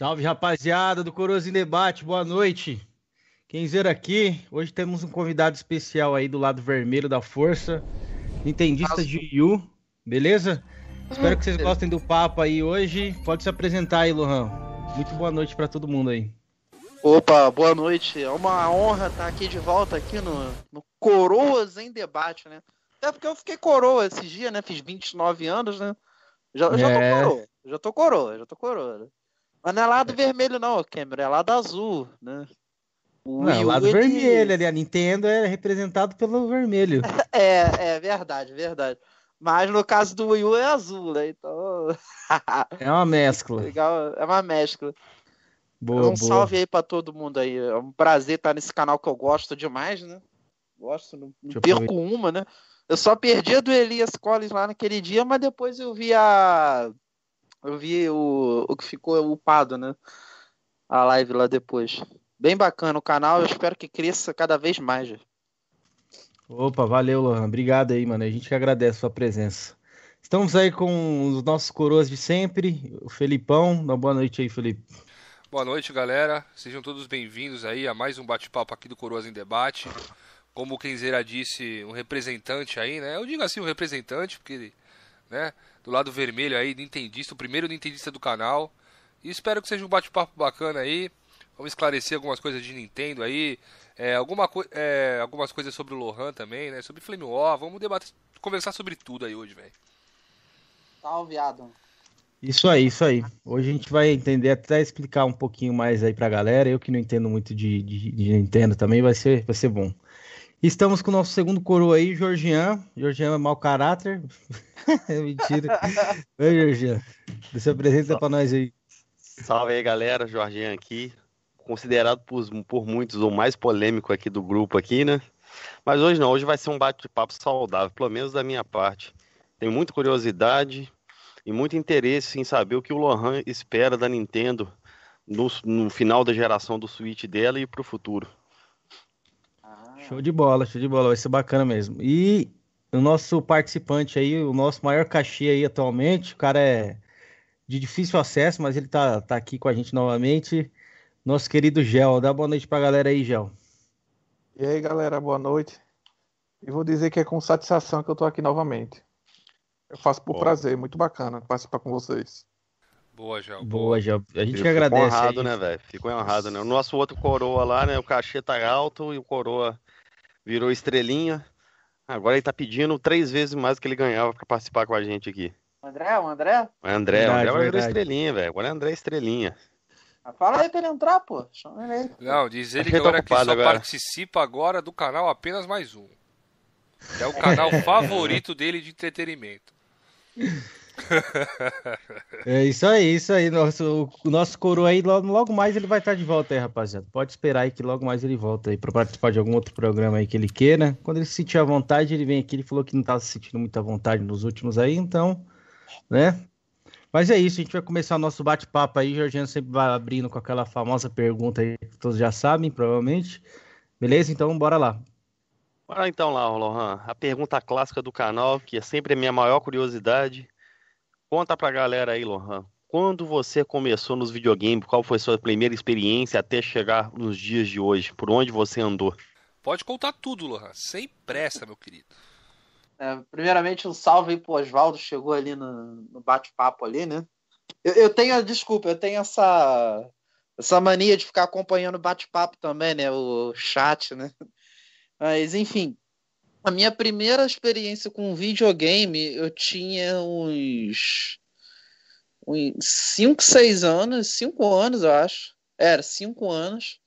Salve, rapaziada do Coroas em Debate, boa noite. Quem zera aqui, hoje temos um convidado especial aí do lado vermelho da força, Nintendista de Yu, beleza? Espero que vocês gostem do papo aí hoje. Pode se apresentar aí, Lohan. Muito boa noite para todo mundo aí. Opa, boa noite. É uma honra estar aqui de volta aqui no, no Coroas em Debate, né? Até porque eu fiquei coroa esses dias, né? Fiz 29 anos, né? Já, é. já tô coroa, já tô coroa, já tô coroa. Mas não é lado vermelho não, Cameron, é lado azul, né? O não, Wii, lado ele... vermelho ali, a Nintendo é representado pelo vermelho. é, é verdade, verdade. Mas no caso do Wii U é azul, né? Então. é uma mescla. Legal, é uma mescla. Boa, um boa. salve aí pra todo mundo aí. É um prazer estar nesse canal que eu gosto demais, né? Gosto, não, não perco uma, né? Eu só perdi a do Elias Collins lá naquele dia, mas depois eu vi a. Eu vi o, o que ficou upado, né? A live lá depois. Bem bacana o canal, eu espero que cresça cada vez mais. Opa, valeu, Lohan. Obrigado aí, mano. A gente que agradece a sua presença. Estamos aí com os nossos coroas de sempre, o Felipão. Dá boa noite aí, Felipe. Boa noite, galera. Sejam todos bem-vindos aí a mais um bate-papo aqui do Coroas em Debate. Como o Kenzeira disse, um representante aí, né? Eu digo assim, um representante, porque, né? Do lado vermelho aí, Nintendista, o primeiro Nintendista do canal. E espero que seja um bate-papo bacana aí. Vamos esclarecer algumas coisas de Nintendo aí. É, alguma co é, algumas coisas sobre o Lohan também, né? Sobre Flame War. Vamos debater, conversar sobre tudo aí hoje, velho. Salve, Adam. Isso aí, isso aí. Hoje a gente vai entender, até explicar um pouquinho mais aí pra galera. Eu que não entendo muito de, de, de Nintendo também, vai ser, vai ser bom. Estamos com o nosso segundo coroa aí, Georgian. Georgian é mau caráter. é mentira. Oi, Georgian. Você apresenta para nós aí. Salve aí, galera. Georgian aqui considerado por, por muitos o mais polêmico aqui do grupo aqui, né? Mas hoje não, hoje vai ser um bate-papo saudável, pelo menos da minha parte. Tenho muita curiosidade e muito interesse em saber o que o Lohan espera da Nintendo no, no final da geração do Switch dela e para o futuro. Show de bola, show de bola, vai ser bacana mesmo. E o nosso participante aí, o nosso maior cachê aí atualmente, o cara é de difícil acesso, mas ele tá, tá aqui com a gente novamente nosso querido Gel. Dá boa noite pra galera aí, Gel. E aí, galera, boa noite. E vou dizer que é com satisfação que eu tô aqui novamente. Eu faço por prazer, muito bacana participar com vocês. Boa, Gel. Boa, Gel. A gente agradece. Ficou honrado, aí. né, velho? Ficou honrado, né? O nosso outro coroa lá, né? O cachê tá alto e o coroa virou estrelinha. Agora ele tá pedindo três vezes mais que ele ganhava para participar com a gente aqui. O André, o André? O André, verdade, o André virou estrelinha, velho. Agora é André estrelinha. Fala aí pra ele entrar, pô. Chama ele aí. Não, diz ele que agora que só agora. participa agora do canal apenas mais um. É o canal favorito dele de entretenimento. É isso aí, isso aí. Nosso, o nosso coroa aí, logo, logo mais ele vai estar de volta aí, rapaziada. Pode esperar aí que logo mais ele volta aí para participar de algum outro programa aí que ele queira. Quando ele se sentir à vontade, ele vem aqui. Ele falou que não estava se sentindo muita vontade nos últimos aí, então, né? Mas é isso, a gente vai começar o nosso bate-papo aí. Georgiano sempre vai abrindo com aquela famosa pergunta aí que todos já sabem, provavelmente. Beleza? Então, bora lá. Bora então lá, Lohan. A pergunta clássica do canal, que é sempre a minha maior curiosidade. Conta pra galera aí, Lohan. Quando você começou nos videogames, qual foi a sua primeira experiência até chegar nos dias de hoje? Por onde você andou? Pode contar tudo, Lohan. Sem pressa, meu querido. É, primeiramente, um salve aí pro Oswaldo, chegou ali no, no bate-papo ali, né? Eu, eu, tenho, desculpa, eu tenho essa, essa mania de ficar acompanhando o bate-papo também, né? O chat, né? Mas, enfim, a minha primeira experiência com videogame, eu tinha uns. uns 5, 6 anos, 5 anos, eu acho. Era, 5 anos.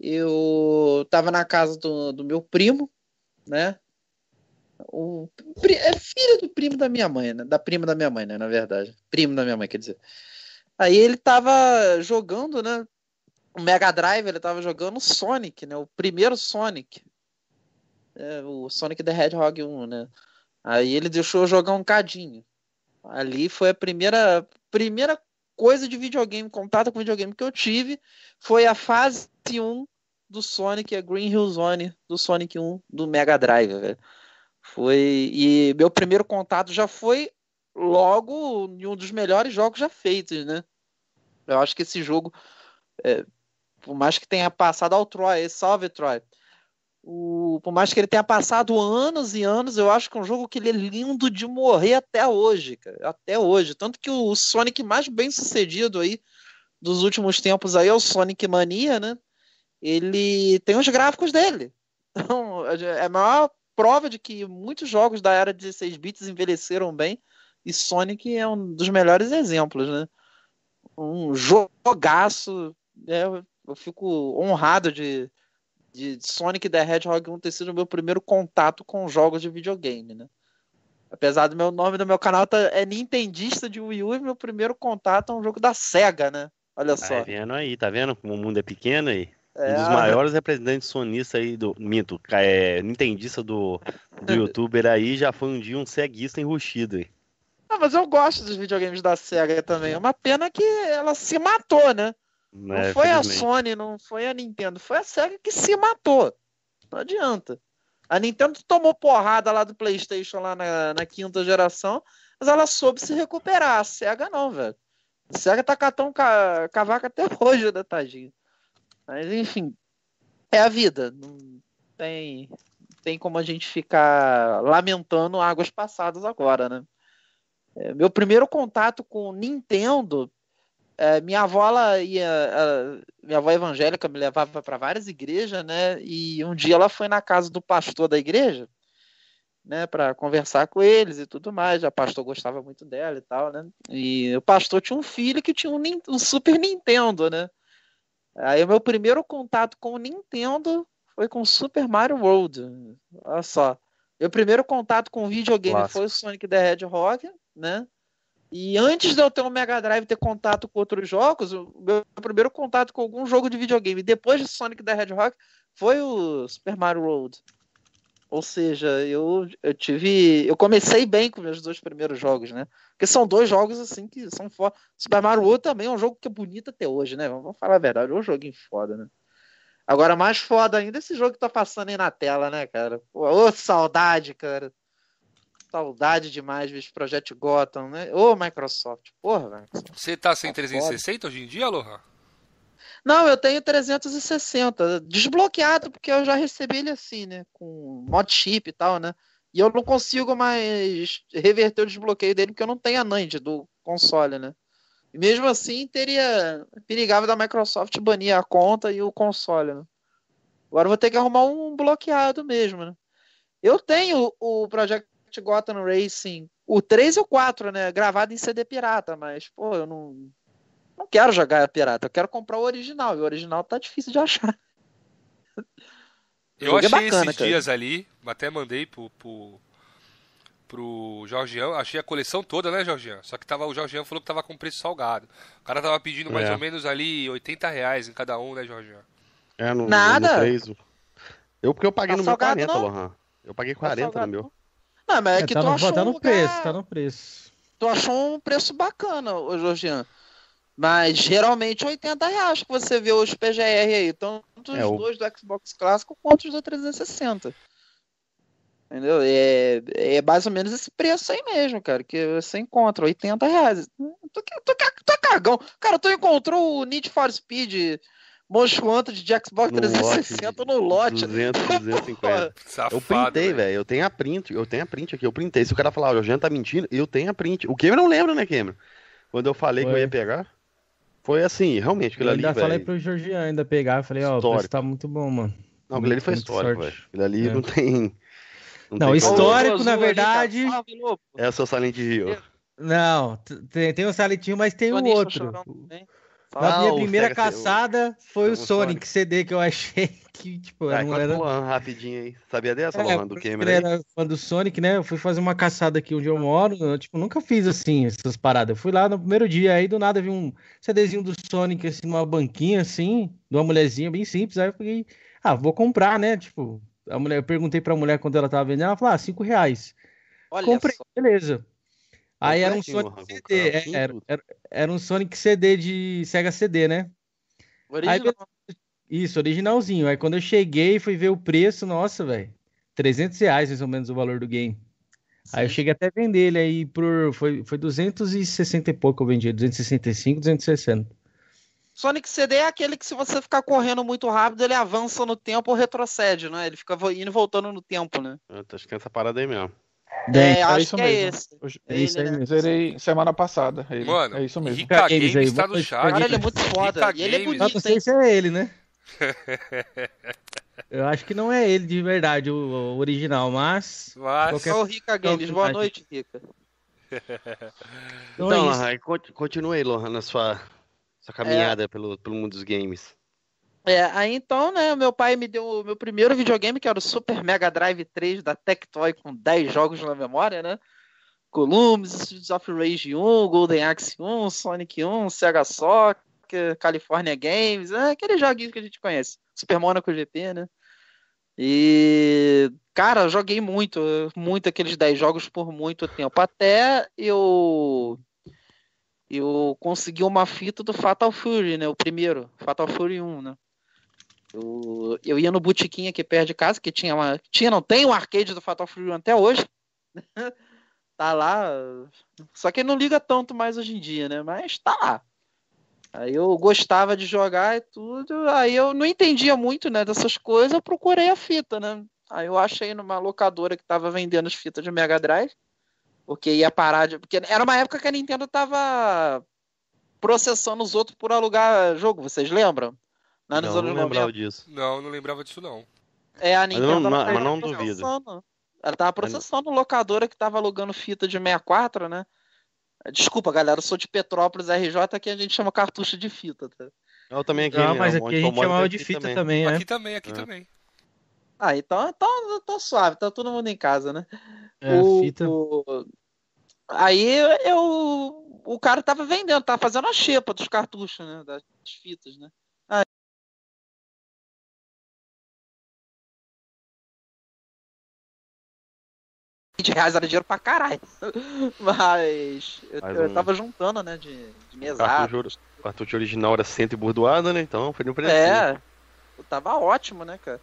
Eu tava na casa do, do meu primo, né? O, é filho do primo da minha mãe, né? Da prima da minha mãe, né? Na verdade. Primo da minha mãe, quer dizer. Aí ele tava jogando, né? O Mega Drive, ele tava jogando Sonic, né? O primeiro Sonic. É, o Sonic the Hedgehog 1, né? Aí ele deixou eu jogar um cadinho. Ali foi a primeira, primeira coisa de videogame, contato com videogame que eu tive. Foi a fase 1 do Sonic, a Green Hill Zone do Sonic 1 do Mega Drive, velho. Foi e meu primeiro contato já foi logo em um dos melhores jogos já feitos, né? Eu acho que esse jogo, é, por mais que tenha passado ao Troy, salve Troy, o, por mais que ele tenha passado anos e anos, eu acho que é um jogo que ele é lindo de morrer até hoje, cara, até hoje. Tanto que o Sonic mais bem sucedido aí dos últimos tempos aí é o Sonic Mania, né? Ele tem os gráficos dele. Então, é a maior prova de que muitos jogos da era 16 bits envelheceram bem e Sonic é um dos melhores exemplos, né? Um jogaço, né? eu fico honrado de de Sonic the Hedgehog 1 ter sido o meu primeiro contato com jogos de videogame, né? Apesar do meu nome do meu canal tá, é Nintendista de Wii U, e meu primeiro contato é um jogo da SEGA, né? Olha só. Tá vendo aí, tá vendo como o mundo é pequeno aí? É, um dos maiores representantes sonistas aí do. Minto, é, Nintendista do, do youtuber aí já foi um dia um ceguista enrustido aí. Ah, mas eu gosto dos videogames da SEGA também. É uma pena que ela se matou, né? Não é, foi a Sony, não foi a Nintendo, foi a SEGA que se matou. Não adianta. A Nintendo tomou porrada lá do PlayStation lá na, na quinta geração, mas ela soube se recuperar. A SEGA não, velho. A SEGA tá catando ca, cavaca até hoje, né, tadinho? Mas enfim, é a vida. Não tem, tem como a gente ficar lamentando águas passadas agora, né? É, meu primeiro contato com Nintendo é, minha avó, ela ia, ela, minha avó evangélica me levava para várias igrejas, né? E um dia ela foi na casa do pastor da igreja, né, para conversar com eles e tudo mais. O pastor gostava muito dela e tal, né? E o pastor tinha um filho que tinha um, um Super Nintendo, né? Aí o meu primeiro contato com o Nintendo foi com Super Mario World. Olha só. Meu primeiro contato com videogame Clássico. foi o Sonic the Hedgehog, né? E antes de eu ter um Mega Drive ter contato com outros jogos, o meu primeiro contato com algum jogo de videogame depois de Sonic the Hedgehog foi o Super Mario World. Ou seja, eu, eu tive. Eu comecei bem com meus dois primeiros jogos, né? Porque são dois jogos assim que são foda. Super Mario World também é um jogo que é bonito até hoje, né? Vamos falar a verdade, é um joguinho foda, né? Agora, mais foda ainda esse jogo que tá passando aí na tela, né, cara? Pô, ô, saudade, cara. Saudade demais desse projeto Gotham, né? Ô, Microsoft, porra, velho. Você tá sem tá 360 foda. hoje em dia, Lohan? Não, eu tenho 360, desbloqueado, porque eu já recebi ele assim, né? Com mod chip e tal, né? E eu não consigo mais reverter o desbloqueio dele, porque eu não tenho a NAND do console, né? E mesmo assim, teria. Perigava da Microsoft banir a conta e o console, né? Agora eu vou ter que arrumar um bloqueado mesmo, né? Eu tenho o Project Gotham Racing, o 3 e o 4, né? Gravado em CD pirata, mas, pô, eu não. Não quero jogar pirata, eu quero comprar o original. E o original tá difícil de achar. Eu é achei bacana, esses cara. dias ali, até mandei pro, pro, pro Jorgião, achei a coleção toda, né, Jorgião? Só que tava, o Jorgião falou que tava com preço salgado. O cara tava pedindo mais é. ou menos ali 80 reais em cada um, né, Jorgião? É, no, Nada. No 3. Eu, porque eu paguei tá no meu 40, Lohan. Eu paguei 40 tá no meu. Não, mas é, é que tá tu no, achou tá no um preço, lugar... tá no preço. Tu achou um preço bacana, ô Georgiano. Mas geralmente 80 reais que você vê os PGR aí, tanto os é, dois do Xbox clássico quanto os do 360. Entendeu? É, é mais ou menos esse preço aí mesmo, cara, que você encontra, 80 reais. Tu, tu, tu, tu é cagão. Cara, tu encontrou o Need for Speed Most Wanted de Xbox no 360 no lote. 200, 250. eu printei, velho. Eu tenho a print. Eu tenho a print aqui. Eu printei. Se o cara falar, o Jean tá mentindo, eu tenho a print. O Cameron não lembra, né, Cameron? Quando eu falei foi. que eu ia pegar. Foi assim, realmente, aquilo eu ali, ainda falei pro Georgian ainda pegar. Eu falei, ó, oh, tá muito bom, mano. Não, aquilo ali foi histórico, velho. Aquilo ali é. não tem... Não, não tem histórico, como. na verdade... É o seu Silent Hill. Não, tem, tem o Silent Hill, mas tem o outro. Na minha primeira caçada foi o Sonic, Sonic, CD que eu achei que, tipo, ah, não era... Luan, rapidinho aí. Sabia dessa, é, Luan, do Cameron era fã do Sonic, né? Eu fui fazer uma caçada aqui onde eu moro, eu, tipo, nunca fiz, assim, essas paradas. Eu fui lá no primeiro dia, aí do nada vi um CDzinho do Sonic, assim, numa banquinha, assim, de uma mulherzinha bem simples, aí eu falei, ah, vou comprar, né? Tipo, a mulher, eu perguntei pra mulher quando ela tava vendendo, ela falou, ah, cinco reais. Olha Comprei, só. beleza. Aí era um Sonic CD, é, era, era, era, um Sonic CD de Sega CD, né? Original. Aí, isso, originalzinho. Aí quando eu cheguei, fui ver o preço, nossa, velho. 300 reais mais ou menos o valor do game. Sim. Aí eu cheguei até a vender ele aí por. Foi, foi 260 e pouco eu vendi, 265, 260. Sonic CD é aquele que se você ficar correndo muito rápido, ele avança no tempo ou retrocede, né? Ele fica indo e voltando no tempo, né? Eu tô acho que é essa parada aí mesmo. Bem, é, acho isso que é mesmo. esse. Eu- é isso aí né? mesmo. Zerei semana passada. ele. Mano, é isso mesmo. Rica Games aí, está no chat. Cara, ele é muito foda. Rica E ele é Games. Eu não bonito, sei se é ele, né? Eu acho que não é ele de verdade, o, original, mas. Mas, Qualquer- o Rica Games. Boa noite, Rica. Então, Então, é. Lohan, conti- continue aí, Lohan, na sua, sua caminhada pelo, pelo mundo dos games. É, aí então, né, meu pai me deu o meu primeiro videogame, que era o Super Mega Drive 3 da Tectoy, com 10 jogos na memória, né? Columbus, Streets of Rage 1, Golden Axe 1, Sonic 1, Sega Soccer, California Games, né, aqueles joguinhos que a gente conhece. Super Monaco GP, né? E, cara, joguei muito, muito aqueles 10 jogos por muito tempo, até eu eu consegui uma fita do Fatal Fury, né? O primeiro, Fatal Fury 1, né? Eu, eu ia no botiquinho aqui perto de casa, que tinha uma. Tinha, não tem um arcade do Fatal Fury 1 até hoje. tá lá. Só que ele não liga tanto mais hoje em dia, né? Mas tá lá. Aí eu gostava de jogar e tudo. Aí eu não entendia muito, né, dessas coisas, eu procurei a fita, né? Aí eu achei numa locadora que tava vendendo as fitas de Mega Drive. Porque ia parar de. Porque era uma época que a Nintendo tava processando os outros por alugar jogo, vocês lembram? Lá nos Não, anos não 90. lembrava disso. não, não lembrava disso não. É, a Mas Nintendo não- ela mas não duvido. processando. Ela tava processando locadora que tava alugando fita de 64, né? Desculpa, galera, eu sou de Petrópolis, RJ, aqui a gente chama cartucho de fita, tá? Eu também aqui. Não, mas aqui a gente chamava de aqui fita também. também, né? Aqui também, aqui É. também. Ah, então, então tá suave, tá todo mundo em casa, né? É, o, fita. o- Aí eu. O cara tava vendendo, tava fazendo a xepa dos cartuchos, né? Das fitas, né? 20 reais era dinheiro pra caralho. Mas eu, Mais eu um- tava juntando, né? De, de mesada. O cartucho original era cento e né? Então foi no preço. É, tava ótimo, né, cara?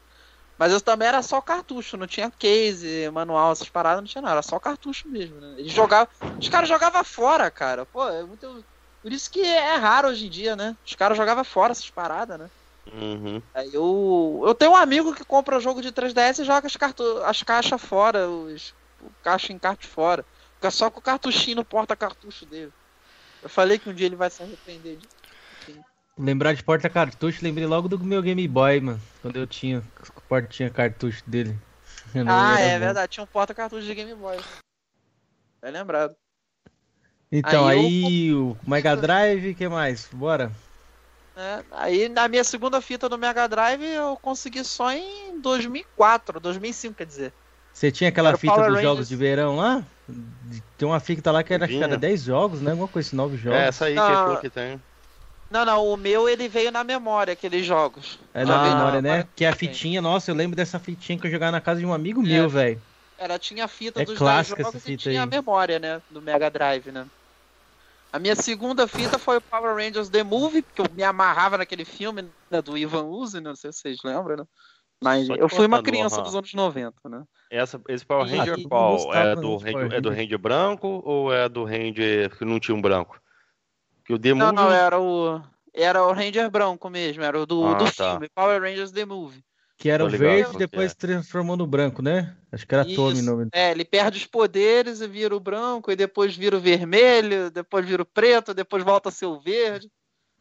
Mas eu também era só cartucho, não tinha case, manual, essas paradas, não tinha nada, era só cartucho mesmo, né? Eles jogavam, os caras jogavam fora, cara. Pô, é muito. Por isso que é raro hoje em dia, né? Os caras jogavam fora essas paradas, né? Uhum. Aí eu, eu tenho um amigo que compra jogo de 3DS e joga as, cartu as caixas fora, os, o caixa encarte fora. Fica só com o cartuchinho no porta-cartucho dele. Eu falei que um dia ele vai se arrepender disso. Lembrar de porta-cartucho, lembrei logo do meu Game Boy, mano. Quando eu tinha o portinha cartucho dele. Eu Ah, é bom. verdade, tinha um porta-cartucho de Game Boy. É lembrado. Então, Aí eu- aí, o Mega Drive, o que mais? Bora. né? Aí na minha segunda fita do Mega Drive eu consegui só em 2004, 2005, quer dizer. Você tinha aquela fita Power dos Rangers. jogos de verão lá? Tem uma fita lá que era, que Vinha. 10 jogos, né? Alguma coisa assim, 9 jogos. É essa aí que Não. ele falou que tem. Não, não, o meu ele veio na memória, aqueles jogos. É na veio memória, né? Que a fitinha, nossa, eu lembro dessa fitinha que eu jogava na casa de um amigo É. meu, velho. Era, tinha a fita É dos 10 clássica jogos essa e fita tinha a aí. memória, né? Do Mega Drive, né? A minha segunda fita foi o Power Rangers The Movie, porque eu me amarrava naquele filme né, do Ivan Uzi, não sei se vocês lembram, né? Mas eu fui uma criança dos anos 90, né? Essa, esse Power Ranger Ah, qual? gostava É do Ranger, é do Ranger. Branco ou é do Ranger que não tinha um branco? Que o The Não, Movie- não, era o. Era o Ranger branco mesmo, era o do, Ah, do tá. filme, Power Rangers The Movie. Que era o verde e depois é. transformou no branco, né? Acho que era Tommy o Isso. nome. É, ele perde os poderes e vira o branco, e depois vira o vermelho, depois vira o preto, depois volta a ser o verde.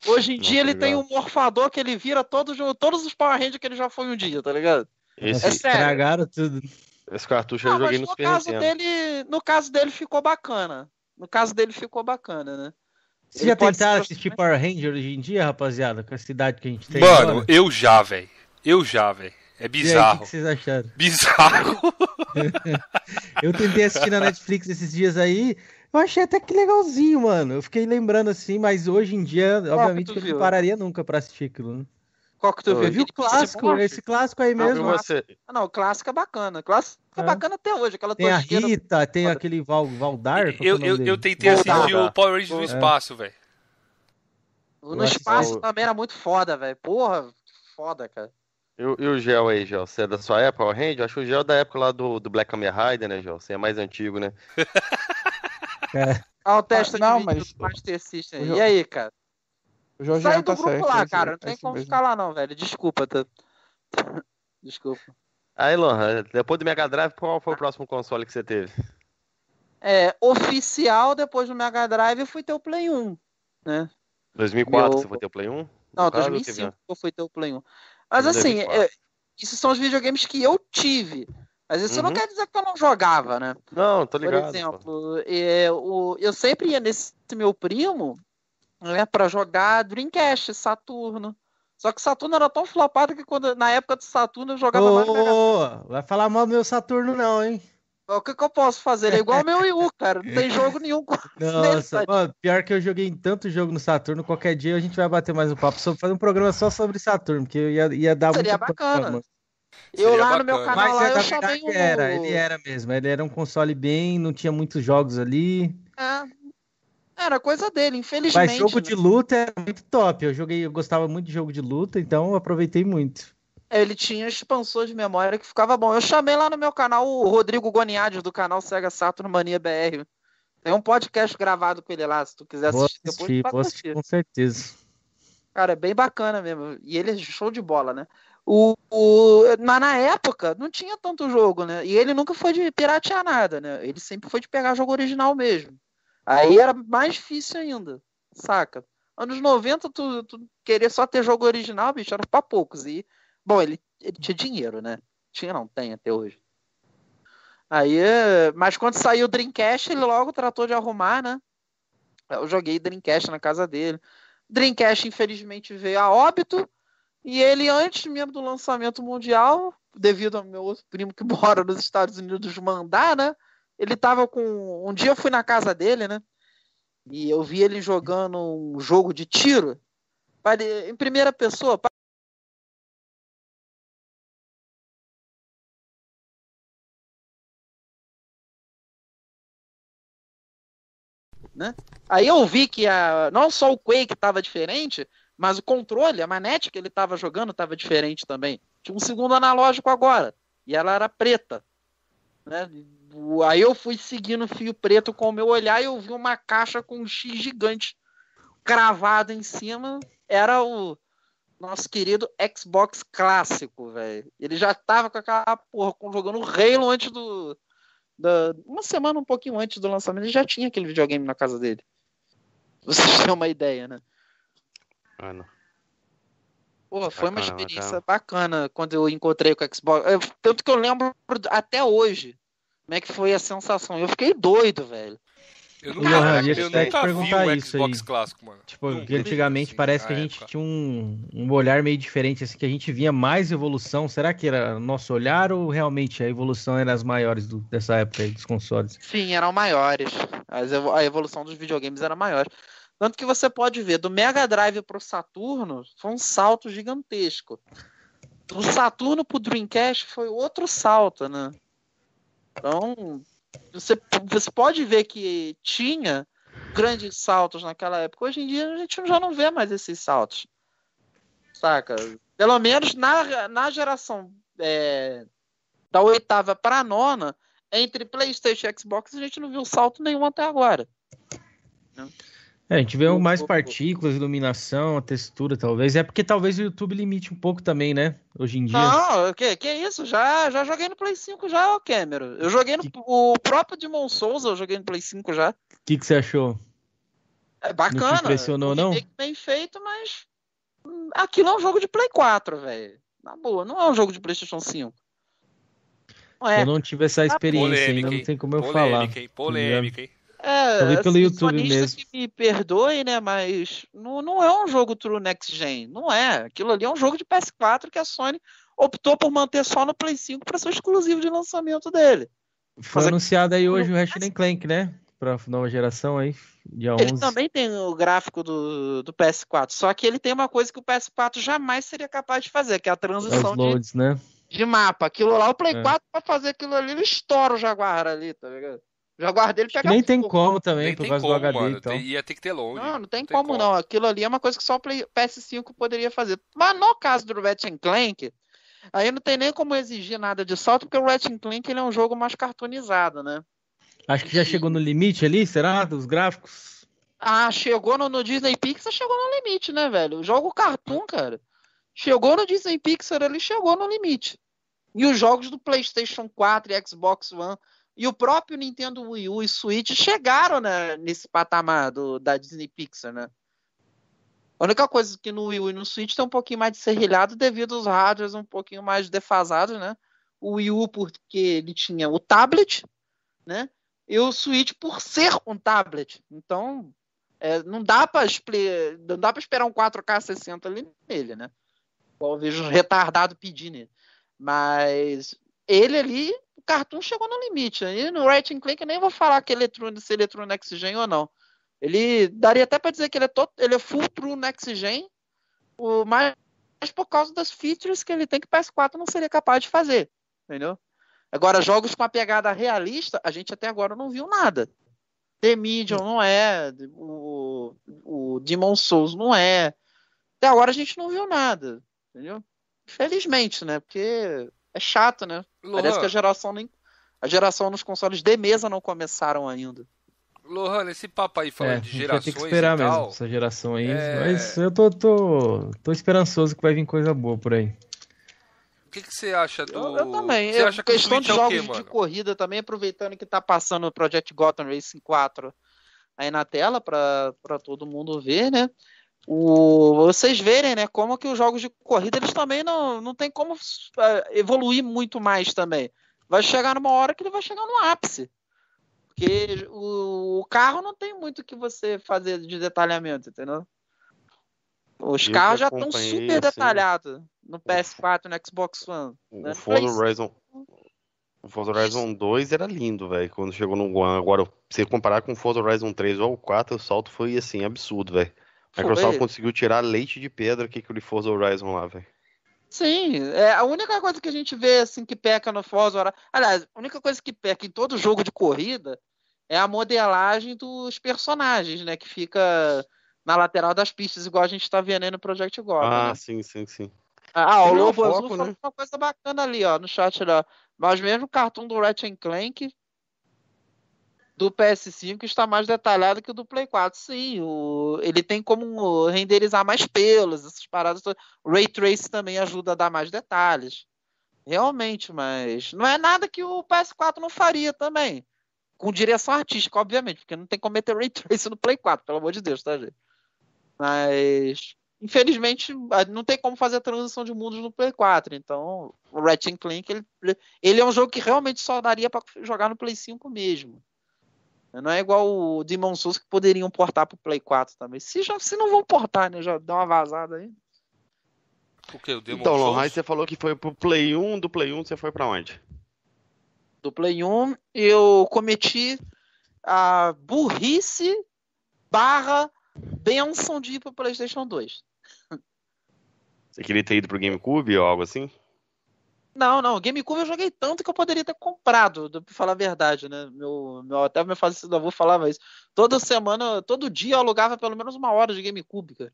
Hoje em dia ele tem um morfador que ele vira todos, todos os Power Rangers que ele já foi um dia, tá ligado? Esse, É sério. Estragaram tudo. esse cartucho Não, eu joguei mas no Super caso, Nintendo. dele, no caso dele ficou bacana. No caso dele ficou bacana, né? Vocês Ele já tentaram assistir Power Ranger hoje em dia, rapaziada? Com a cidade que a gente tem Mano, agora? eu já, velho. Eu já, velho. É aí, o que bizarro. vocês acharam? Bizarro. Eu tentei assistir na Netflix esses dias aí. Eu achei até que legalzinho, mano. Eu fiquei lembrando assim, mas hoje em dia, obviamente, tu que eu não pararia nunca pra assistir aquilo. Né? Qual que tu Eu viu? Eu vi o clássico, esse clássico aí Não, mesmo. você? Ah, não, o clássico é bacana. O clássico é, É. bacana até hoje. Aquela Tem a Rita, tem Foda. aquele Val, Valdar. qual é Eu, eu, eu tentei Voltar. assistir o Power Rangers no É. espaço, velho. No espaço também era muito foda, velho. Porra, foda, cara. E, o- e o Gel aí, Gel? Você é da sua época, Power Ranger? Acho que o Gel é da época lá do, do Black Kamen Rider, né, Gel? Você é mais antigo, né? É. Ah, o teste não, de vídeo mas- do Master System. E aí, cara? Sai do tá grupo certo, lá, cara. Não tem como mesmo. ficar lá, não, velho. Desculpa. Tá... Desculpa. Aí, Lohan, depois do Mega Drive, qual foi o próximo console que você teve? É, oficial, depois do Mega Drive, eu fui ter o Play 1, né? 2004 Meu... você foi ter o Play 1? Não, 2005 eu fui ter o Play 1. Mas assim, é, isso são os videogames que eu tive. Mas isso uhum. não quer dizer que eu não jogava, né? Não, tô ligado. Por exemplo, é, o, eu sempre ia nesse meu primo né, para jogar Dreamcast, Saturno. Só que Saturno era tão flopado que quando, na época do Saturno eu jogava mais. Ô, vai falar mal do meu Saturno, não, hein? O que, que eu posso fazer? É igual o meu Wii U, cara. Não tem jogo nenhum. Nossa, mano, pior que eu joguei tanto jogo no Saturno. Qualquer dia a gente vai bater mais um papo sobre fazer um programa só sobre Saturno, porque ia, ia dar Seria bacana. Eu lá bacana. no meu canal Mas, lá, eu chamei um... era, ele era mesmo. Ele era um console bem, não tinha muitos jogos ali. É. Era coisa dele, infelizmente. Mas jogo né? de luta era muito top. Eu joguei, eu gostava muito de jogo de luta, então eu aproveitei muito ele tinha expansor de memória que ficava bom. Eu chamei lá no meu canal o Rodrigo Goniades, do canal Sega Saturn Mania BR. Tem um podcast gravado com ele lá, se tu quiser assistir, assistir depois, pode assistir. Com certeza. Cara, é bem bacana mesmo. E ele é show de bola, né? O, o, na, na época, não tinha tanto jogo, né? E ele nunca foi de piratear nada, né? Ele sempre foi de pegar jogo original mesmo. Aí era mais difícil ainda, saca? Anos 90, tu, tu querer só ter jogo original, bicho, era pra poucos. E Bom, ele, ele tinha dinheiro, né? Tinha, não, tem até hoje. Aí, mas quando saiu o Dreamcast, ele logo tratou de arrumar, né? Eu joguei Dreamcast na casa dele. Dreamcast, infelizmente, veio a óbito. E ele, antes mesmo do lançamento mundial, devido ao meu outro primo que mora nos Estados Unidos mandar, né? Ele tava com. Um dia eu fui na casa dele, né? E eu vi ele jogando um jogo de tiro em primeira pessoa. Né? Aí eu vi que a, não só o Quake estava diferente, mas o controle, a manete que ele estava jogando estava diferente também. Tinha um segundo analógico agora, e ela era preta. Né? Aí eu fui seguindo o fio preto com o meu olhar e eu vi uma caixa com um X gigante cravado em cima. Era o nosso querido Xbox clássico, velho. Ele já tava com aquela porra, jogando Halo antes do, da, uma semana um pouquinho antes do lançamento, ele já tinha aquele videogame na casa dele. Vocês têm uma ideia, né? Mano. Pô, foi bacana, uma experiência bacana. bacana quando eu encontrei com o Xbox. Eu, tanto que eu lembro até hoje como é que foi a sensação. Eu fiquei doido, velho. Eu nunca, Johan, eu, eu nunca vi o Xbox clássico, mano. Tipo, antigamente assim, parece que a gente época. tinha um, um olhar meio diferente, assim, que a gente via mais evolução. Será que era nosso olhar ou realmente a evolução era as maiores do, dessa época aí, dos consoles? Sim, eram maiores. A evolução dos videogames era maior. Tanto que você pode ver, do Mega Drive pro Saturno, foi um salto gigantesco. Do Saturno pro Dreamcast foi outro salto, né? Então, você, você pode ver que tinha grandes saltos naquela época. Hoje em dia a gente já não vê mais esses saltos. Saca? Pelo menos na, na geração é, da oitava para a nona, entre PlayStation e Xbox, a gente não viu salto nenhum até agora. Né? É, a gente vê mais partículas, iluminação, a textura, talvez. É porque talvez o YouTube limite um pouco também, né? Hoje em dia. Não, que, que isso? Já, já joguei no Play 5 já, ô Cameron. Eu joguei no. Que... O próprio Demon Souls eu joguei no Play 5 já. O que, que você achou? É bacana. Não te impressionou, não? Bem feito, mas. Hum, aquilo é um jogo de Play 4, velho. Na boa, não é um jogo de PlayStation 5. Não é. Eu não tive essa experiência polêmica, ainda, não tem como eu polêmica, falar. Hein? Polêmica, hein? É, eu vi pelo assim, YouTube mesmo. que me perdoe, né? Mas não, não é um jogo True Next Gen. Não é. Aquilo ali é um jogo de PS4 que a Sony optou por manter só no Play 5 para ser exclusivo de lançamento dele. Foi Mas anunciado aí hoje o Ratchet Clank, né? Pra nova geração aí, dia 11. Ele também tem o gráfico do, do PS4, só que ele tem uma coisa que o PS4 jamais seria capaz de fazer, que é a transição loads, de, né? de mapa. Aquilo lá, o Play é. 4 para fazer aquilo ali, ele estoura o Jaguar ali, tá ligado? Jaguar dele pega Nem tem como também, nem por causa como, do HD mano. então. Ia ter que ter longe. Não, não tem, não tem como, como, não. Aquilo ali é uma coisa que só o PS5 poderia fazer. Mas no caso do Ratchet Clank, aí não tem nem como exigir nada de salto, porque o Ratchet Clank ele é um jogo mais cartoonizado, né? Acho que já chegou no limite ali, será? Dos gráficos? Ah, chegou no, no Disney Pixar, chegou no limite, né, velho? O jogo Cartoon, cara. Chegou no Disney Pixar, ele chegou no limite. E os jogos do PlayStation 4 e Xbox One e o próprio Nintendo Wii U e Switch chegaram né, nesse patamar do, da Disney Pixar, né? A única coisa que no Wii U e no Switch tem um pouquinho mais de serrilhado devido aos hardwares um pouquinho mais defasados, né? O Wii U porque ele tinha o tablet, né? E o Switch por ser um tablet. Então, é, não dá para não dá para esperar um 4K 60 ali nele, né? Eu vejo retardado pedindo. Mas ele ali, cartoon chegou no limite. E no Ratchet Clank eu nem vou falar que eletrônico, se eletrônico é Next Gen ou não. Ele daria até para dizer que ele é, todo, ele é full true Next Gen, o, mas, mas por causa das features que ele tem que o PS4 não seria capaz de fazer. Entendeu? Agora, jogos com a pegada realista, a gente até agora não viu nada. The Medium não é, o, o Demon Souls não é. Até agora a gente não viu nada, entendeu? Infelizmente, né? Porque é chato, né? Lohan. Parece que a geração nem. A geração nos consoles de mesa não começaram ainda. Lohan, esse papo aí falando é, de gerações. Vai ter que esperar mesmo essa geração aí. É... Mas eu tô, tô, tô esperançoso que vai vir coisa boa por aí. O que, que você acha do. Eu, eu também. Você eu, acha que questão de é jogos quê, de corrida também, aproveitando que tá passando o Project Gotham Racing 4 aí na tela para todo mundo ver, né? O, vocês verem, né, como que os jogos de corrida eles também não, não tem como uh, evoluir muito mais também. Vai chegar numa hora que ele vai chegar no ápice. Porque o, o carro não tem muito que você fazer de detalhamento, entendeu? Os carros já estão super assim, detalhados no PS4 e no Xbox One. O né? Forza Horizon, o Forza Horizon 2 era lindo, velho, quando chegou no One. Agora, se comparar com o Forza Horizon 3 ou o 4, o salto foi, assim, absurdo, velho. A Microsoft Foi. conseguiu tirar leite de pedra que ele Forza Horizon lá, velho. Sim, é a única coisa que a gente vê assim que peca no Forza Horizon. Aliás, a única coisa que peca em todo jogo de corrida é a modelagem dos personagens, né? Que fica na lateral das pistas, igual a gente está vendo aí no Project Gotham. Ah, né? sim, sim, sim. Ah, o Lobo Azul né? uma coisa bacana ali, ó, no chat lá. Mas mesmo o cartão do Ratchet Clank do PS5 está mais detalhado que o do Play 4. Sim, o, ele tem como renderizar mais pelos, essas paradas. O Ray Trace também ajuda a dar mais detalhes. Realmente, mas não é nada que o PS4 não faria também. Com direção artística, obviamente, porque não tem como meter Ray Trace no Play 4, pelo amor de Deus, tá, gente? Mas, infelizmente, não tem como fazer a transição de mundos no Play 4. Então, o Ratchet Clank, ele, ele é um jogo que realmente só daria para jogar no Play 5 mesmo. Não é igual o Demon Souls que poderiam portar pro Play 4 também. Se, já, se não vão portar, né? Já dá uma vazada aí. O que? O Demon então, Souls? você falou que foi pro Play 1, do Play 1 você foi para onde? Do Play 1 eu cometi a burrice barra benção de ir pro Playstation 2. Você queria ter ido pro GameCube ou algo assim? Não, não. GameCube eu joguei tanto que eu poderia ter comprado, pra falar a verdade, né? Meu, meu, até meu falecido avô falava isso. Toda semana, todo dia eu alugava pelo menos uma hora de GameCube, cara.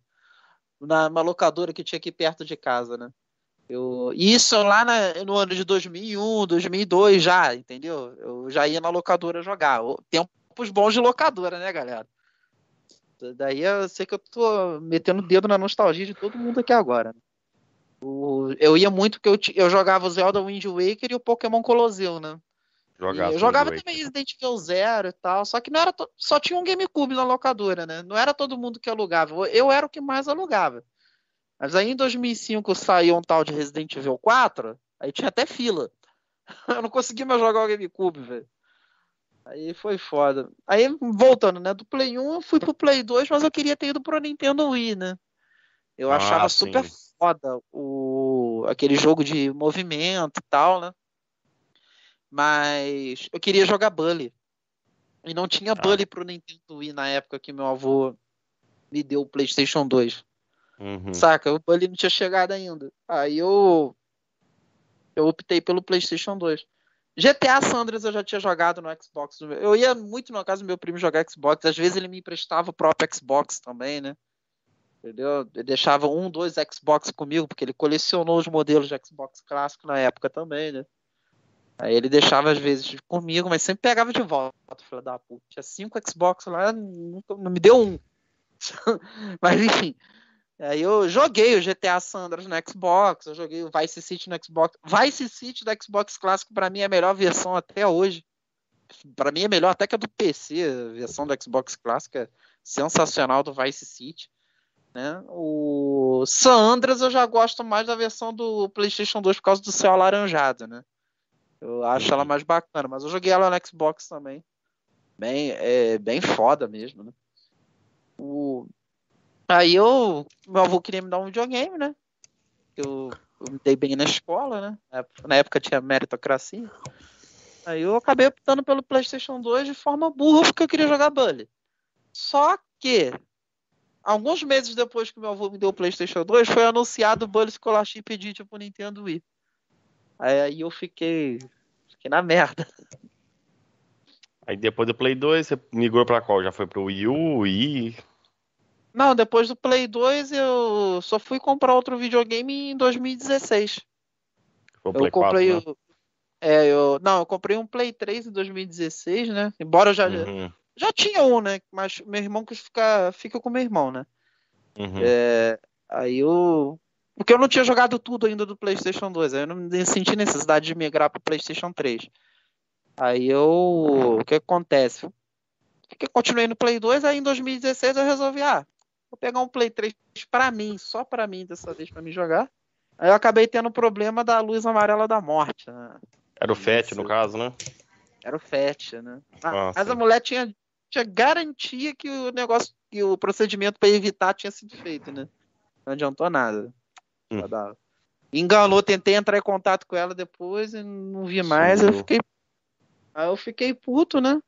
Na uma locadora que tinha aqui perto de casa, né? Eu, isso lá na, no ano de 2001, 2002 já, entendeu? Eu já ia na locadora jogar. Tempos bons de locadora, né, galera? Daí eu sei que eu tô metendo o dedo na nostalgia de todo mundo aqui agora. Né? O, eu ia muito que eu, eu jogava o Zelda Wind Waker e o Pokémon Colosseum, né? Jogava eu jogava também Resident Evil Zero e tal, só que não era to... só tinha um GameCube na locadora, né? Não era todo mundo que alugava. Eu era o que mais alugava. Mas aí em 2005 saiu um tal de Resident Evil 4, aí tinha até fila. Eu não conseguia mais jogar o GameCube, velho. Aí foi foda. Aí voltando, né? Do Play 1 eu fui pro Play 2, mas eu queria ter ido pro Nintendo Wii, né? Eu ah, achava sim. super foda o, aquele jogo de movimento e tal, né? Mas eu queria jogar Bully. E não tinha ah. Bully pro Nintendo Wii na época que meu avô me deu o PlayStation 2. Uhum. Saca? O Bully não tinha chegado ainda. Aí eu eu optei pelo PlayStation 2. GTA Sandras eu já tinha jogado no Xbox. Eu ia muito na casa do meu primo jogar Xbox. Às vezes ele me emprestava o próprio Xbox também, né? Entendeu? Ele deixava um, dois Xbox comigo, porque ele colecionou os modelos de Xbox clássico na época também, né? Aí ele deixava às vezes comigo, mas sempre pegava de volta, filho da puta. Tinha cinco Xbox lá, nunca, não me deu um. mas enfim. Aí eu joguei o GTA Sandras no Xbox, eu joguei o Vice City no Xbox. Vice City do Xbox clássico para mim é a melhor versão até hoje. Para mim é melhor até que a do PC, a versão do Xbox clássico é sensacional do Vice City. Né? O San Andreas eu já gosto mais da versão do PlayStation 2 por causa do céu alaranjado, né? Eu acho ela mais bacana, mas eu joguei ela no Xbox também. Bem, é, bem foda mesmo, né? O... Aí eu, meu avô queria me dar um videogame, né? Eu, eu me dei bem na escola, né? Na época tinha meritocracia. Aí eu acabei optando pelo PlayStation 2 de forma burra porque eu queria jogar Bully. Só que alguns meses depois que meu avô me deu o PlayStation 2, foi anunciado o Bully Scholarship Edition pro Nintendo Wii. Aí eu fiquei, fiquei na merda. Aí depois do Play 2, você migrou pra qual? Já foi pro Wii U, Wii? Não, depois do Play 2 eu só fui comprar outro videogame em 2016. Foi o Play eu comprei 4, né? o. É, eu. Não, eu comprei um Play 3 em 2016, né? Embora eu já, Uhum, já tinha um, né? Mas meu irmão quis ficar, fica com meu irmão, né? uhum. É, aí eu. Porque eu não tinha jogado tudo ainda do PlayStation 2, aí eu não senti necessidade de migrar pro PlayStation 3. Aí eu. O que acontece? Fiquei, continuei no Play 2, aí em 2016 eu resolvi, ah, vou pegar um Play 3 pra mim, só pra mim dessa vez pra me jogar. Aí eu acabei tendo o problema da luz amarela da morte, né? Era o FAT, Isso. no caso, né? Era o FAT, né? Ah, Ah, mas a sim. mulher tinha, tinha garantia que o negócio, que o procedimento pra evitar tinha sido feito, né? Não adiantou nada. Hum. Enganou, tentei entrar em contato com ela depois e não vi mais. Eu Sumiu. fiquei. Aí eu fiquei puto, né?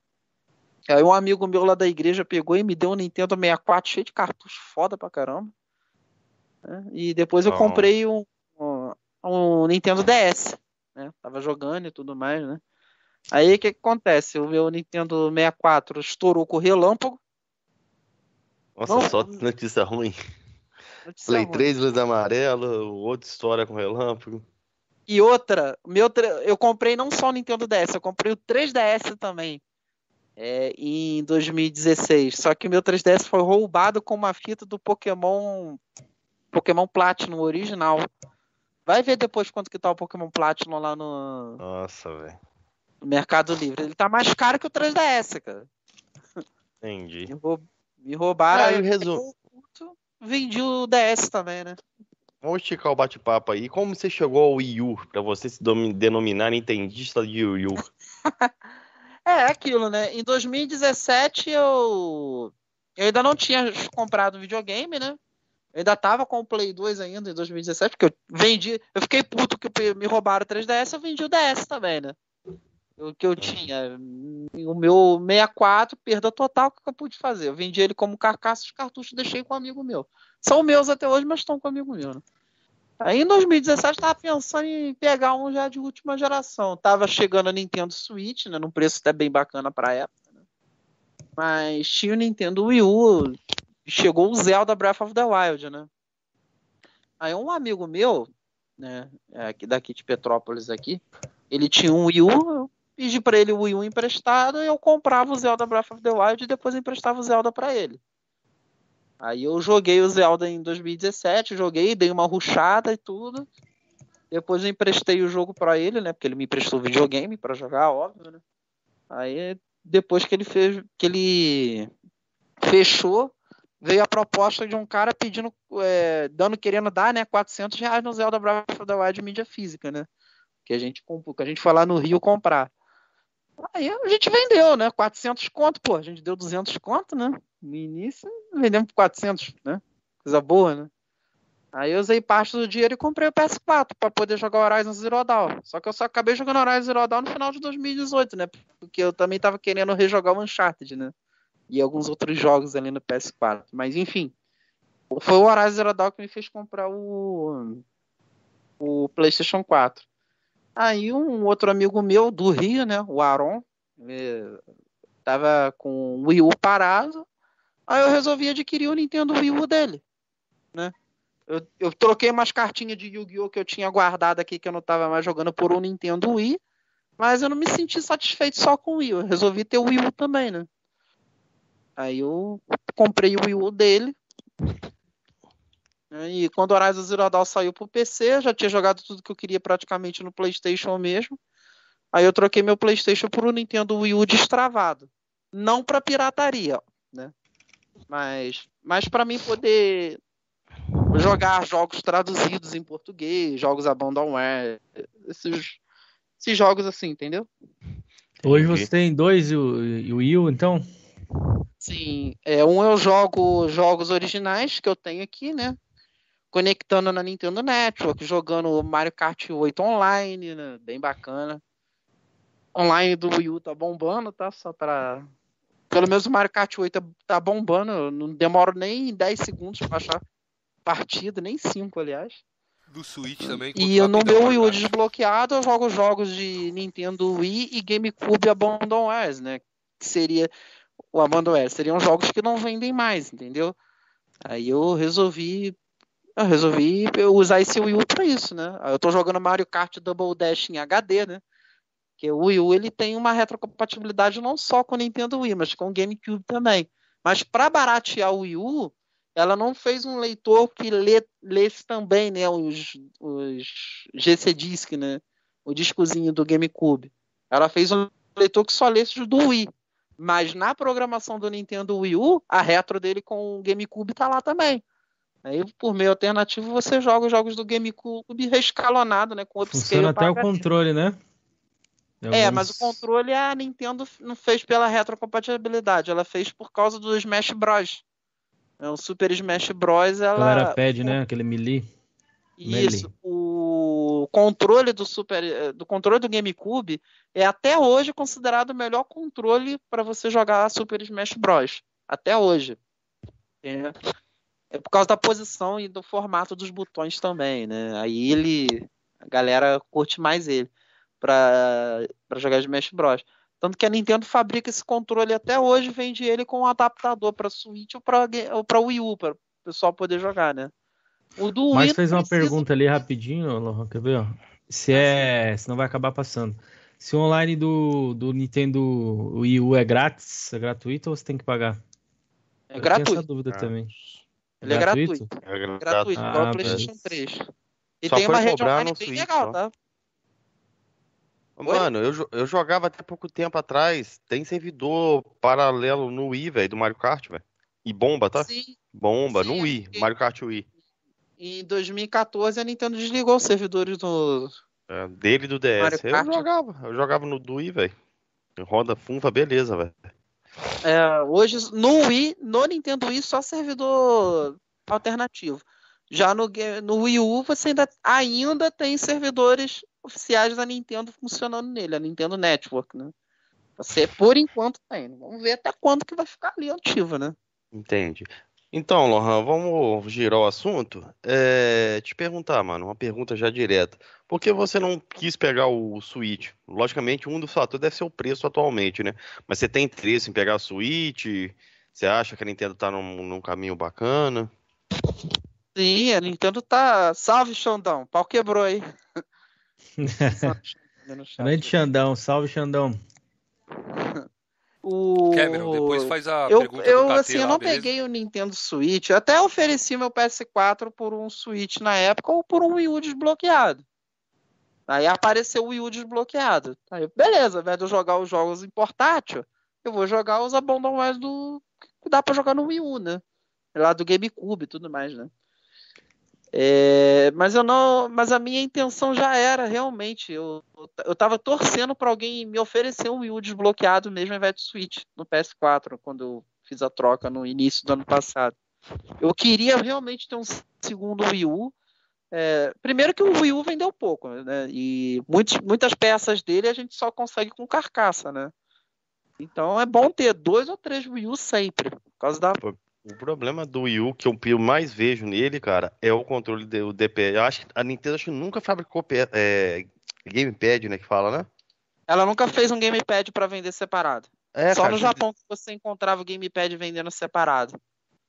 Aí um amigo meu lá da igreja pegou e me deu um Nintendo 64 cheio de cartucho foda pra caramba. né? E depois eu comprei um, um, um Nintendo DS, né? Tava jogando e tudo mais, né? Aí o que, que acontece? O meu Nintendo 64 estourou com relâmpago. Nossa, Não. só notícia ruim. Notícia Play ruim. 3, luz amarela, outra história com relâmpago. E outra, meu, eu comprei não só o Nintendo DS, eu comprei o 3DS também. é, em 2016. Só que o meu 3DS foi roubado com uma fita do Pokémon Pokémon Platinum original. Vai ver depois quanto que tá o Pokémon Platinum lá no, Nossa, velho. No Mercado Livre. Ele tá mais caro que o 3DS, cara. Entendi. Me, rou- me roubaram. Ah, aí e eu resumo. puto, Vendi o DS também, né? Vamos esticar o bate-papo aí. Como você chegou ao Wii U, pra você se denominar nintendista de Wii U? É, aquilo, né? Em 2017 eu. Eu ainda não tinha comprado videogame, né? Eu ainda tava com o Play 2 ainda em 2017, porque eu vendi. Eu fiquei puto que me roubaram o 3DS, eu vendi o DS também, né? O que eu tinha. O meu 64, perda total, o que eu pude fazer? Eu vendi ele como carcaça, os cartuchos deixei com um amigo meu. São meus até hoje, mas estão com um amigo meu, né? Aí em 2017 tava pensando em pegar um já de última geração. Tava chegando a Nintendo Switch, né? Num preço até bem bacana pra época. Né? Mas tinha o Nintendo Wii U. e Chegou o Zelda Breath of the Wild, né? Aí um amigo meu, né? é, aqui- Daqui de Petrópolis aqui, ele tinha um Wii U. Pedi pra ele o Wii U emprestado e eu comprava o Zelda Breath of the Wild e depois emprestava o Zelda pra ele. Aí eu joguei o Zelda em 2017, joguei, dei uma ruchada e tudo. Depois eu emprestei o jogo pra ele, né? Porque ele me emprestou videogame pra jogar, óbvio, né? Aí depois que ele fez, que ele fechou, veio a proposta de um cara pedindo, é, dando, querendo dar, né, 400 reais no Zelda Breath of the Wild mídia física, né? Que a gente que a gente foi lá no Rio comprar. Aí a gente vendeu, né? 400 conto, pô. A gente deu 200 conto, né? No início, vendemos por 400, né? Coisa boa, né? Aí eu usei parte do dinheiro e comprei o PS4 para poder jogar Horizon Zero Dawn. Só que eu só acabei jogando Horizon Zero Dawn no final de 2018, né? Porque eu também tava querendo rejogar o Uncharted, né? E alguns outros jogos ali no PS4. Mas enfim, foi o Horizon Zero Dawn que me fez comprar o o PlayStation 4. Aí um outro amigo meu do Rio, né, o Aaron, ele tava com o Wii U parado. Aí eu resolvi adquirir o Nintendo Wii U dele, né? Eu, eu troquei umas cartinhas de Yu-Gi-Oh! que eu tinha guardado aqui que eu não tava mais jogando por um Nintendo Wii. Mas eu não me senti satisfeito só com o Wii U. Eu resolvi ter o Wii U também, né? Aí eu comprei o Wii U dele. E quando o Horizon Zero Dawn saiu pro PC, eu já tinha jogado tudo que eu queria praticamente no PlayStation mesmo. Aí eu troquei meu PlayStation por um Nintendo Wii U destravado. Não para pirataria, né? Mas, mas para mim poder jogar jogos traduzidos em português, jogos abandonware, esses, esses jogos assim, entendeu? Hoje você tem dois Wii U, então? Sim, é, um eu jogo jogos originais que eu tenho aqui, né? Conectando na Nintendo Network, jogando Mario Kart 8 online, né? Bem bacana. Online do Wii U tá bombando, tá? Só pra. Pelo menos o Mario Kart 8 tá bombando. Eu não demoro nem 10 segundos pra achar partida, nem 5, aliás. Do Switch também. E no meu Wii U desbloqueado, eu jogo jogos de Nintendo Wii e GameCube Abandonwares, né? Que seria o Abandonware. Seriam jogos que não vendem mais, entendeu? Aí eu resolvi eu resolvi usar esse Wii U para isso, né? Eu tô jogando Mario Kart Double Dash em HD, né? Que o Wii U ele tem uma retrocompatibilidade não só com o Nintendo Wii, mas com o GameCube também. Mas para baratear o Wii U, ela não fez um leitor que lê, lesse também né, os, os GC Disc, né, o discozinho do GameCube. Ela fez um leitor que só lesse os do Wii. Mas na programação do Nintendo Wii U, a retro dele com o GameCube está lá também. Aí, por meio alternativo, você joga os jogos do GameCube rescalonado, né? Com Funciona até o controle, né? É, mas o controle a Nintendo não fez pela retrocompatibilidade, ela fez por causa do Smash Bros. É, o Super Smash Bros. Ela. era pad, né? Aquele melee. Isso. Melee. O controle do Super, eh, do controle do GameCube é até hoje considerado o melhor controle para você jogar Super Smash Bros. Até hoje. É. é por causa da posição e do formato dos botões também, né? Aí ele, a galera curte mais ele para jogar Smash Bros. Tanto que a Nintendo fabrica esse controle até hoje, vende ele com um adaptador para Switch ou para Wii U, para o pessoal poder jogar, né? O do Mas Wii fez uma precisa... pergunta ali rapidinho, Lohan, quer ver? Se é, se não vai acabar passando. Se o online do, do Nintendo Wii U é grátis, é gratuito ou você tem que pagar? É Eu gratuito. essa dúvida ah. também. Ele é gratuito? É gratuito, gratuito ah, igual o PlayStation 3. E Só tem uma rede online bem legal, tá? Mano, eu, eu jogava até pouco tempo atrás. Tem servidor paralelo no Wii, velho, do Mario Kart, velho. E bomba, tá? Sim. Bomba, Sim, no Wii, Mario Kart Wii. Em 2014 a Nintendo desligou os servidores do. É, dele do DS. Eu jogava. Eu jogava no do Wii, velho. Roda funfa, beleza, velho. É, hoje, no Wii, no Nintendo Wii, só servidor alternativo. Já no, no Wii U, você ainda, ainda tem servidores oficiais da Nintendo funcionando nele, a Nintendo Network, né? Você, por enquanto, tem. Vamos ver até quando que vai ficar ali ativa, né? Entende. Então, Lohan, vamos girar o assunto. É, te perguntar, mano, uma pergunta já direta. Por que você não quis pegar o Switch? Logicamente, um dos fatores deve ser o preço atualmente, né? Mas você tem interesse em pegar a Switch? Você acha que a Nintendo tá num, num caminho bacana? Sim, a Nintendo tá. Salve, Xandão. Pau quebrou aí. Grande Xandão, salve Xandão. O... Cameron, depois faz a eu, pergunta eu, assim, eu não beleza? peguei o Nintendo Switch. Eu até ofereci meu PS4 por um Switch na época ou por um Wii U desbloqueado. Aí apareceu o Wii U desbloqueado. Aí, beleza, ao invés de eu jogar os jogos em portátil, eu vou jogar os abandonwares do que dá para jogar no Wii U, né? Lá do GameCube e tudo mais, né? É, mas eu não, mas a minha intenção já era realmente. Eu, eu tava torcendo para alguém me oferecer um Wii U desbloqueado mesmo ao invés de Switch no PS4 quando eu fiz a troca no início do ano passado. Eu queria realmente ter um segundo Wii U. É, primeiro que o Wii U vendeu pouco, né? E muitos, muitas peças dele a gente só consegue com carcaça, né? Então é bom ter dois ou três Wii U sempre, por causa da o problema do Wii U que eu mais vejo nele, cara, é o controle do DPI. Eu acho que a Nintendo acho que nunca fabricou é, gamepad, né, que fala, né? Ela nunca fez um gamepad para vender separado. É, Só cara, no Japão que você encontrava o gamepad vendendo separado.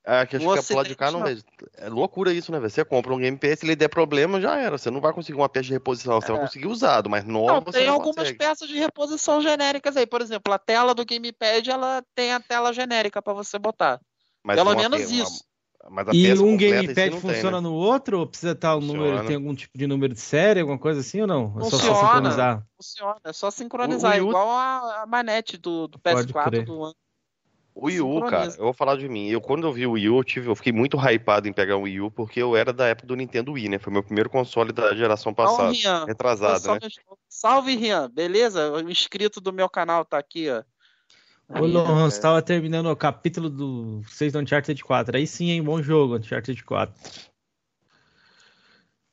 É, que acho que é lado de cá não é. É loucura isso, né? Você compra um Game Pass, se ele der problema, já era. Você não vai conseguir uma peça de reposição, você é. vai conseguir usado, mas nova não, tem não algumas consegue. peças de reposição genéricas aí. Por exemplo, a tela do Gamepad, ela tem a tela genérica para você botar. Mas Pelo menos isso. Uma, e um Gamepad funciona tem, né? no outro? Ou precisa estar o número, tem algum tipo de número de série, alguma coisa assim ou não? É funciona, só sincronizar? Funciona, é só sincronizar, o, o igual a, a manete do, do PS4 do ano. O Wii U, cara, eu vou falar de mim. Eu, quando eu vi o Wii U, eu, tive, eu fiquei muito hypado em pegar o Wii U, porque eu era da época do Nintendo Wii, né? Foi meu primeiro console da geração passada. Rian, retrasado, né? Salve, Rian. Beleza? O inscrito do meu canal tá aqui, ó. Ô, Lohan, você tava terminando o capítulo do 6 do Uncharted 4. Aí sim, hein? Bom jogo, Uncharted 4.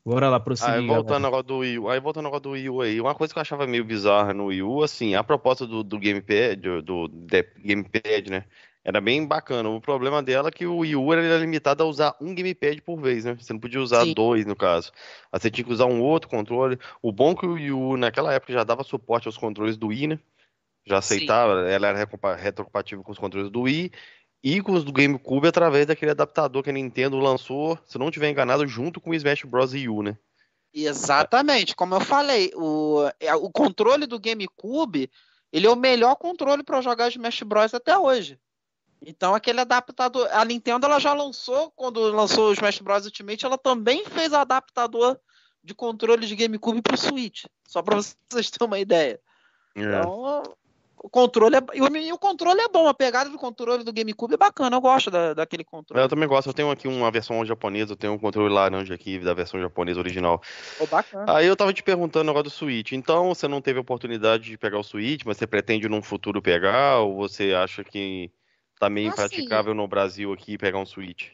Bora lá prosseguir. Aí voltando agora do Wii U, aí voltando agora do Wii U aí, uma coisa que eu achava meio bizarra no Wii U, assim, a proposta do, do Gamepad, do, do Gamepad, né? Era bem bacana. O problema dela é que o Wii U era limitado a usar um gamepad por vez, né? Você não podia usar Sim. dois, no caso. Aí você tinha que usar um outro controle. O bom é que o Wii U, naquela época, já dava suporte aos controles do Wii, né? Já aceitava, Sim. ela era retrocompatível com os controles do Wii e com os do GameCube através daquele adaptador que a Nintendo lançou, se não tiver enganado, junto com o Smash Bros. U, né? Exatamente, como eu falei, o, é, o controle do GameCube, ele é o melhor controle para jogar Smash Bros até hoje. Então aquele adaptador, a Nintendo ela já lançou quando lançou o Smash Bros Ultimate, ela também fez adaptador de controle de GameCube para o Switch, só para vocês terem uma ideia. É. Então o controle é, e o controle é bom, a pegada do controle do GameCube é bacana, eu gosto da, daquele controle. Eu também gosto, eu tenho aqui uma versão japonesa, eu tenho um controle laranja aqui da versão japonesa original. Oh, bacana. Aí eu tava te perguntando agora do Switch, então você não teve oportunidade de pegar o Switch, mas você pretende num futuro pegar, ou você acha que tá meio assim, impraticável no Brasil aqui pegar um Switch?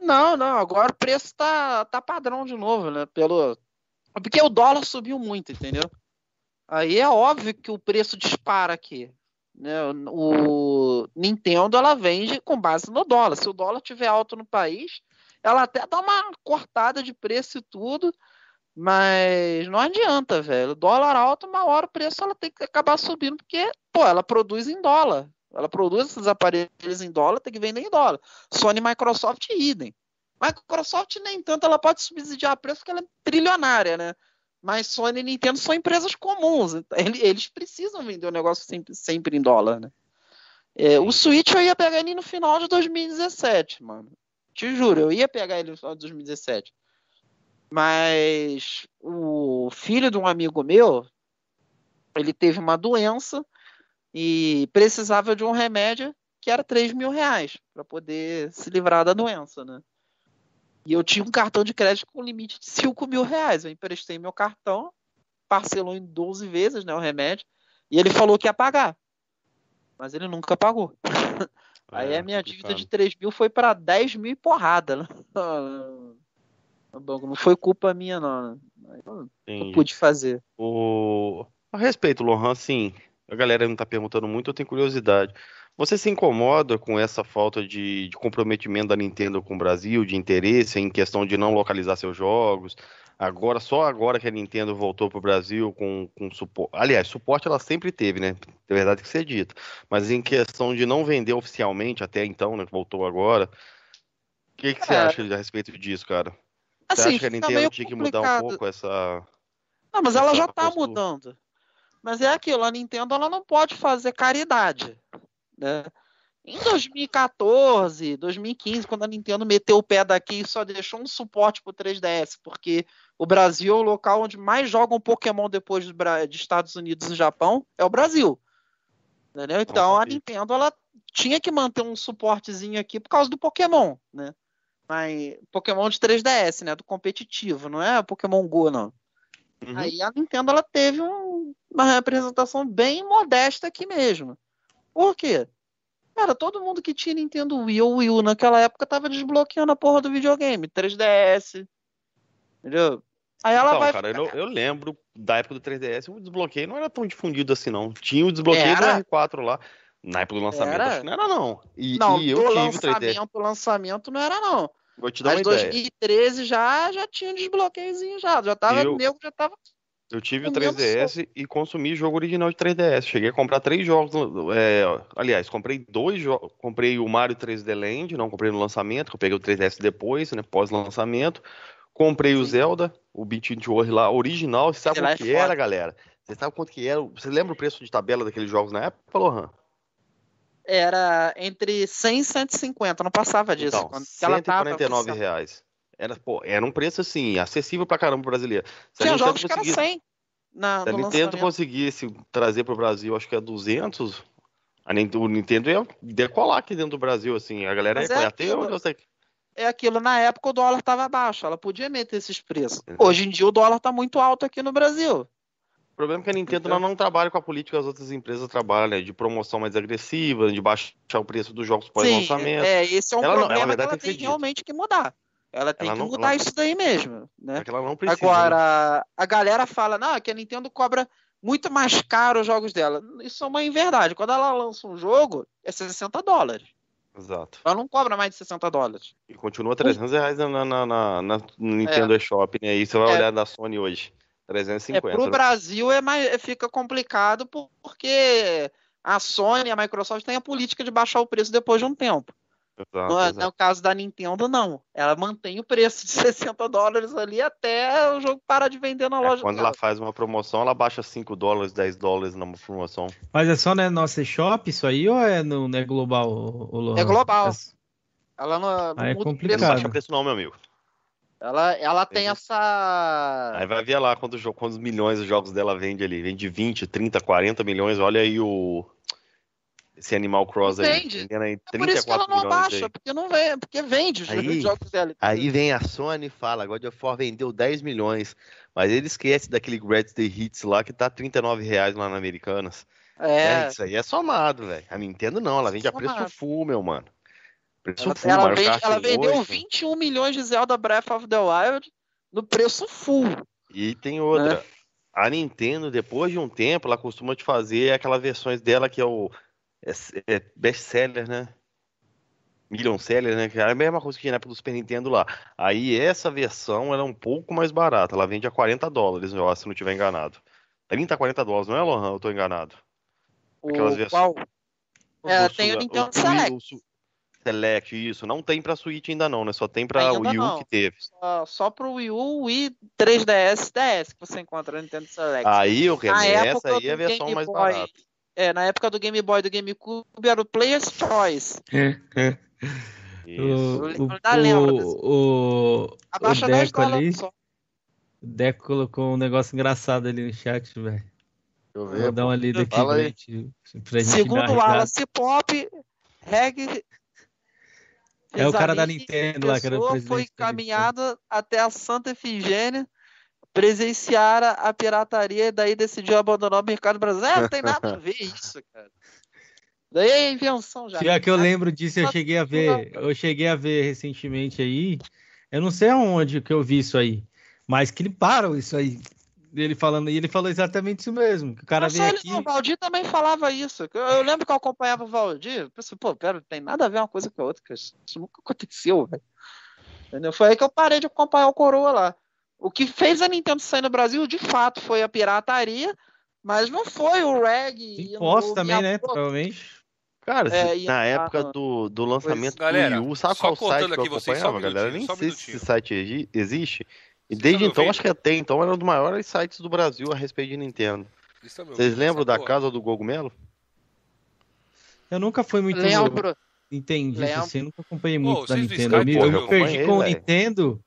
Não, não, agora o preço tá, tá padrão de novo, né, pelo... Porque o dólar subiu muito, entendeu? Aí é óbvio que o preço dispara aqui. Né? O Nintendo ela vende com base no dólar. Se o dólar tiver alto no país, ela até dá uma cortada de preço e tudo, mas não adianta, velho. O dólar alto, uma hora o preço ela tem que acabar subindo, porque, pô, ela produz em dólar. Ela produz esses aparelhos em dólar, tem que vender em dólar. Sony, Microsoft, idem. Microsoft nem tanto, ela pode subsidiar preço porque ela é trilionária, né? Mas Sony e Nintendo são empresas comuns. Eles precisam vender o negócio sempre, sempre em dólar, né? É, o Switch eu ia pegar ele no final de 2017, mano. Te juro, eu ia pegar ele no final de 2017. Mas o filho de um amigo meu, ele teve uma doença e precisava de um remédio que era 3 mil reais para poder se livrar da doença, né? E eu tinha um cartão de crédito com limite de 5 mil reais. Eu emprestei meu cartão, parcelou em 12 vezes né, o remédio, e ele falou que ia pagar. Mas ele nunca pagou. É, Aí a minha dívida de 3 mil foi para 10 mil e porrada. Né? Não foi culpa minha, não. Eu pude fazer. O... A respeito, Lohan, sim. A galera não tá perguntando muito, eu tenho curiosidade. Você se incomoda com essa falta de, de, comprometimento da Nintendo com o Brasil, de interesse em questão de não localizar seus jogos? Agora, só agora que a Nintendo voltou para o Brasil com, com suporte. Aliás, suporte ela sempre teve, né? É verdade que ser dito. Mas em questão de não vender oficialmente até então, né? Que voltou agora. O que, que é. você acha a respeito disso, cara? Assim, você acha que a Nintendo tinha que mudar um pouco essa. Não, mas ela já está mudando. Mas é aquilo, a Nintendo ela não pode fazer caridade. Né? Em 2014, 2015, quando a Nintendo meteu o pé daqui e só deixou um suporte para o 3DS, porque o Brasil é o local onde mais jogam Pokémon depois de Estados Unidos e Japão, é o Brasil. Entendeu? Então a Nintendo ela tinha que manter um suportezinho aqui por causa do Pokémon, né? Mas Pokémon de 3DS, né? Do competitivo, não é Pokémon Go, não. Uhum. Aí a Nintendo ela teve um, uma representação bem modesta aqui mesmo. Por quê? Cara, todo mundo que tinha Nintendo Wii ou Wii U naquela época tava desbloqueando a porra do videogame, 3DS. Entendeu? Aí ela então, vai. Cara, eu, eu, lembro da época do 3DS, o desbloqueio não era tão difundido assim, não. Tinha o desbloqueio era... do R4 lá. Na época do lançamento, era... acho que não era, não. E, não, e eu tive lançamento, 3DS. O lançamento não era, não. Vou te dar Mas uma 2013 ideia. já, já tinha desbloqueiozinho já. Já tava, eu... nego já tava Eu tive o O meu 3DS e consumi jogo original de 3DS. Cheguei a comprar três jogos. é, aliás, comprei dois jogos. Comprei o Mario 3D Land, não comprei no lançamento, que eu peguei o 3DS depois, né? Pós-lançamento. Comprei o. Zelda, o Beat World lá, original. Você sabe quanto é que era, foda. galera? Você sabe quanto que era? Você lembra o preço de tabela daqueles jogos na época, Lohan? Era entre 100 e 150, não passava disso. Então, quando que ela tava 149 reais. Era, pô, era um preço assim, acessível pra caramba pro brasileiro. Se Tinha jogos que era conseguisse- 100 na, Se a Nintendo conseguisse trazer pro Brasil, acho que é 200, a Nintendo, o Nintendo ia decolar aqui dentro do Brasil, assim. A galera Mas ia é até onde eu sei. É aquilo, na época o dólar estava baixo, ela podia meter esses preços. Hoje em dia o dólar está muito alto aqui no Brasil. O problema é que a Nintendo não, não trabalha com a política que as outras empresas trabalham, né? De promoção mais agressiva, de baixar o preço dos jogos pós-lançamento. é, esse é um Ela não- problema ela, na que verdade, ela tem que tem realmente que mudar. Ela tem Ela que não- mudar ela- isso daí mesmo, né? Porque ela não precisa. né? Agora, a galera fala, não, que a Nintendo cobra muito mais caro os jogos dela. Isso é uma inverdade. Quando ela lança um jogo, é 60 dólares. Exato. Ela não cobra mais de 60 dólares. E continua 300 reais na, na, na, na Nintendo eShop, né? Aí você vai É. olhar da Sony hoje. É, 350. pro né? Brasil é mais, é- fica complicado por- porque a Sony e a Microsoft têm a política de baixar o preço depois de um tempo. Exato, No, exato. no caso da Nintendo, não. Ela mantém o preço de 60 dólares ali até o jogo parar de vender na É, loja quando dela. ela faz uma promoção, ela baixa 5 dólares, 10 dólares numa promoção. Mas é só na nossa shop isso aí ou é no é global, o? É global. Ela não, não Aí é muda o complicado. preço. Não baixa preço não, meu amigo. Ela, ela tem essa. Aí vai ver lá quantos, quantos milhões os jogos dela vende ali. Vende 20, 30, 40 milhões. Olha aí o. Esse Animal Cross aí. Vende. Vendendo aí É por isso que ela 34 não milhões abaixa, aí. porque não vende, porque vende os Aí- jogos dela. Aí vem a Sony e fala, God of War vendeu 10 milhões. Mas ele esquece daquele Great Day Hits lá que tá 39 reais lá na Americanas. É, É, isso aí é somado, velho. A Nintendo não, ela vende a preço Somado. full, meu mano. Preço ela, full, ela vende- ela vendeu 8. 21 milhões de Zelda Breath of the Wild no preço full. E tem outra. Né? A Nintendo, depois de um tempo, ela costuma te fazer aquelas versões dela que é o é, é best seller, né? Million seller, né? Que é a mesma coisa que tinha na época do Super Nintendo lá. Aí essa versão era um pouco mais barata. Ela vende a 40 dólares, eu acho, se não estiver enganado. 30, 40 dólares, não é, Lohan? Eu tô enganado. Aquelas O versões. qual? É, tem o Nintendo o- Select. Select, isso. Não tem pra Switch ainda não, né? Só tem pra Ainda Wii U não. que teve. Só, só pro Wii U, Wii 3DS, DS que você encontra no Nintendo Select. Aí, o Na essa aí é a versão Game mais Boy, barata. É, na época do Game Boy e do GameCube era o Player's Choice. Isso. Eu O, o, o, Abaixa o 10 Deco ali, só. o Deco colocou um negócio engraçado ali no chat, velho. Deixa eu Vou dar uma lida aqui Fala pra gente, pra gente Segundo. Wallace Pop, Reg. É o cara da Nintendo lá, que era o presidente foi encaminhada até a Santa Efigênia presenciar a, pirataria e daí decidiu abandonar o mercado brasileiro. É, não tem nada a ver isso, cara. Daí é invenção já. Pior que eu lembro disso, eu cheguei a ver, eu cheguei a ver recentemente aí, eu não sei aonde que eu vi isso aí, mas que limparam isso aí, dele falando, e ele falou exatamente isso mesmo, que o cara veio ele aqui, não, o Valdir também falava isso. Eu, eu lembro que eu acompanhava o Valdir. Eu pensei, pô, pera, não tem nada a ver uma coisa com a outra, cara. Isso, isso nunca aconteceu, velho. Entendeu? Foi aí que eu parei de acompanhar o Coroa lá. O que fez a Nintendo sair no Brasil, de fato, foi a pirataria, mas não foi o Reg. e imposto o também, né, provavelmente. Cara, É, na a- época do, do lançamento Galera, do Wii U, sabe qual site que eu vocês, só um acompanhava, galera? Eu Nem um sei se esse site exi- existe. E desde então, ouvindo? acho que até então era um dos maiores sites do Brasil a respeito de Nintendo. Vocês lembram da porra? Casa do Cogumelo? Eu nunca fui muito Lembro. Lembro. assim, eu nunca acompanhei muito da Nintendo. Skype, eu eu me perdi com o velho. Nintendo,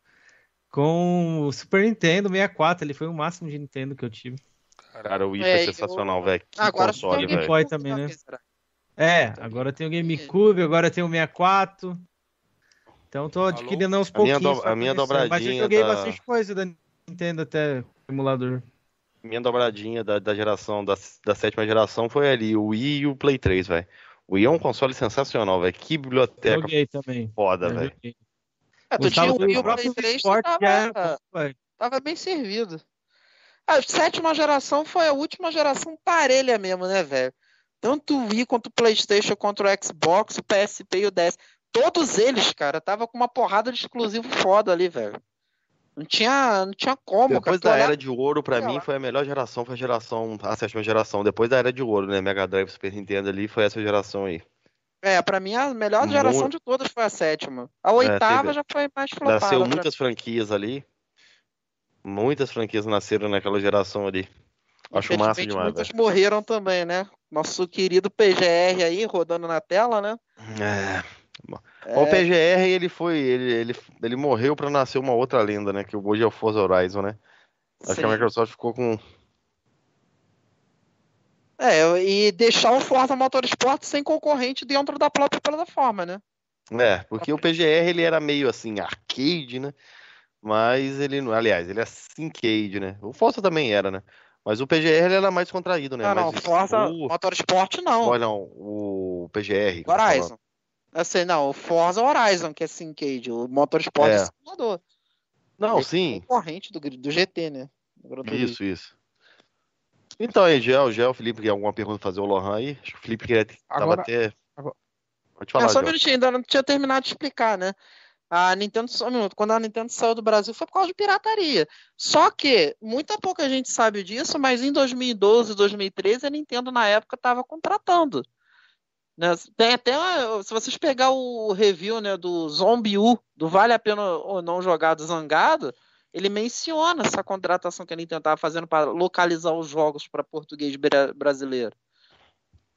com o Super Nintendo 64, ele foi o máximo de Nintendo que eu tive. Cara, o Wii É, foi eu- sensacional, velho. Que Agora console, tem o Game velho. Boy também, né? É, agora tem o GameCube, agora tem o 64. Então tô adquirindo aos A minha pouquinhos. do- a minha conhecer. Mas eu dobradinha joguei da- bastante coisa da Nintendo até emulador. Minha dobradinha da, da geração, da, da sétima geração foi ali, o Wii e o Play 3, velho. O Wii é um console sensacional, velho. Que biblioteca Joguei também. foda, Eu velho. É, tu tinha o Wii e o próprio Play 3 esporte tava, era velho. tava bem servido. A sétima geração foi a última geração parelha mesmo, né, velho? Tanto o Wii quanto o PlayStation, quanto o Xbox, o PSP e o DS. Todos eles, cara, tava com uma porrada de exclusivo foda ali, velho. Não tinha, não tinha como, Depois cara. da era de ouro, pra Sei mim, lá. foi a melhor geração, foi a geração, a sétima geração. Depois da era de ouro, né? Mega Drive, Super Nintendo ali, foi essa geração aí. É, pra mim a melhor geração de todas foi a sétima. A oitava teve- já foi mais flopada. Nasceu pra muitas franquias ali. Muitas franquias nasceram naquela geração ali. Acho massa demais, muitas velho. morreram também, né? Nosso querido PGR aí rodando na tela, né? É. É, O PGR, ele foi. Ele, ele, ele morreu pra nascer uma outra lenda, né? Que hoje é o Forza Horizon, né? Acho que a sim. Microsoft ficou com. É, e deixar o Forza Motorsport sem concorrente dentro da própria plataforma, né? É, porque o PGR ele era meio assim, arcade, né? Mas ele não. Aliás, ele é syncade, né? O Forza também era, né? Mas o PGR ele era mais contraído, né? Não, não, Mais Forza o- Motorsport não. Olha, não, o PGR. falando. Horizon. Assim, não, o Forza Horizon, que é Syncade, o Motorsport é, É. simulador. Não, Ele é sim. Concorrente do, do GT, né? Do. Isso, isso. Então aí, Gel, Gel, Felipe, quer alguma pergunta fazer o Lohan aí? Acho que o Felipe queria, tava Agora- até. agora- Pode É, falar, só um minutinho, ainda não tinha terminado de explicar, né? A Nintendo, só um minuto, quando a Nintendo saiu do Brasil foi por causa de pirataria. Só que muita pouca gente sabe disso, mas em 2012, 2013 a Nintendo na época estava contratando. né? Tem até, se vocês pegar o review né, do Zombie U, do Vale a Pena ou Não Jogar do Zangado, ele menciona essa contratação que a Nintendo estava fazendo para localizar os jogos para português bra- brasileiro.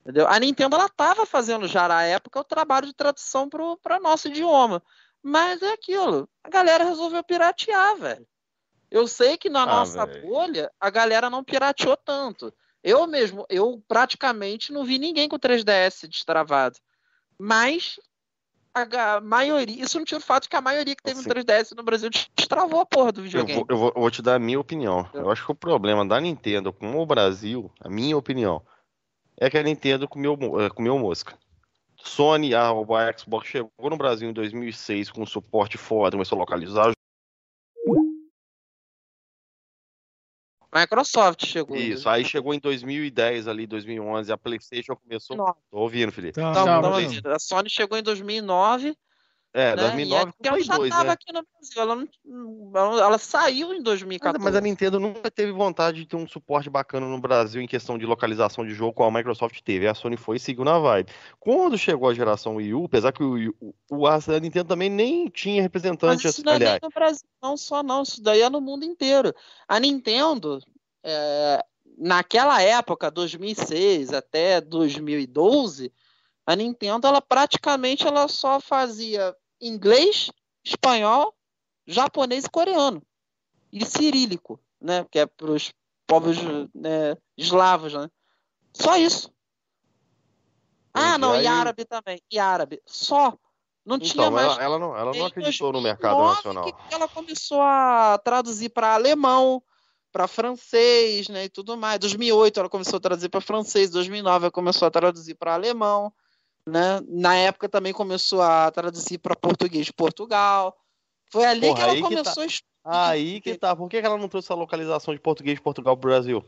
Entendeu? A Nintendo ela estava fazendo já na época o trabalho de tradução para nosso idioma. Mas é aquilo. A galera resolveu piratear, velho. Eu sei que na Ah, nossa velho. bolha a galera não pirateou tanto. Eu mesmo, eu praticamente não vi ninguém com 3DS destravado. Mas a maioria, isso não tira o fato que a maioria que teve Assim. um 3DS no Brasil destravou a porra do videogame. vou, eu, vou, eu vou te dar a minha opinião. Eu- Eu acho que o problema da Nintendo com o Brasil, a minha opinião, é que a Nintendo comeu, eh, comeu mosca. Sony, a, a Xbox chegou no Brasil em 2006 com um suporte foda, começou a localizar Microsoft chegou. Isso, aí chegou em 2010 ali, 2011, a PlayStation começou. Não, Tô ouvindo, Felipe. Então, não, Não, não, mas- mentira. a Sony chegou em 2009, É, né? 2009 e a Play já 2, estava né? aqui no Brasil. Ela, não- ela, saiu em Mas, 2014. mas a Nintendo nunca teve vontade de ter um suporte bacana no Brasil em questão de localização de jogo, como a Microsoft teve. A Sony foi e seguiu na vibe. Quando chegou a geração Wii U, apesar que o, o, a Nintendo também nem tinha Mas representante, isso não é no Brasil, não só não. Isso daí é no mundo inteiro. A Nintendo, é, naquela época, 2006 até 2012, a Nintendo, ela praticamente ela só fazia inglês, espanhol, japonês e coreano. E cirílico, né? Que é para os povos né, eslavos, né? Só isso. Ah, não, e Aí- árabe também. E árabe. Só. Não tinha Então, mais ela, ela não, ela não acreditou no mercado 2009 nacional. que ela começou a traduzir para alemão, para francês, né, e tudo mais. 2008 ela começou a traduzir para francês, 2009 ela começou a traduzir para alemão, né? Na época também começou a traduzir para português de Portugal. Foi ali Porra, que ela aí que começou a estudar. Aí que tá. Por que ela não trouxe a localização de português de Portugal pro Brasil?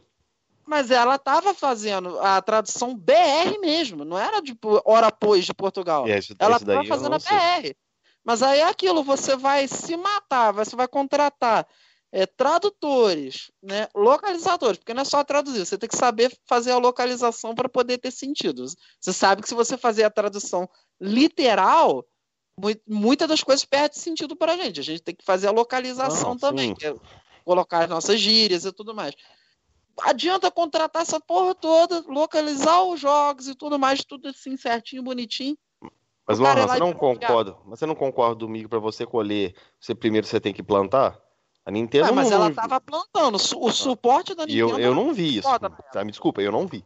Mas ela estava fazendo a tradução BR mesmo, não era tipo hora após de Portugal. É, Ela esse daí tá eu fazendo a. BR. Mas aí é aquilo, você vai se matar, você vai contratar é, tradutores, né, localizadores, porque não é só traduzir, você tem que saber fazer a localização para poder ter sentido. Você sabe que se você fazer a tradução literal, mui- muitas das coisas perdem sentido para a gente. A gente tem que fazer a localização Não, também, é colocar as nossas gírias e tudo mais. Adianta contratar essa porra toda, localizar os jogos e tudo mais, tudo assim certinho, bonitinho. Mas, Lohan, é você não concorda? Mas você não concorda comigo para você colher? Você primeiro você tem que plantar? A Nintendo Ah, mas não, ela não- tava plantando. O suporte da E eu, Nintendo. eu não vi isso. Tá, me desculpa, eu não vi.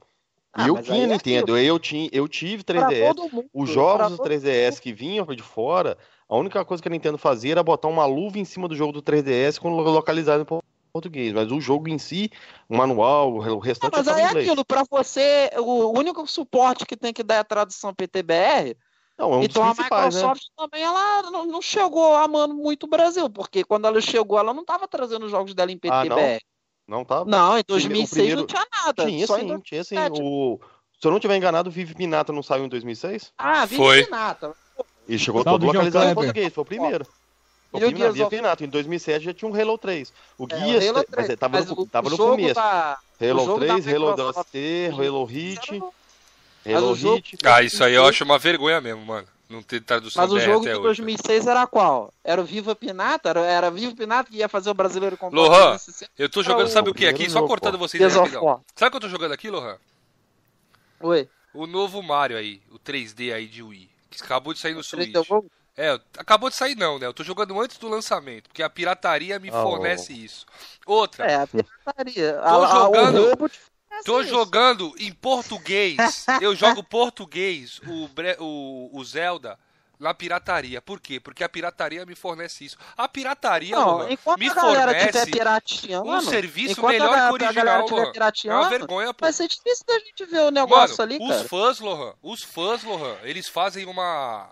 Ah, eu mas tinha é Nintendo, eu, tinha, eu tive pra 3DS. todo mundo, Os jogos do todo 3DS que vinham de fora, a única coisa que a Nintendo fazia era botar uma luva em cima do jogo do 3DS com localizado em por- português. Mas o jogo em si, o manual, o Ah, restante mas é aí é inglês. aquilo, pra você, o único suporte que tem que dar é a tradução PTBR. Não, é um dos então a né? Microsoft também ela não, não chegou amando muito o Brasil, porque quando ela chegou, ela não estava trazendo os jogos dela em Ah, não? PTBR. Não tá? não? em o 2006 primeiro- não tinha nada. Tinha só sim, 2000 tinha sim. 2007. O... Se eu não tiver enganado, o Vive Pinata não saiu em 2006? Ah, Foi. Vive Nata. E chegou todo localizado em português, foi o primeiro. O E o Via of- Pinato, em 2007 já tinha um Halo 3. O É, o mas 3, tava, mas no, o- tava o no começo. da- Halo jogo da 3, Halo DLC, Halo Hit, era- Halo o jogo- Hit. Ah, isso aí eu acho uma vergonha mesmo, mano. Não ter tradução Mas o jogo até de hoje. 2006 era qual? Era o Viva Pinata? Era, era Viva Pinata que ia fazer o brasileiro comprar Lohan, o 360? Eu tô jogando, sabe o que aqui? Só cortando vocês aí rapidão. Sabe o que eu tô jogando aqui, Lohan? Oi. O novo Mario aí, o 3D aí de Wii. Que acabou de sair no Switch. 3D World? É, acabou de sair não, né? Eu tô jogando antes do lançamento, porque a pirataria me Oh. fornece isso. Outra, É, a pirataria. Tô A- a- jogando- O roubo te fornece tô isso. jogando em português. Eu jogo português, o, o, o Zelda, na pirataria. Por quê? Porque a pirataria me fornece isso. A pirataria, Não, Lohan, enquanto me a galera fornece pirateando, um serviço enquanto melhor a, que o a original, Lohan. É uma vergonha, pô. vai ser difícil da gente ver o negócio Mano, ali, os cara. fãs, Lohan, os fãs, Lohan, eles fazem uma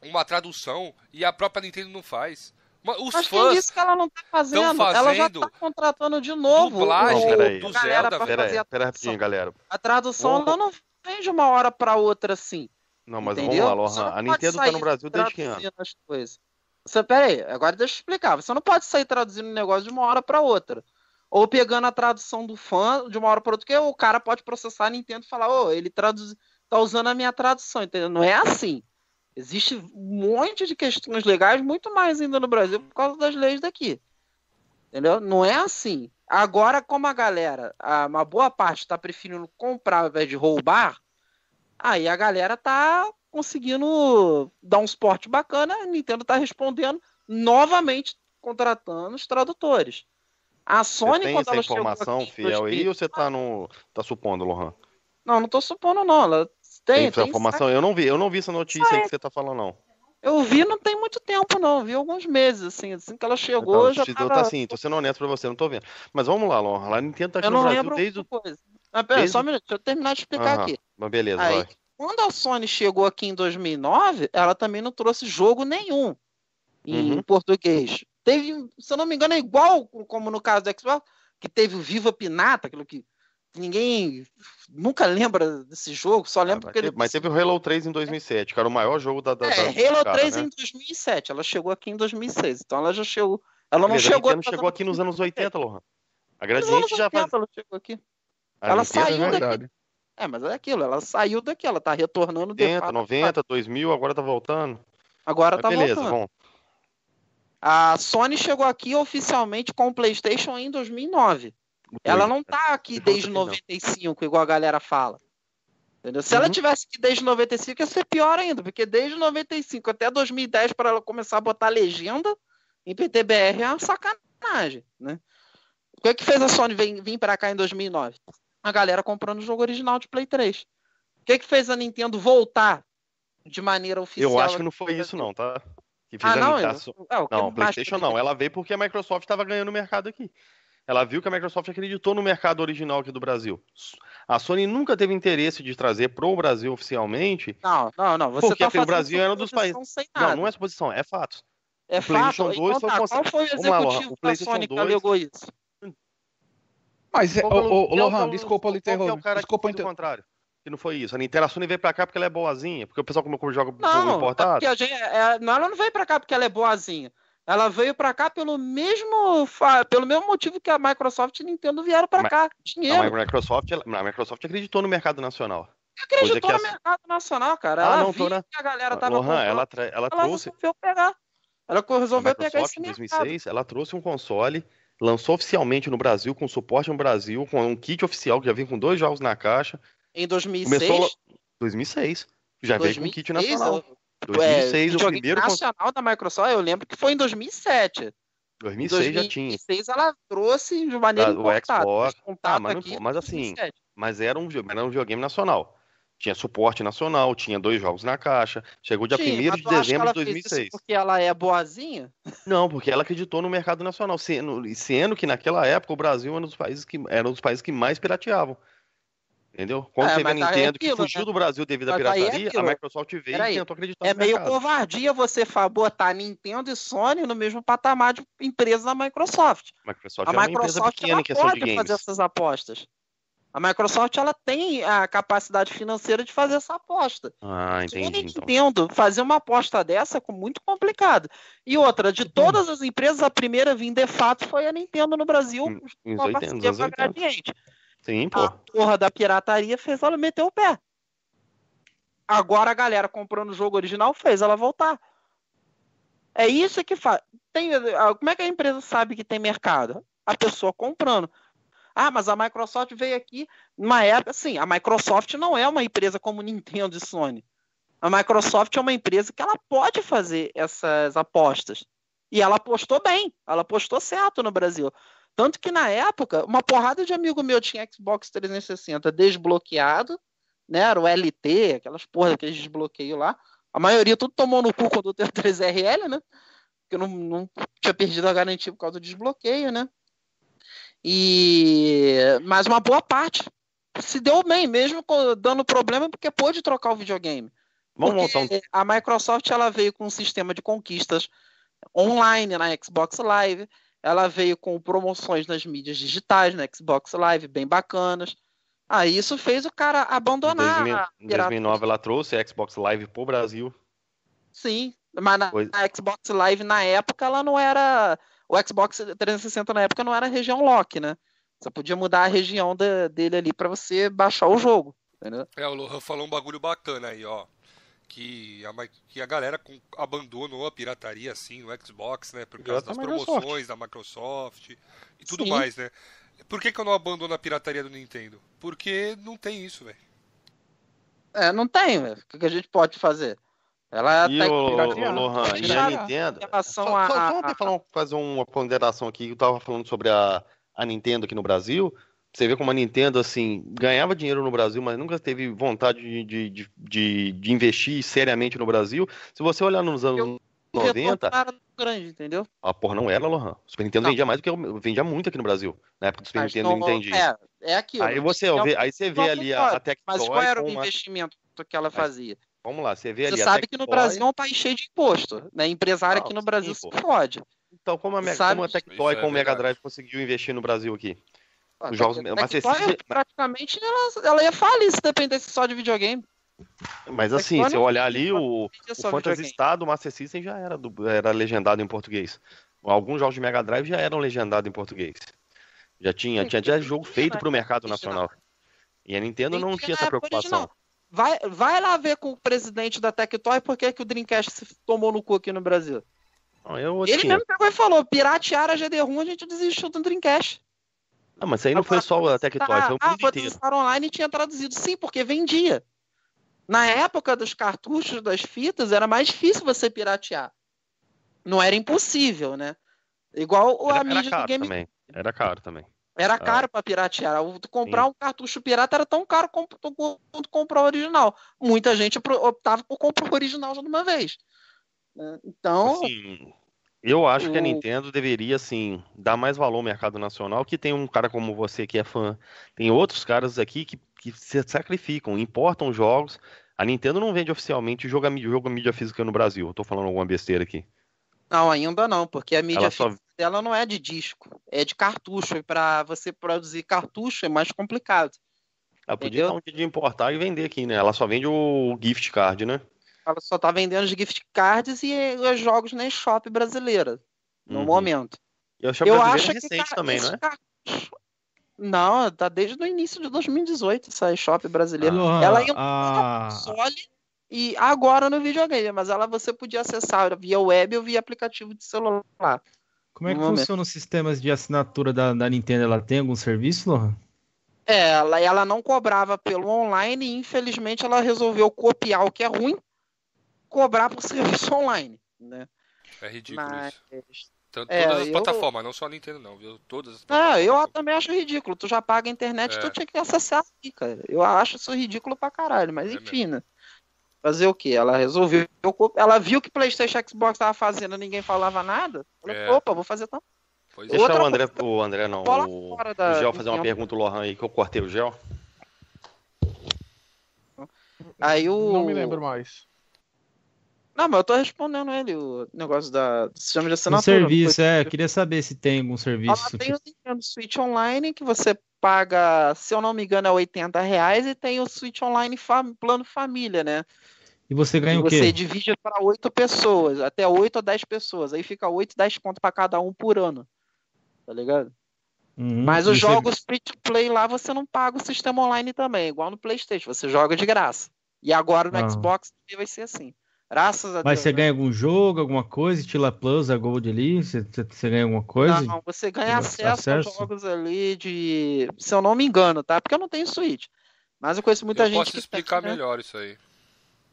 uma tradução e a própria Nintendo não faz. Os Mas quem fãs disse que ela não tá fazendo? tão Ela já fazendo tá contratando de novo dublagem o- Peraí. do a galera Zelda. Pera fazer aí, a pera aí rapidinho, galera. A tradução Vamos- ela não vem de uma hora pra outra assim. Não, mas entendeu? vamos lá, Lohan. A Nintendo tá no Brasil desde que ano? traduzindo as coisas. Você, pera aí, agora deixa eu explicar. Você não pode sair traduzindo um negócio de uma hora pra outra. Ou pegando a tradução do fã de uma hora pra outra, porque o cara pode processar a Nintendo e falar, ô, ele traduz... tá usando a minha tradução, entendeu? Não é assim. Existe um monte de questões legais, muito mais ainda no Brasil, por causa das leis daqui. Entendeu? Não é assim. Agora, como a galera, a- uma boa parte está preferindo comprar ao invés de roubar, aí a galera tá conseguindo dar um suporte bacana, a Nintendo tá respondendo novamente contratando os tradutores. A Você Sony, tem quando essa informação fiel aí 2000 ou você tá no. tá supondo, Lohan? Não, não tô supondo não, ela Tem, tem, informação? Eu não vi, eu não vi essa notícia aí que você tá falando, não. Eu vi não tem muito tempo não, vi alguns meses assim, assim que ela chegou, Então, eu já tava... tá assim, tô sendo honesto pra você, não tô vendo. Mas vamos lá, Lohan. Lá a Nintendo tá aqui Eu no não Brasil desde coisa. Pera, desde só um minuto, deixa eu terminar de explicar Aham, aqui. Mas beleza, Aí, vai. quando a Sony chegou aqui em 2009, ela também não trouxe jogo nenhum em Uhum. português. Teve, se eu não me engano, é igual como no caso do Xbox, que teve o Viva Pinata, aquilo que ninguém nunca lembra desse jogo, só Ah, lembra mas, porque ele teve, mas teve o Halo 3 em 2007, que era o maior jogo da. da, É, da Halo cara, 3 né? em 2007, ela chegou aqui em 2006, então ela já chegou. Ela não Beleza, a chegou. Nintendo chegou aqui nos anos 80, Lohan. A Gradiente já 80 faz. ela chegou aqui. a ela Nintendo saiu já- daqui. É, mas é aquilo, ela saiu daqui, ela tá retornando de 80, fato. 90, 2000, agora tá voltando. Agora Mas tá beleza, voltando. bom. A Sony chegou aqui oficialmente com o PlayStation em 2009. Ela não tá aqui desde também não. 95, igual a galera fala. Entendeu? Se ela Uhum. tivesse aqui desde 95, ia ser pior ainda, porque desde 95 até 2010, para ela começar a botar legenda em PTBR, é uma sacanagem, né? O que, que fez a Sony vir, vir para cá em 2009? A galera comprando o jogo original de Play 3. O que, que fez a Nintendo voltar de maneira oficial? Eu acho que não foi isso, não, tá? Que fez Ah, a não? Nintendo- eu- é, Não, PlayStation não. Ela veio porque a Microsoft estava ganhando o mercado aqui. Ela viu que a Microsoft acreditou no mercado original aqui do Brasil. A Sony nunca teve interesse de trazer pro Brasil oficialmente. Não, não, não. Você Porque tá aqui no Brasil era um dos sem Não, nada. não é suposição, é fato. É o PlayStation fato. 2 Então, foi tá, conce- qual foi o Vamos lá, executivo o da PlayStation Sony que 2 alegou isso? Mas, é, que é o- que é Lohan, o- desculpa lhe que é o interromper. cara que Desculpa o inter... contrário. Que não foi isso. A Nintendo a Sony veio pra cá porque ela é boazinha. Porque o pessoal como como joga jogo Não, é importado. porque a gente, é, não, ela não veio pra cá porque ela é boazinha. Ela veio pra cá pelo mesmo, pelo mesmo motivo que a Microsoft e a Nintendo vieram pra Mas- cá. Não, Dinheiro. a Microsoft, a Microsoft acreditou no mercado nacional. acreditou no mercado nacional, cara. Ah, Ela não, tô viu na- que a galera tava Lohan, comprando, ela, tra- ela ela trouxe. resolveu pegar. Ela resolveu pegar esse em mercado. 2006, ela trouxe um console, lançou oficialmente no Brasil, com suporte no Brasil, com um kit oficial que já vem com dois jogos na caixa. Em 2006, Começou 2006. Já veio com kit 2006, nacional. Eu- 2006, é, o primeiro. nacional da Microsoft, eu lembro que foi em 2007. 2006 já tinha. 2006 ela trouxe de maneira Ah, o. Xbox. Ah, mas aqui mas assim, 2007. Mas era um, era um videogame nacional. Tinha suporte nacional, tinha dois jogos na caixa. Chegou dia Sim, 1 mas de dezembro de fez isso 2006. Porque ela é boazinha? Não, porque ela acreditou no mercado nacional, sendo, sendo que naquela época o Brasil era um dos países que, era um dos países que mais pirateavam. Entendeu? Quando É, teve a é Nintendo que aquilo, fugiu né? do Brasil devido à é pirataria, aquilo. a Microsoft veio Peraí, e tentou acreditar É meio mercado. covardia você botar Nintendo e Sony no mesmo patamar de empresa da Microsoft. A Microsoft A é Microsoft pequena ela pode fazer essas apostas. A Microsoft ela tem a capacidade financeira de fazer essa aposta. Ah, entendi. Então. entendo fazer uma aposta dessa é muito complicado. E outra, de todas as empresas, a primeira a vir de fato foi a Nintendo no Brasil, com a 80, parceria com a 80. Sim, A pô. porra da pirataria fez ela meter o pé. Agora a galera comprando o jogo original fez ela voltar. É isso que faz. Tem, como é que a empresa sabe que tem mercado? A pessoa comprando. Ah, mas a Microsoft veio aqui numa época. Sim, a Microsoft não é uma empresa como Nintendo e Sony. A Microsoft é uma empresa que ela pode fazer essas apostas. E ela apostou bem, ela apostou certo no Brasil. Tanto que na época, uma porrada de amigo meu tinha Xbox 360 desbloqueado, né? Era o LT, aquelas porra, aqueles desbloqueios lá. A maioria tudo tomou no cu quando teve 3RL, né? Porque eu não, não tinha perdido a garantia por causa do desbloqueio, né? E mas uma boa parte se deu bem, mesmo dando problema, porque pôde trocar o videogame. Vamos Porque montar um. A Microsoft ela veio com um sistema de conquistas online na Xbox Live, ela veio com promoções nas mídias digitais na Xbox Live, bem bacanas. Aí isso fez o cara abandonar 2000 a Em pirata- 2009 ela trouxe a Xbox Live pro Brasil. Sim, mas na, Pois- na Xbox Live na época ela não era. O Xbox 360 na época não era região lock, né? Você podia mudar a região da- dele ali para você baixar o jogo. Entendeu? É, o Lohan falou um bagulho bacana aí, ó. Que a, que a galera com- abandonou a pirataria assim no Xbox, né? Por causa das Microsoft. promoções da Microsoft e tudo Sim. mais, né? Por que, que eu não abandono a pirataria do Nintendo? Porque não tem isso, velho. É, não tem, velho. O que que a gente pode fazer? Ela E tá o, piratear. Lohan, e a. Nintendo. em relação Só, a. só, só a- até falar, fazer uma ponderação aqui. Eu tava falando sobre a, a Nintendo aqui no Brasil. Você vê como a Nintendo, assim, ganhava dinheiro no Brasil, mas nunca teve vontade de, de, de, de- investir seriamente no Brasil. Se você olhar nos anos Eu- o retorno 90, não era grande, entendeu? a porra não era, Lohan. O Super Nintendo Não. vendia mais do que eu vendia muito aqui no Brasil. Na época do Super Mas Nintendo eu não- entendi. É, é aquilo. Aí você É um- vê, aí você vê ali a, a concordo, Mas Tectoy qual era o com uma- investimento que ela fazia? Vamos lá, você vê Você ali a sabe que no Tectoy- Brasil é um país cheio de imposto, né? Empresário Não, aqui no Brasil se fode. Então, como a, Mega- como a Tectoy é com o Mega. Drive conseguiu investir no Brasil aqui? A Os jogos- Tec- mas Tectoy, você- praticamente ela, ela ia falir se dependesse só de videogame. Mas assim, se eu olhar ali, o, o Phantasy. Star do Master System já era, do- era legendado em português. Alguns jogos de Mega Drive já eram legendados em português. Já tinha, tinha já jogo feito para o mercado nacional. E a Nintendo não tinha essa preocupação. Vai, vai lá ver com o presidente da Tectoy por que que o Dreamcast se tomou no cu aqui no Brasil. Não, Ele mesmo pegou e falou: piratear a GD-ROM, a gente desistiu do Dreamcast. Não, mas isso aí não foi só a Tectoy, foi o ah, mundo foi inteiro. Star Online tinha traduzido. Sim, porque vendia. Na época dos cartuchos, das fitas, era mais difícil você piratear. Não era impossível, né? Igual a Era, era mídia do game. também. Era caro também. Era Ah. caro pra piratear. O- Comprar um cartucho pirata era tão caro quanto comprar o original. Muita gente optava por comprar o original já de uma vez. né? Então, Assim, eu acho que a o- Nintendo deveria, assim, dar mais valor ao mercado nacional, que tem um cara como você que é fã, tem outros caras aqui que, que se sacrificam, importam jogos. A Nintendo não vende oficialmente jogo, jogo mídia física no Brasil. Eu tô falando alguma besteira aqui. não, ainda não, porque a mídia Ela só- física dela não é de disco, é de cartucho. E para você produzir cartucho é mais complicado. Ela podia dar um jeito de importar e vender aqui, né? Ela só vende o gift card, né? Ela só tá vendendo os gift cards e os jogos na eShop brasileira, no Uhum. momento. E eu acho Eu brasileira acho é que recente ca- também, esse não é? tá desde o início de 2018 essa eShop brasileira. Lohan, ela entrou a- no console e agora no videogame, mas ela você podia acessar via web ou via aplicativo de celular. Como é que funciona os sistemas de assinatura da, da Nintendo? Ela tem algum serviço, Lohan? É, ela, ela não cobrava pelo online e infelizmente ela resolveu copiar o que é ruim, cobrar por serviço online, né? É ridículo Mas isso. Tanto, é, todas as eu- plataformas, não só a Nintendo, não, viu? Todas as Ah, eu também acho ridículo. Tu já paga a internet, É. tu tinha que acessar aqui, cara. Eu acho isso ridículo pra caralho, mas É enfim, né? Fazer o quê? Ela resolveu. Ela viu que PlayStation e Xbox tava fazendo, ninguém falava nada. Falou, É. opa, vou fazer também. Pois Deixa Outra o André, coisa- o André não, o, fora o da Gel fazer uma pergunta, o Lohan aí, que eu cortei o Gel. Aí o. Não me lembro mais. Não, mas eu tô respondendo ele, o negócio da, do sistema de Um assinatura. serviço, Foi- é. Eu queria saber se tem algum serviço. Ela tem o Nintendo Switch Online que você paga, se eu não me engano, é 80 reais e tem o Switch Online fam- plano família, né? E você ganha E o você quê? divide para oito pessoas, até 8 ou 10 pessoas. Aí fica 8, 10 conto para cada um por ano. Tá ligado? Uhum. Mas os você- jogos free to play lá você não paga o sistema online também, igual no PlayStation, você joga de graça. E agora no Ah. Xbox também vai ser assim. Graças a Mas Deus. você né? ganha algum jogo, alguma coisa, estilo a Plus, a Gold ali? Você, você- você ganha alguma coisa? Não, você ganha Você acesso, a acesso? jogos ali de. Se eu não me engano, tá? Porque eu não tenho Switch. Mas eu conheço muita eu gente posso que explicar tem, né? melhor isso aí.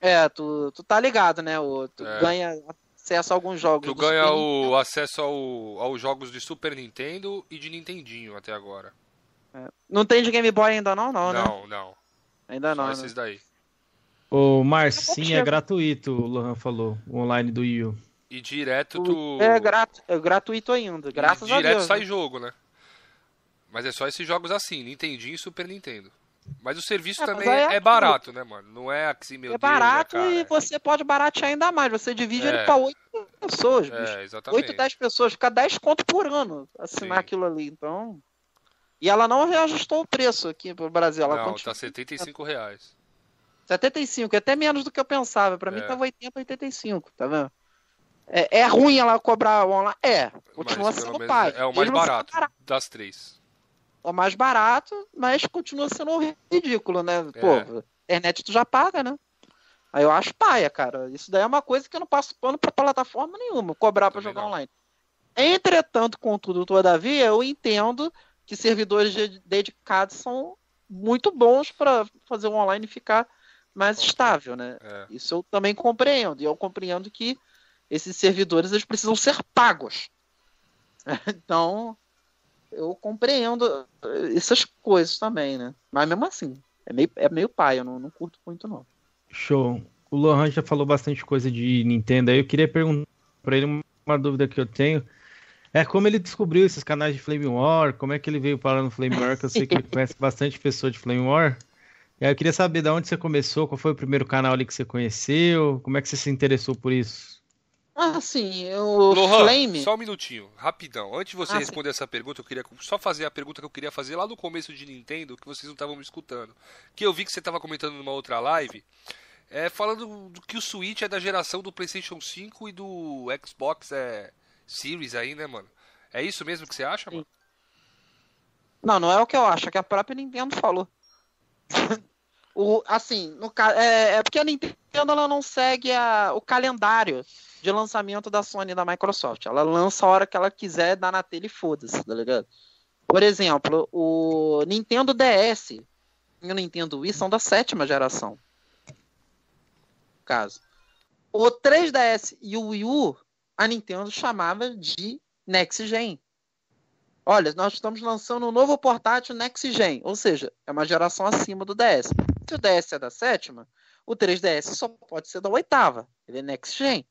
É, tu, tu tá ligado, né? O, tu É. ganha acesso a alguns jogos. Tu do ganha Super o acesso ao, aos jogos de Super Nintendo e de Nintendinho até agora. Nintendo. Não tem de Game Boy ainda não, não, né? Não, não. Ainda Só não. esses né? daí. Ô, Marcinho, é gratuito, o Lohan falou, o online do Wii U. E direto tu. É, gratu- é gratuito ainda, graças e a direto Deus. sai né? jogo, né? Mas é só esses jogos assim, Nintendinho e Super Nintendo. Mas o serviço É, também é é, barato, né, mano? Não é assim, meu É Deus, barato né, cara? e você pode baratear ainda mais. Você divide É. ele pra oito pessoas, bicho. É, exatamente. 8, 10 pessoas, fica 10 conto por ano assinar Sim. aquilo ali. Então. E ela não reajustou o preço aqui pro Brasil. Ela Não, continua tá 75 reais. 75, é até menos do que eu pensava. Pra mim É. tava 80, 85, tá vendo? É, é ruim ela cobrar online? É, continua Mas sendo pai. é o mais sendo barato das três. É o mais barato, mas continua sendo ridículo, né? É. Pô, internet tu já paga, né? Aí eu acho paia, cara. Isso daí é uma coisa que eu não passo pano pra plataforma nenhuma, cobrar pra Também jogar não. online. Entretanto, contudo, todavia, eu entendo que servidores de- dedicados são muito bons para fazer o online ficar mais estável, né? É. Isso eu também compreendo. E eu compreendo que esses servidores eles precisam ser pagos. Então, eu compreendo essas coisas também, né? Mas mesmo assim, é meio, é meio pai, eu não, não curto muito, não. Show. O Lohan já falou bastante coisa de Nintendo aí. Eu queria perguntar pra ele uma dúvida que eu tenho. É como ele descobriu esses canais de Flame War, como é que ele veio parar no Flame War, que eu sei que ele conhece bastante pessoa de Flame War. E aí eu queria saber de onde você começou, qual foi o primeiro canal ali que você conheceu, como é que você se interessou por isso? Ah, sim, o Lohan, Flame. só um minutinho, rapidão. Antes de você Ah, sim. responder essa pergunta, eu queria só fazer a pergunta que eu queria fazer lá no começo de Nintendo, que vocês não estavam me escutando. Que eu vi que você estava comentando numa outra live, é, falando do que o Switch é da geração do PlayStation 5 e do Xbox é, Series aí, né, mano? É isso mesmo que você acha, mano? Não, não é o que eu acho, é que a própria Nintendo falou. o, assim, no, é, é porque a Nintendo ela não segue a- o calendário de lançamento da Sony e da Microsoft. Ela lança a hora que ela quiser, dá na tela e foda-se, tá ligado? Por exemplo, o Nintendo DS e o Nintendo Wii são da sétima geração. Caso. O 3DS e o Wii U, a Nintendo chamava de Next Gen. Olha, nós estamos lançando um novo portátil Next Gen, ou seja, é uma geração acima do DS. Se o DS é da sétima, o 3DS só pode ser da oitava. Ele é Next Gen.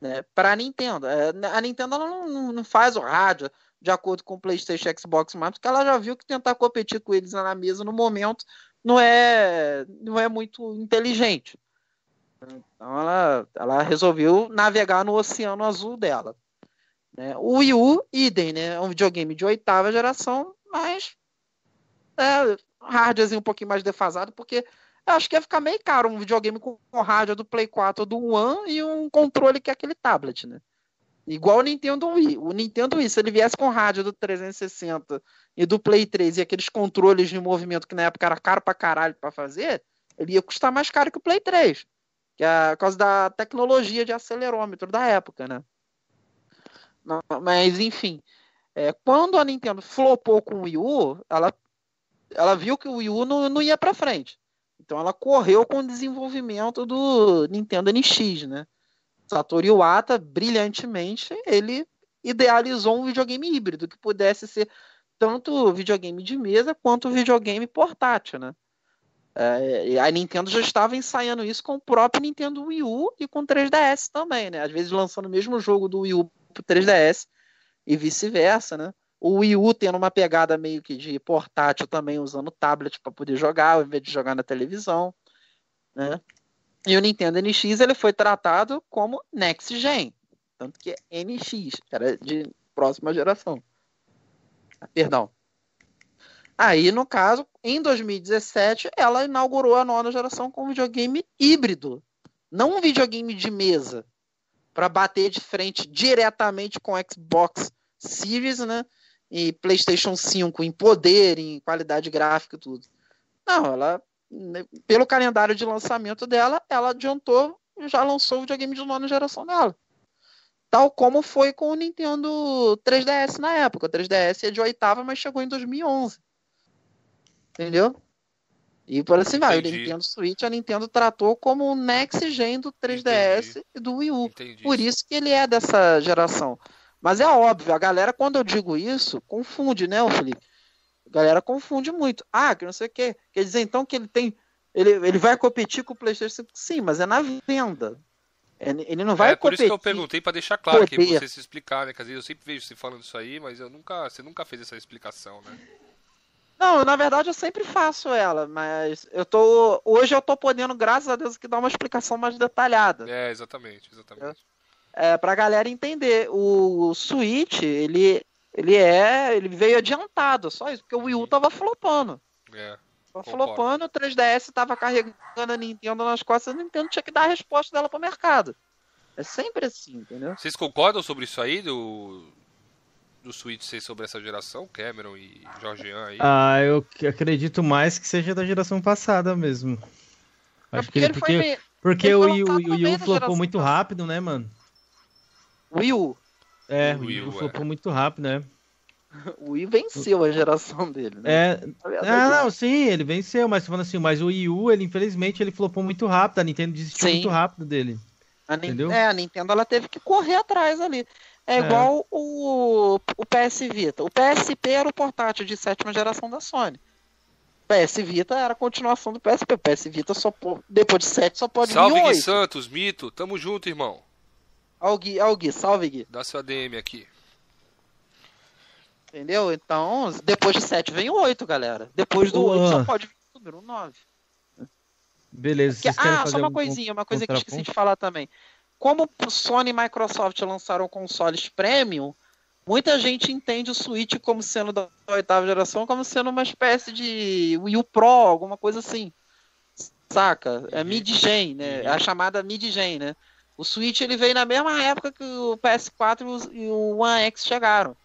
Né? Para a Nintendo. É, A Nintendo não, não- faz o rádio de acordo com o PlayStation Xbox mais, porque ela já viu que tentar competir com eles na mesa no momento não é, não é muito inteligente. Então ela, ela resolveu navegar no oceano azul dela. Né? O Wii U, idem, né? É um videogame de oitava geração, mas é, hardwarezinho um pouquinho mais defasado, porque eu acho que ia ficar meio caro um videogame com hardware do Play 4 ou do One e um controle que é aquele tablet, né? Igual o Nintendo Wii. O Nintendo Wii, se ele viesse com hardware do 360 e do Play 3 e aqueles controles de movimento que na época era caro pra caralho pra fazer, ele ia custar mais caro que o Play 3. Que é por causa da tecnologia de acelerômetro da época, né? Mas, enfim. é, quando a Nintendo flopou com o Wii U, ela, ela viu que o Wii U não, não ia pra frente. Então ela correu com o desenvolvimento do Nintendo NX, né? Satoru Iwata, brilhantemente, ele idealizou um videogame híbrido que pudesse ser tanto videogame de mesa quanto videogame portátil, né? É, a Nintendo já estava ensaiando isso com o próprio Nintendo Wii U e com o 3DS também, né? Às vezes lançando o mesmo jogo do Wii U pro 3DS e vice-versa, né? O Wii U tendo uma pegada meio que de portátil também, usando tablet para poder jogar, ao invés de jogar na televisão, né? E o Nintendo NX ele foi tratado como Next Gen. Tanto que é NX, era de próxima geração. Ah, perdão. Aí, no caso, em 2017, ela inaugurou a nona geração com um videogame híbrido. Não um videogame de mesa. Para bater de frente diretamente com Xbox Series, né? E PlayStation 5 em poder, em qualidade gráfica e tudo. Não, ela, né, pelo calendário de lançamento dela, ela adiantou e já lançou o videogame de nona geração dela. Tal como foi com o Nintendo 3DS na época. O 3DS é de oitava, mas chegou em 2011. Entendeu? E por assim vai. O Nintendo Switch, a Nintendo tratou como o next gen do 3DS Entendi. e do Wii U. Entendi. Por isso que ele é dessa geração. Mas é óbvio, a galera, quando eu digo isso, confunde, né, Felipe? A galera confunde muito. Ah, que não sei o quê. Quer dizer, então, que ele tem. Ele, ele vai competir com o PlayStation 5? Sim, mas é na venda. Ele não vai É por isso que eu perguntei para deixar claro aqui, pra você se explicar, né? Quer dizer, eu sempre vejo você falando isso aí, mas eu nunca, você nunca fez essa explicação, né? Não, na verdade eu sempre faço ela, mas eu tô. Hoje eu tô podendo, graças a Deus, que dar uma explicação mais detalhada. É, exatamente, exatamente. É, pra galera entender. O Switch, ele, ele é. Ele veio adiantado, só isso, porque o Wii U tava flopando. É. Tava flopando, o 3DS tava carregando a Nintendo nas costas, a Nintendo tinha que dar a resposta dela pro mercado. É sempre assim, entendeu? Vocês concordam sobre isso aí, do, do Switch ser sobre essa geração, Cameron e Jorgean aí? Ah, eu acredito mais que seja da geração passada mesmo. É Acho porque que ele, porque, meio... porque ele o Wii U flopou muito rápido, né, mano? Wii U. É, o Wii U flopou é. muito rápido, né? O Wii venceu a geração dele, né? É... Ah, não, sim, ele venceu, mas falando assim, mas o Wii U, ele infelizmente ele flopou muito rápido, a Nintendo desistiu sim. muito rápido dele. A entendeu? É, a Nintendo ela teve que correr atrás ali. É, é. igual o, o PS Vita. O PSP era o portátil de sétima geração da Sony. O PS Vita era a continuação do PSP. O PS Vita só depois de 7 só pode Salve Gui Santos, Mito. Tamo junto, irmão. Ó o Gui, ó o Gui, salve Gui. Dá seu ADM aqui. Entendeu? Então, depois de 7 vem o 8, galera. Depois do Ué. 8 só pode vir o número 9. Beleza. Porque, ah, só uma coisinha, uma coisa que eu esqueci de falar também. Como Sony e Microsoft lançaram consoles premium, muita gente entende o Switch como sendo da oitava geração, como sendo uma espécie de Wii U Pro, alguma coisa assim. Saca? É mid-gen, né? É a chamada mid-gen, né? O Switch ele veio na mesma época que o PS4 e o One X chegaram.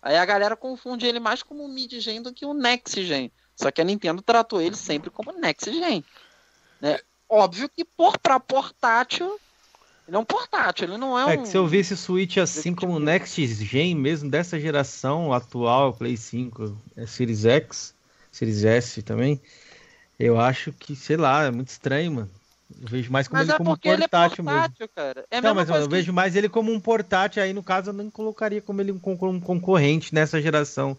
Aí a galera confunde ele mais como mid-gen do que o next-gen. Só que a Nintendo tratou ele sempre como next-gen. Né? Óbvio que por para portátil, ele é um portátil, ele não é, é um. É que se eu visse o Switch assim como o Next Gen, mesmo dessa geração atual, Play 5, é Series X, Series S também, eu acho que, sei lá, é muito estranho, mano. Eu vejo mais como mas ele é como um portátil, ele é portátil mesmo. Cara. É não, mas eu que... vejo mais ele como um portátil, aí no caso eu não colocaria como ele um concorrente nessa geração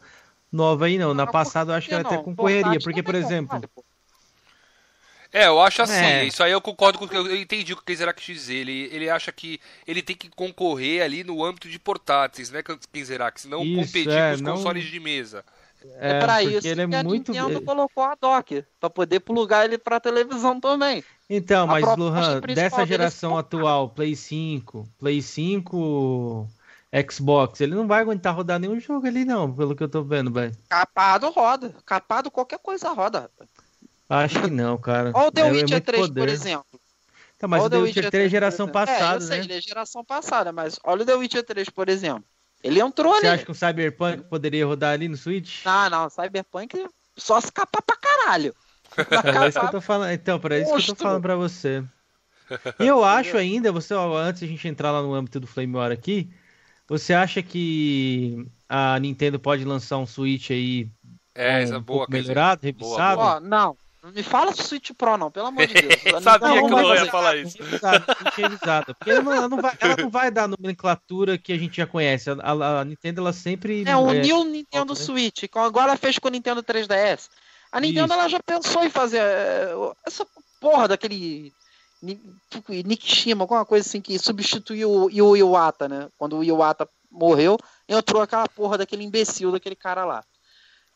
nova aí, não. não Na passada eu acho que ele até concorreria, porque, por exemplo. É, eu acho assim, é. isso aí eu concordo com o que eu entendi o que o Kenzerac dizer. Ele, ele acha que ele tem que concorrer ali no âmbito de portáteis, né, Kenzerac? Não isso, competir é, com os não... consoles de mesa. É, é para isso ele é que a muito... Nintendo colocou a dock, para poder plugar ele para televisão também. Então, mas Luhan, dessa geração atual, Play 5, Play 5, Xbox, ele não vai aguentar rodar nenhum jogo ali não, pelo que eu tô vendo, velho. Capado roda, capado qualquer coisa roda. Acho que não, cara. Olha o The é, Witcher é 3, poder. por exemplo. Tá, mas olha o The Witcher 3 é geração passada, é, eu sei, né? ele é geração passada, mas olha o The Witcher 3, por exemplo. Ele entrou Você ali. Você acha que o Cyberpunk poderia rodar ali no Switch? Não, não, Cyberpunk só se capar pra caralho. É isso que eu tô falando. Então, para isso que eu tô falando pra você. E eu acho ainda, você, antes de a gente entrar lá no âmbito do Flame War aqui, você acha que a Nintendo pode lançar um Switch aí é, um boa, melhorado, revisado? Boa, boa. Não, não me fala Switch Pro, não, pelo amor de Deus. Eu sabia não, que não ia falar isso. Revisado, porque ela não, vai, ela não vai dar a nomenclatura que a gente já conhece. A, a, a Nintendo, ela sempre. É, uniu o Nintendo Switch, agora ela fez com o Nintendo 3DS. A Nintendo ela já pensou em fazer é, essa porra daquele Nikishima, alguma coisa assim que substituiu o Iwata, né? Quando o Iwata morreu, entrou aquela porra daquele imbecil daquele cara lá.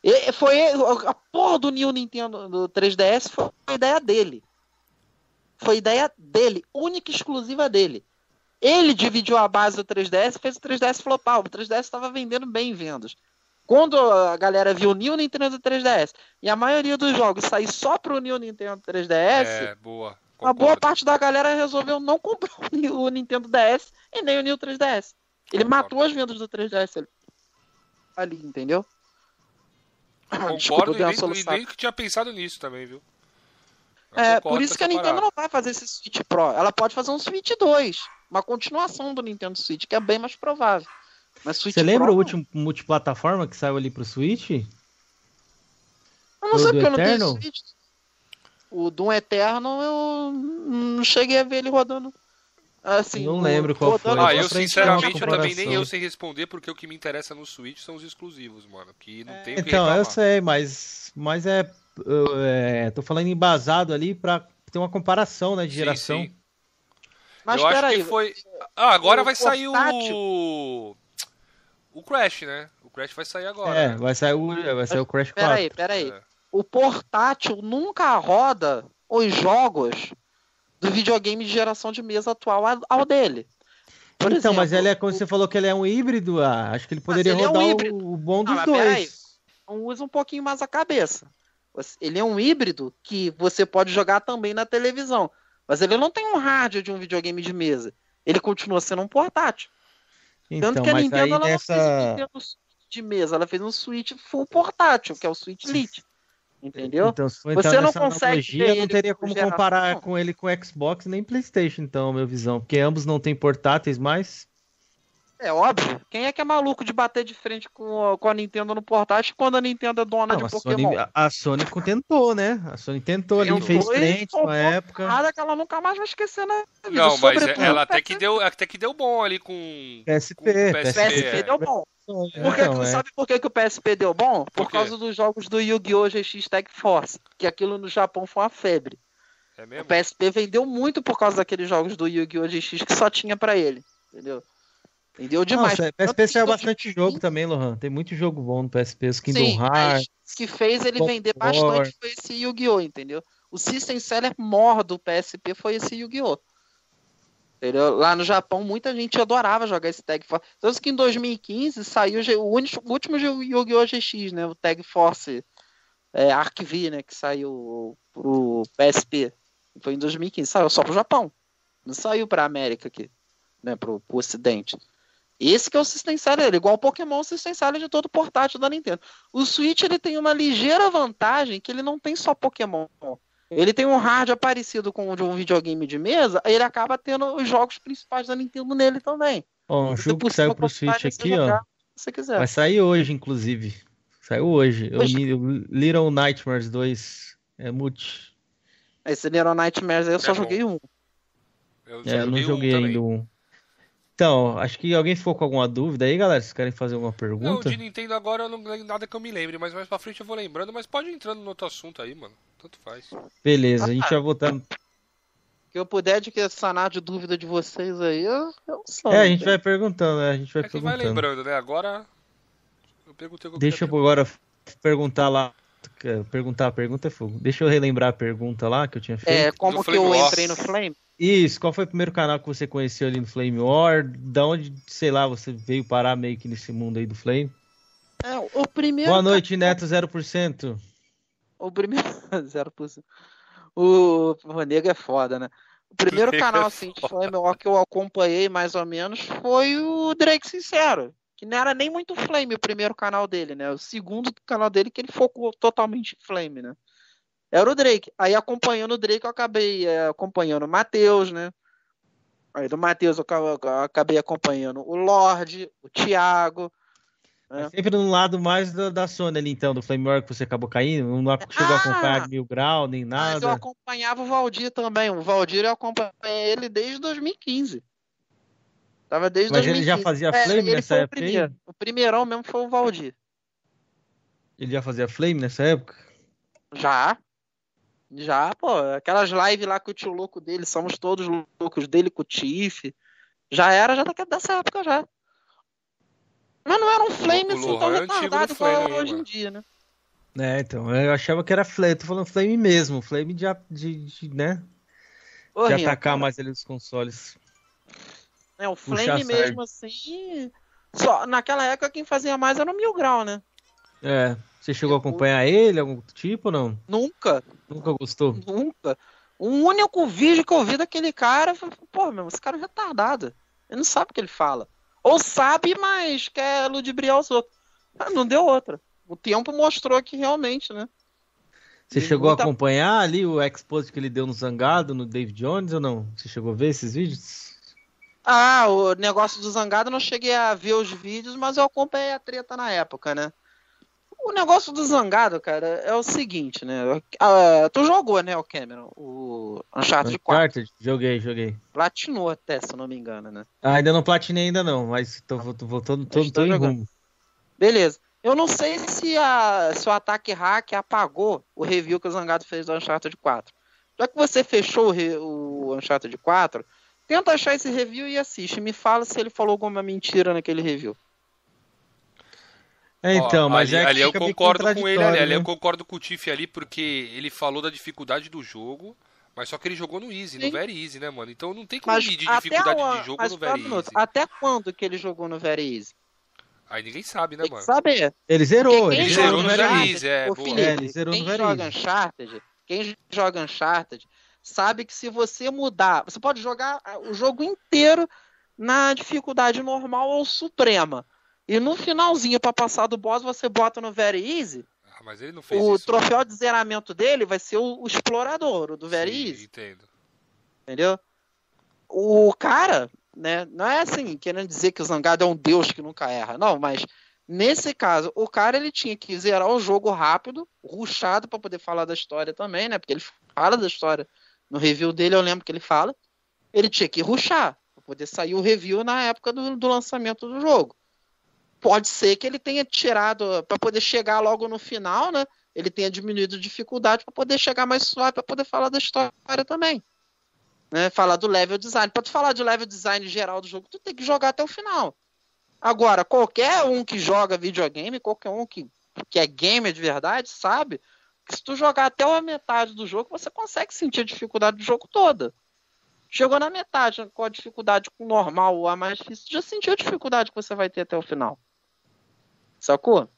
E foi a porra do New Nintendo do 3DS foi a ideia dele. Foi ideia dele, única e exclusiva dele. Ele dividiu a base do 3DS e fez o 3DS flopar. O 3DS estava vendendo bem vendas. Quando a galera viu o New Nintendo 3DS e a maioria dos jogos sair só pro New Nintendo 3DS, É, boa. a boa parte da galera resolveu não comprar o Nintendo DS e nem o New 3DS. Ele Concordo. matou as vendas do 3DS ali, ali, entendeu? Desculpa, Concordo eu e nem, e nem que tinha pensado nisso também, viu? Eu É, por isso que a Nintendo parada. não vai fazer esse Switch Pro. Ela pode fazer um Switch 2, uma continuação do Nintendo Switch, que é bem mais provável. Mas Switch Você lembra Pro, o último multiplataforma que saiu ali pro Switch? Eu não o sei do porque eu não tenho Eternal? Switch. O Doom Eterno eu não cheguei a ver ele rodando. Assim, Não lembro qual foi. Ah, eu sinceramente eu também nem eu sei responder porque o que me interessa no Switch são os exclusivos, mano. Que não tem o que Então, reclamar. eu sei, mas, mas é, eu, é. Tô falando embasado ali pra ter uma comparação, né, de Sim, geração. sim. Mas eu acho peraí, que foi. Ah, agora o vai sair o. O Crash, né? O Crash vai sair agora. É, né? vai sair o, vai sair o Crash 4. peraí, peraí. É. O portátil nunca roda os jogos do videogame de geração de mesa atual ao- dele. Por então, mas exemplo, ele é, como você falou que ele é um híbrido, ah, acho que ele poderia ele é um rodar o, o bom dos Ah, mas dois. Então usa um pouquinho mais a cabeça. Ele é um híbrido que você pode jogar também na televisão. Mas ele não tem um hardware de um videogame de mesa. Ele continua sendo um portátil. Então, Tanto que a mas Nintendo ela não fez um nessa... Nintendo Switch de mesa, ela fez um Switch full portátil, que é o Switch Lite. Entendeu? Então, se for Você entrar não nessa consegue analogia, não teria como geração. comparar com ele com Xbox nem PlayStation, então, minha visão. Porque ambos não têm portáteis mais. É óbvio. Quem é que é maluco de bater de frente com a, com a Nintendo no portátil quando a Nintendo é dona Não, de a, Pokémon? Sony, a- a Sony tentou, né? A Sony tentou ali, fez frente uma época. Nada que ela nunca mais vai esquecer na vida. Não, mas ela até que deu, até que deu bom ali com. PSP, com PSP PSP, é. deu bom. Por que Então, é. Sabe por que, que o PSP deu bom? Por, Por causa dos jogos do Yu-Gi-Oh! GX Tag Force. Que aquilo no Japão foi uma febre. É O mesmo? PSP vendeu muito por causa daqueles jogos do Yu-Gi-Oh! GX que só tinha pra ele. Entendeu? Vendeu demais. Nossa, Tanto PSP saiu bastante 2020, jogo também, Lohan. Tem muito jogo bom no PSP. Os Kingdom Sim, Hearts. o que fez ele God vender War. bastante foi esse Yu-Gi-Oh! Entendeu? O System Seller maior do PSP foi esse Yu-Gi-Oh! Entendeu? Lá no Japão, muita gente adorava jogar esse Tag Force. Tanto que em 2015 saiu o único, o último Yu-Gi-Oh! GX, né? O Tag Force é, V, né? Que saiu pro PSP. Foi em 2015. Saiu só pro Japão. Não saiu pra América aqui, né? Pro, pro Ocidente. Esse que é o System Seller, igual o Pokémon, o System Seller de todo portátil da Nintendo. O Switch ele tem uma ligeira vantagem que ele não tem só Pokémon. Ele tem um hardware parecido com o de um videogame de mesa, aí ele acaba tendo os jogos principais da Nintendo nele também. Ó, um Você, jogo que saiu pro Switch aqui, ó. Se você quiser. Vai sair hoje, inclusive. Saiu hoje. O Little Nightmares 2. É multi. Esse Little Nightmares aí eu só É bom. joguei um. Eu É, eu não um joguei também. ainda um. Então, acho que alguém ficou com alguma dúvida aí, galera? Vocês querem fazer alguma Não, pergunta? de Nintendo agora eu não lembro nada que eu me lembre, mas mais pra frente eu vou lembrando, mas pode ir entrando no outro assunto aí, mano. Tanto faz. Beleza, a gente vai voltar. Que eu puder de que sanar de dúvida de vocês aí, eu, eu sou. É, a gente vai perguntando, né? A gente vai É que vai perguntando. lembrando, né? Agora. Eu perguntei o Deixa eu agora perguntar lá. Perguntar a pergunta é fogo. Deixa eu relembrar a pergunta lá que eu tinha feito. É, como Do que Flame eu entrei no Flame? Isso, qual foi o primeiro canal que você conheceu ali no Flame War? Da onde, sei lá, você veio parar meio que nesse mundo aí do Flame? É, o primeiro. Boa noite, Neto 0%. O primeiro. 0%. O, o nego é foda, né? O primeiro canal é assim, de Flame War que eu acompanhei mais ou menos foi o Drake Sincero. Que não era nem muito Flame o primeiro canal dele, né? O segundo canal dele que ele focou totalmente em Flame, né? Era o Drake. Aí acompanhando o Drake eu acabei é, acompanhando o Matheus, né? Aí do Matheus eu ca- eu acabei acompanhando o Lorde, o Thiago. Mas Sempre no lado mais da, da Sony ali, então, do Flame War que você acabou caindo. Não chegou a Ah! acompanhar Mil Grau, nem Mas eu nada. acompanhava o Valdir também. O Valdir eu acompanhei ele desde 2015. Tava desde Mas ele 2015. já fazia É, Flame ele nessa o época aí? primeiro. O primeirão mesmo foi o Valdir. Ele já fazia Flame nessa época? Já. Já, pô. Aquelas lives lá com o tio louco dele, somos todos loucos dele com o Tiff. Já era, já daquela- dessa época já. Mas não era um flame assim tão Lohan é antigo do retardado Flame, igual hein, hoje em dia, né? É, então, eu achava que era Flame. Tô falando Flame mesmo. Flame de, de, de né? Ô, de Rinha, atacar cara, mais ali os consoles. É, o Flame mesmo assim. Só, naquela época quem fazia mais era o Mil Grau, né? É. Você chegou a acompanhar ele, algum tipo ou não? Nunca, Nunca gostou? nunca. O único vídeo que eu vi daquele cara foi, pô, meu, esse cara é retardado. Ele não sabe o que ele fala. Ou sabe, mas quer ludibriar os outros. Ah, Não deu outra. O tempo mostrou que realmente, né? Você chegou muita- a acompanhar ali o expose que ele deu no Zangado, no Dave Jones ou não? Você chegou a ver esses vídeos? Ah, o negócio do Zangado eu não cheguei a ver os vídeos, mas eu acompanhei a treta na época, né? O negócio do Zangado, cara, é o seguinte, né? Ah, tu jogou, né, o Cameron? O Uncharted 4. Uncharted? Joguei, joguei. Platinou até, se eu não me engano, né? Ah, ainda não platinei ainda não, mas tô, voltando, tô, Mas tô tá em jogando. rumo. Beleza. Eu não sei se, a, se o ataque hack apagou o review que o Zangado fez do Uncharted 4. Já que você fechou o, o Uncharted 4, tenta achar esse review e assiste. Me fala se ele falou alguma mentira naquele review. É, então, Ó, mas ali, é que ali eu concordo com ele ali, contraditório, ali eu né? concordo com o Tiff ali, porque ele falou da dificuldade do jogo, mas só que ele jogou no Easy, no Sim. Very Easy, né, mano? Então não tem como Mas medir dificuldade o- de jogo mas no Very minuto, Easy. até quando que ele jogou no Very Easy? Aí ninguém sabe, né, Tem que mano? saber. Ele zerou, Porque ele zerou no no Very Easy, é. Felipe, É, ele zerou no quem Very joga Easy. Uncharted, quem joga Uncharted, sabe que se você mudar, você pode jogar o jogo inteiro na dificuldade normal ou suprema. E no finalzinho, pra passar do boss, você bota no Very Easy, Ah, mas ele não fez o isso. troféu de zeramento dele vai ser o, o explorador, o do Very Sim, Easy, entendo. entendeu? O cara, né, não é assim, querendo dizer que o Zangado é um deus que nunca erra, não, mas nesse caso, o cara ele tinha que zerar o jogo rápido, ruxado pra poder falar da história também, né? Porque ele fala da história no review dele, eu lembro que ele fala. Ele tinha que ruxar pra poder sair o review na época do, do lançamento do jogo. Pode ser que ele tenha tirado pra poder chegar logo no final, né? Ele tenha diminuído a dificuldade pra poder chegar mais suave pra poder falar da história também. Né? Falar do level design. Pra tu falar de level design geral do jogo, tu tem que jogar até o final. Agora, qualquer um que joga videogame, qualquer um que, que é gamer de verdade, sabe que se tu jogar até a metade do jogo, você consegue sentir a dificuldade do jogo toda. Chegou na metade, com a dificuldade normal ou a mais difícil, já sentiu a dificuldade que você vai ter até o final. Sacou?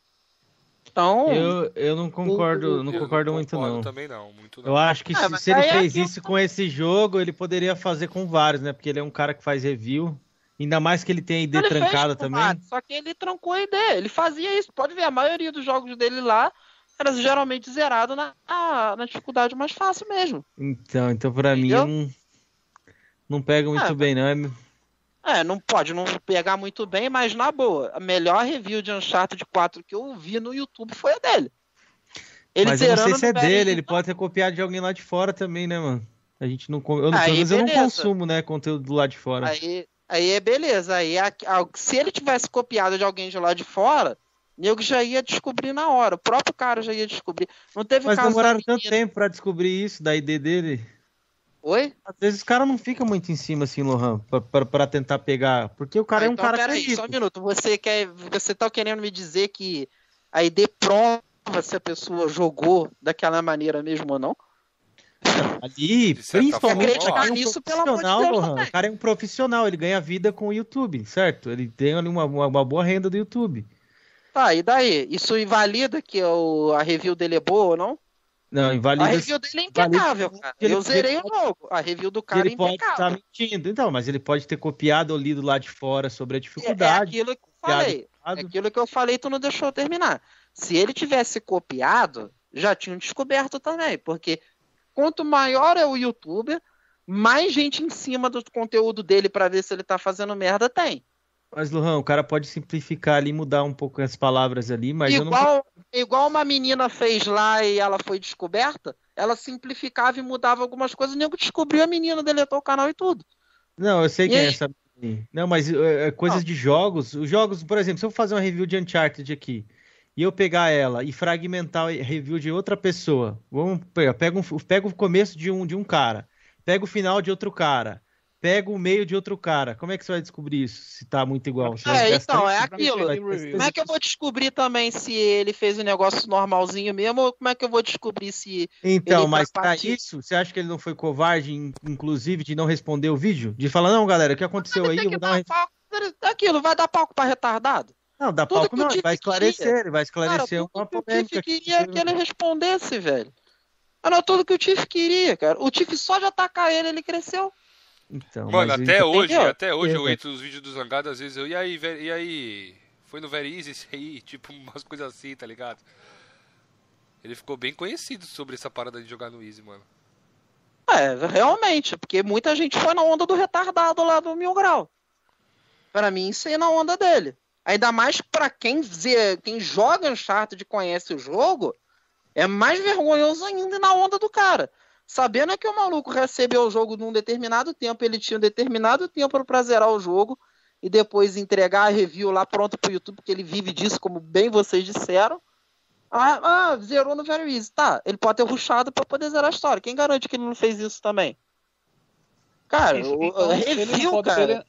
Então, Eu, eu não concordo, não Eu concordo muito concordo não. também não, muito não. Eu acho que Ah, se, se ele é fez isso com esse jogo, ele poderia fazer com vários, né? Porque ele é um cara que faz review. Ainda mais que ele tem a ID ele fez trancada com também. Só que ele trancou a ideia. Ele fazia isso. Pode ver, a maioria dos jogos dele lá era geralmente zerado na, na, na dificuldade mais fácil mesmo. Então, então pra mim Entendeu? não, não pega muito Ah, bem, não. É- É, não pode não pegar muito bem, mas na boa, a melhor review de Uncharted 4 que eu vi no YouTube foi a dele. Ele Mas eu não sei se é dele, ele pode ter copiado de alguém lá de fora também, né, mano? A gente não. Eu, não- Aí, pelo menos eu não consumo, né, conteúdo do lado de fora. Aí, aí é beleza. Aí a- a- se ele tivesse copiado de alguém de lá de fora, nego já ia descobrir na hora. O próprio cara já ia descobrir. Não teve Mas demoraram tanto tempo pra descobrir isso da ID dele. Oi? Às vezes os caras não ficam muito em cima, assim, Lohan, pra, pra, pra tentar pegar. Porque o cara Ah, é um então, cara peraí, só um minuto. Você quer, você tá querendo me dizer que a ID prova se a pessoa jogou daquela maneira mesmo ou não? Ali, principalmente forma, o cara é um nisso, pelo amor de profissional, Deus, Lohan. O cara é um profissional, ele ganha vida com o YouTube, certo? Ele tem ali uma, uma, uma boa renda do YouTube. Tá, e daí? Isso invalida que o, a review dele é boa ou não? Não, A invalida review dele é impecável, cara. ele- Eu zerei o ele jogo. A review do cara é ele pode estar impecável. mentindo. Então, mas ele pode ter copiado ou lido lá de fora sobre a É, é dificuldade. aquilo que eu falei. É aquilo que eu falei, tu não deixou eu terminar. Se ele tivesse copiado, já tinham descoberto também, porque quanto maior é o youtuber, mais gente em cima do conteúdo dele pra ver se ele tá fazendo merda tem. Mas, Lohan, o cara pode simplificar ali, mudar um pouco as palavras ali, mas eu não. igual, igual uma menina fez lá e ela foi descoberta, ela simplificava e mudava algumas coisas, o nego descobriu a menina, deletou o canal e tudo. Não, eu sei E quem é aí? essa. menina. Não, mas é, é, coisas Não. de jogos. Os jogos, por exemplo, se eu fazer uma review de Uncharted aqui e eu pegar ela e fragmentar a review de outra pessoa, vamos pegar, pega, um, pega o começo de um, de um cara, pega o final de outro cara, pega o meio de outro cara. Como é que você vai descobrir isso? Se tá muito igual? Você É, então, é aquilo. Como é que eu vou descobrir também se ele fez o negócio normalzinho mesmo ou como é que eu vou descobrir se. Então, Ele mas pra isso, você acha que ele não foi covarde, in- inclusive, de não responder o vídeo? De falar, não, galera, o que aconteceu Ele aí? Eu que vou dar uma... palco. Aquilo, vai dar palco pra retardado? Não, dá tudo palco não, ele vai esclarecer, ele vai Cara, esclarecer tudo uma que o. Tiff queria que ele respondesse, velho. Era tudo que o Tiff queria, cara. O Tiff só de atacar ele, ele cresceu. Então, Mano, até hoje, entendeu? até hoje eu É, entro nos vídeos do Zangado, às vezes eu, e aí, e aí? Foi no Very Easy esse aí? Tipo, umas coisas assim, tá ligado? Ele ficou bem conhecido sobre essa parada de jogar no Easy, mano. É, realmente, porque muita gente foi na onda do retardado lá do Mil Grau. Pra mim, isso aí é na onda dele. Ainda mais pra quem, vê, quem joga Uncharted e conhece o jogo, é mais vergonhoso ainda ir na onda do cara. Sabendo que o maluco recebeu o jogo num determinado tempo, ele tinha um determinado tempo pra zerar o jogo e depois entregar a review lá pronto pro YouTube, porque ele vive disso, como bem vocês disseram. Ah, ah, zerou no Very Easy. Tá, ele pode ter rushado pra poder zerar a história. Quem garante que ele não fez isso também? Cara, Isso, o, então, o ele não review, cara.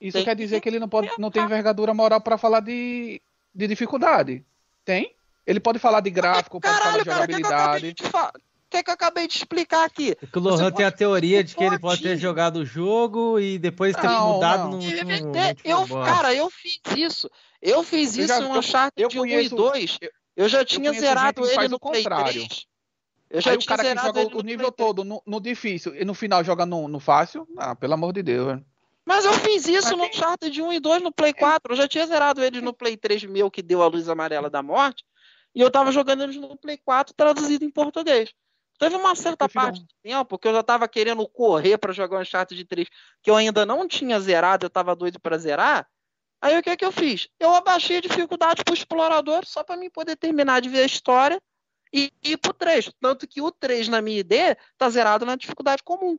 Isso Tem quer que dizer que ele não, pode, não tem envergadura moral para falar de, de dificuldade. Tem? Ele pode falar de gráfico, pode falar Caralho, de cara, o que, que fa- o que, que eu acabei de explicar aqui? É que o Lohan tem a pode- teoria de que ele pode- pode ter jogado o jogo e depois ter Não, mudado não. no último, no É, último eu, cara, eu fiz isso. Eu fiz Eu isso já- em eu- Uncharted eu de 1 e conheço- 2. Eu já tinha conheço zerado que ele no Play contrário. 3. Eu já Aí o tinha cara que zerado joga ele o no nível Play 3. todo no, no difícil e no final joga no, no fácil, ah, pelo amor de Deus. Mas eu fiz isso Mas no tem- Uncharted de 1 e 2 no Play 4. Eu já tinha zerado eles no Play 3 meu, que deu a luz amarela da morte. E eu tava jogando eles no Play 4 traduzido em português. Teve uma certa parte do tempo que eu já tava querendo correr pra jogar o Uncharted 3, que eu ainda não tinha zerado, eu tava doido pra zerar. Aí o que que eu fiz? Eu abaixei a dificuldade pro explorador só pra mim poder terminar de ver a história e ir pro 3. Tanto que o 3 na minha ID tá zerado na dificuldade comum.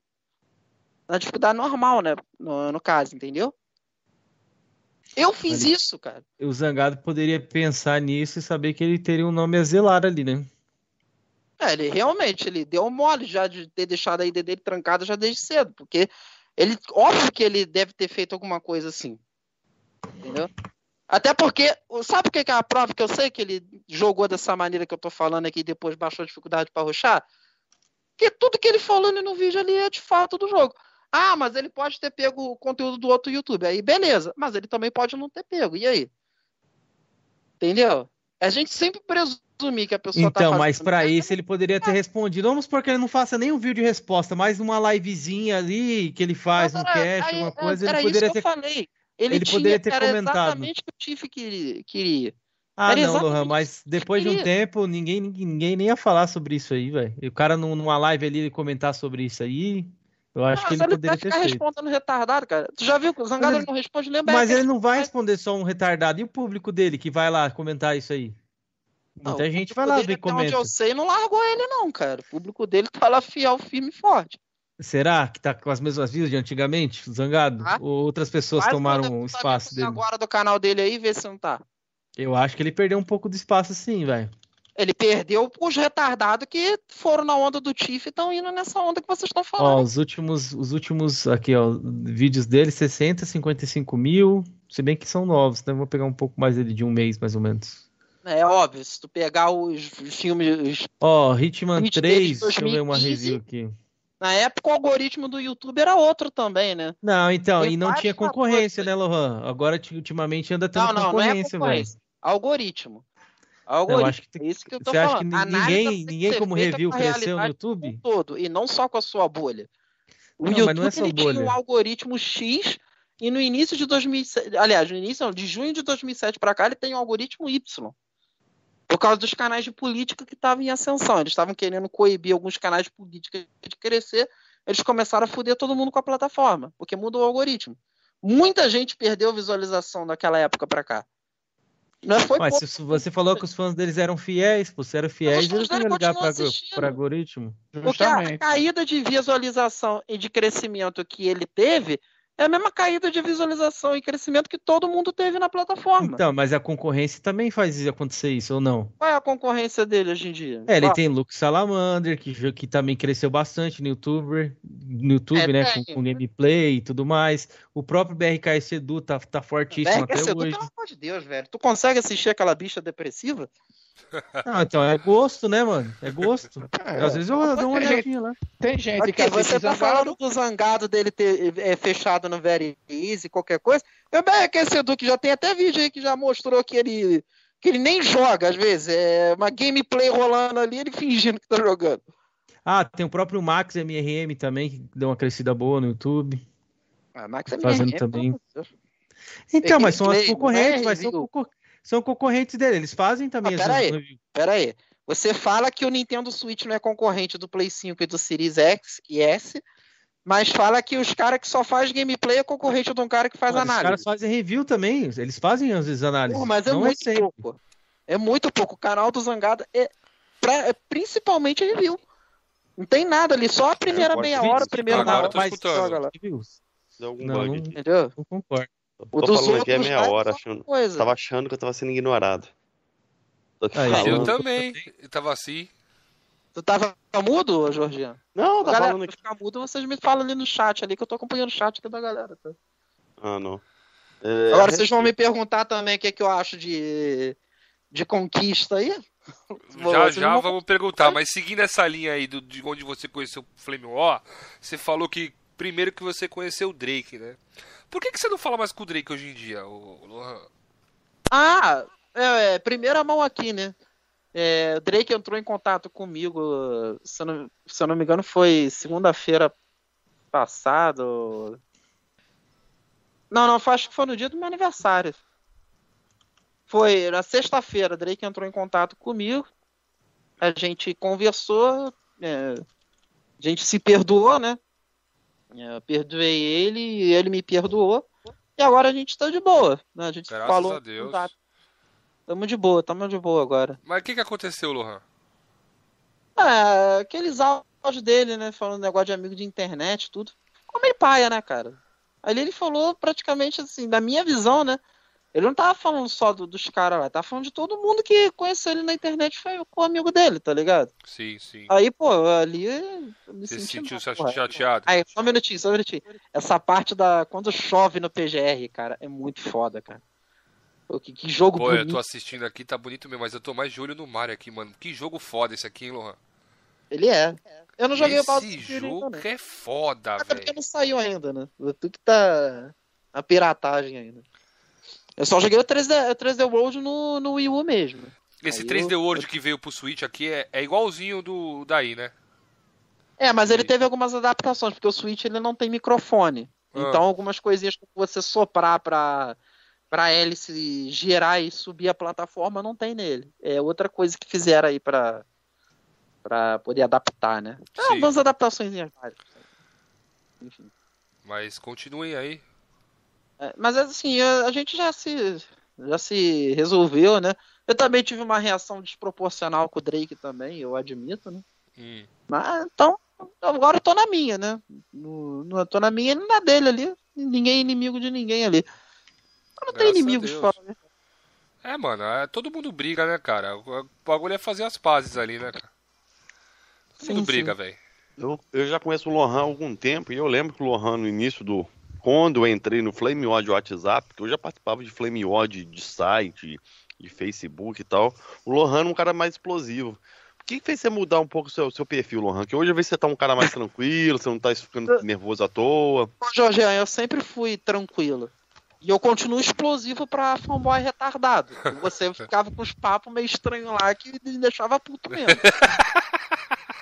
Na dificuldade normal, né? No, no caso, entendeu? Eu fiz isso, cara. O Zangado poderia pensar nisso e saber que ele teria um nome a zelar ali, né? É, ele realmente ele deu mole já de ter deixado a ID dele trancada já desde cedo, porque ele, óbvio que ele deve ter feito alguma coisa assim. Entendeu? Até porque, sabe o que é a prova que eu sei que ele jogou dessa maneira que eu tô falando aqui e depois baixou a dificuldade para ruxar? Que tudo que ele falando no vídeo ali é de fato do jogo. Ah, mas ele pode ter pego o conteúdo do outro YouTube. Aí beleza, mas ele também pode não ter pego. E aí? Entendeu? A gente sempre presumir que a pessoa tá Então, fazendo mas pra merda, isso ele poderia ter respondido. Vamos supor que ele não faça nem um vídeo de resposta, mas uma livezinha ali que ele faz, um Mas era- cast, aí- alguma coisa, era ele poderia isso ter. que eu falei. Ele, ele tinha, poderia ter era comentado. exatamente o que o Tiff queria. Ah, Era não, Lohan, mas depois de um tempo, ninguém, ninguém, nem ia falar sobre isso aí, velho. E o cara num- numa live ali ele comentar sobre isso aí, eu acho que mas ele poderia ter ficar feito. respondendo retardado, cara. Tu já viu que o Zangado Mas não responde nem bem. Mas ele não vai responder só um retardado. E o público dele que vai lá comentar isso aí? Não, Muita o gente vai lá ver até onde eu sei, não largou ele, não, cara. O público dele tá lá fiel, firme e forte. Será que tá com as mesmas views de antigamente, o Zangado? Ah. Ou outras pessoas tomaram o espaço dele? agora do canal dele aí e vê se não tá. Eu acho que ele perdeu um pouco do espaço sim, velho. Ele perdeu os retardados que foram na onda do Tiff e estão indo nessa onda que vocês estão Ó, falando. os últimos, os últimos aqui, ó, vídeos dele, 60, 55 mil. Se bem que são novos, né? Vou pegar um pouco mais dele de um mês, mais ou menos. É óbvio, se tu pegar os filmes. Ó, Hitman Hit dele 3, de deixa eu ver uma 2015. review aqui. Na época, o algoritmo do YouTube era outro também, né? Não, então, Tem e não tinha concorrência, né, Lohan? Agora, ultimamente, anda tendo Não, não, não é concorrência, velho. Algoritmo. Algoritmo. acho que tem- É isso que eu tô Você acha falando. que ninguém, ninguém como review cresceu no YouTube? todo, e não só com a sua bolha. O Não, YouTube não é ele tinha um bolha. algoritmo X e no início de 2007, aliás, no início, não, de junho de 2007 para cá, ele tem um algoritmo Y. Por causa dos canais de política que estavam em ascensão. Eles estavam querendo coibir alguns canais de política de crescer. Eles começaram a foder todo mundo com a plataforma, porque mudou o algoritmo. Muita gente perdeu visualização daquela época para cá. Não foi Mas pouco. se você falou que os fãs deles eram fiéis, pô, se eram fiéis, eles não iam ligar pra algoritmo. Porque a Justamente. caída de visualização e de crescimento que ele teve é a mesma caída de visualização e crescimento que todo mundo teve na plataforma. Então, mas a concorrência também faz acontecer isso, ou não? Qual é a concorrência dele hoje em dia? É, ele Qual? tem Luke Salamander, que, que também cresceu bastante no YouTube, no YouTube, É, né? Com, com gameplay e tudo mais. O próprio BRKS Edu tá, tá fortíssimo até esse Edu, hoje. pelo amor de Deus, velho. Tu consegue assistir aquela bicha depressiva? Ah, então é gosto, né, mano? É gosto. É, Às vezes eu dou uma olhadinha lá. Tem gente Aqui, que você tá Zangado, falando do zangado dele ter é, fechado no Very Easy, qualquer coisa. Eu bem que esse Edu que já tem até vídeo aí que já mostrou que ele, que ele nem joga às vezes. É uma gameplay rolando ali, ele fingindo que tá jogando. Ah, tem o próprio Max MRM também, que deu uma crescida boa no YouTube. Ah, Max é Fazendo também. Então, mas são as concorrentes, não é mas são, são concorrentes dele. Eles fazem também Ah, as pera aí. reviews. Pera aí. Você fala que o Nintendo Switch não é concorrente do Play 5 e do Series X e S, mas fala que os caras que só faz gameplay é concorrente de um cara que faz Mas Os análise. caras fazem review também. Eles fazem às vezes análises. Porra, mas é não muito sempre. pouco. É muito pouco. O canal do Zangado é, pra- é principalmente review. Não tem nada ali, só a primeira meia hora, eu tô mais escutando. joga lá. Não, não. Entendeu? não concordo. O Tô falando aqui é meia hora, achando, Coisa. tava achando que eu tava sendo ignorado. Aí, falando. Eu também. Eu tava assim. Tu tava mudo, Georgiano? Não, tá galera, falando se aqui. ficar mudo, vocês me falam ali no chat ali, que eu tô acompanhando o chat aqui da galera. Tá? Ah, não. É, Agora vocês vão me perguntar também o que, é que eu acho de, de conquista aí? Já vocês já vão- vamos perguntar, mas seguindo essa linha aí do, de onde você conheceu o Flame War, você falou que primeiro que você conheceu o Drake, né? Por que, que você não fala mais com o Drake hoje em dia, o Lohan? Ah, é, é, primeira mão aqui, né? É, o Drake entrou em contato comigo, se eu não, se eu não me engano, foi segunda-feira passado. Não, não, foi, acho que foi no dia do meu aniversário. Foi na sexta-feira, Drake entrou em contato comigo. A gente conversou, é, a gente se perdoou, né? É, Eu perdoei ele e ele me perdoou. E agora a gente tá de boa. Né? A gente Graças falou. a Deus. Tá, tamo de boa, tamo de boa agora. Mas o que, que aconteceu, Lohan? É, aqueles áudios dele, né? Falando negócio de amigo de internet, tudo. Ficou meio paia, né, cara? Ali ele falou praticamente assim, da minha visão, né? Ele não tava falando só do- dos caras lá, tava falando de todo mundo que conheceu ele na internet foi com o amigo dele, tá ligado? Sim, sim. Aí, pô, ali eu me Você se senti sentiu mal, chateado? Aí, só um minutinho, só um minutinho. Essa parte da. Quando chove no PGR, cara, é muito foda, cara. Pô, que, que jogo Pô, eu bonito. tô assistindo aqui, tá bonito mesmo, mas eu tô mais de olho no Mario aqui, mano. Que jogo foda esse aqui, hein, Lohan? Ele é. Eu não joguei o Esse Baldur's Gate ainda, jogo não. é foda, Até porque velho. não saiu ainda, né? Tu que tá a piratagem ainda. Eu só joguei o 3D, o 3D World no, no Wii U mesmo. Esse Aí 3D eu- World que veio pro Switch aqui é, é igualzinho do daí, né? É, mas ele teve algumas adaptações, porque o Switch ele não tem microfone. Ah. Então algumas coisinhas que você soprar pra, pra hélice girar e subir a plataforma não tem nele. É outra coisa que fizeram aí pra, pra poder adaptar, né? Ah, Sim. umas adaptações várias. Enfim. Mas continuem aí. É, Mas assim, a, a gente já se, já se resolveu, né? Eu também tive uma reação desproporcional com o Drake também, eu admito, né? Hum. Mas então, agora eu tô na minha, né? No, no, eu tô na minha e na dele ali. Ninguém é inimigo de ninguém ali. Eu não Graças tenho inimigos fora, né? É, mano, é, todo mundo briga, né, cara? O o bagulho é fazer as pazes ali, né, cara? Todo mundo Sim, briga, sim. velho. Eu, eu já conheço o Lohan há algum tempo e eu lembro que o Lohan no início do. Quando eu entrei no Flame de WhatsApp, porque eu já participava de Flame War de, site, de Facebook e tal, o Lohan era um cara mais explosivo. O que, que fez você mudar um pouco o seu, seu perfil, Lohan? Que hoje eu vejo que você tá um cara mais tranquilo, você não tá ficando nervoso à toa. Jorge, eu sempre fui tranquilo. E eu continuo explosivo pra fanboy retardado. Você ficava com os papos meio estranhos lá que me deixava puto mesmo.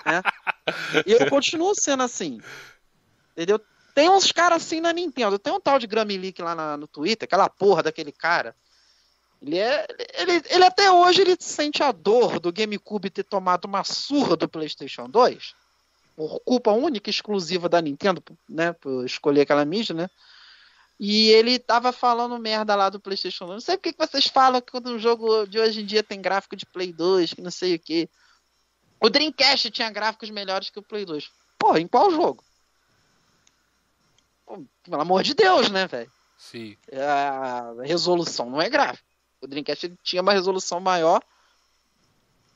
Né? E eu continuo sendo assim. Entendeu? Tem uns caras assim na Nintendo. Tem um tal de Gramilic lá na- no Twitter, aquela porra daquele cara. Ele é. Ele, ele até hoje ele sente a dor do GameCube ter tomado uma surra do PlayStation 2. Por culpa única e exclusiva da Nintendo, né? Por escolher aquela mídia, né? E ele tava falando merda lá do PlayStation 2. Não sei por que vocês falam que quando um jogo de hoje em dia tem gráfico de Play 2, que não sei o que. O Dreamcast tinha gráficos melhores que o Play 2. Porra, em qual jogo? Pelo amor de Deus, né, velho? Sim. A resolução não é gráfico. O Dreamcast tinha uma resolução maior,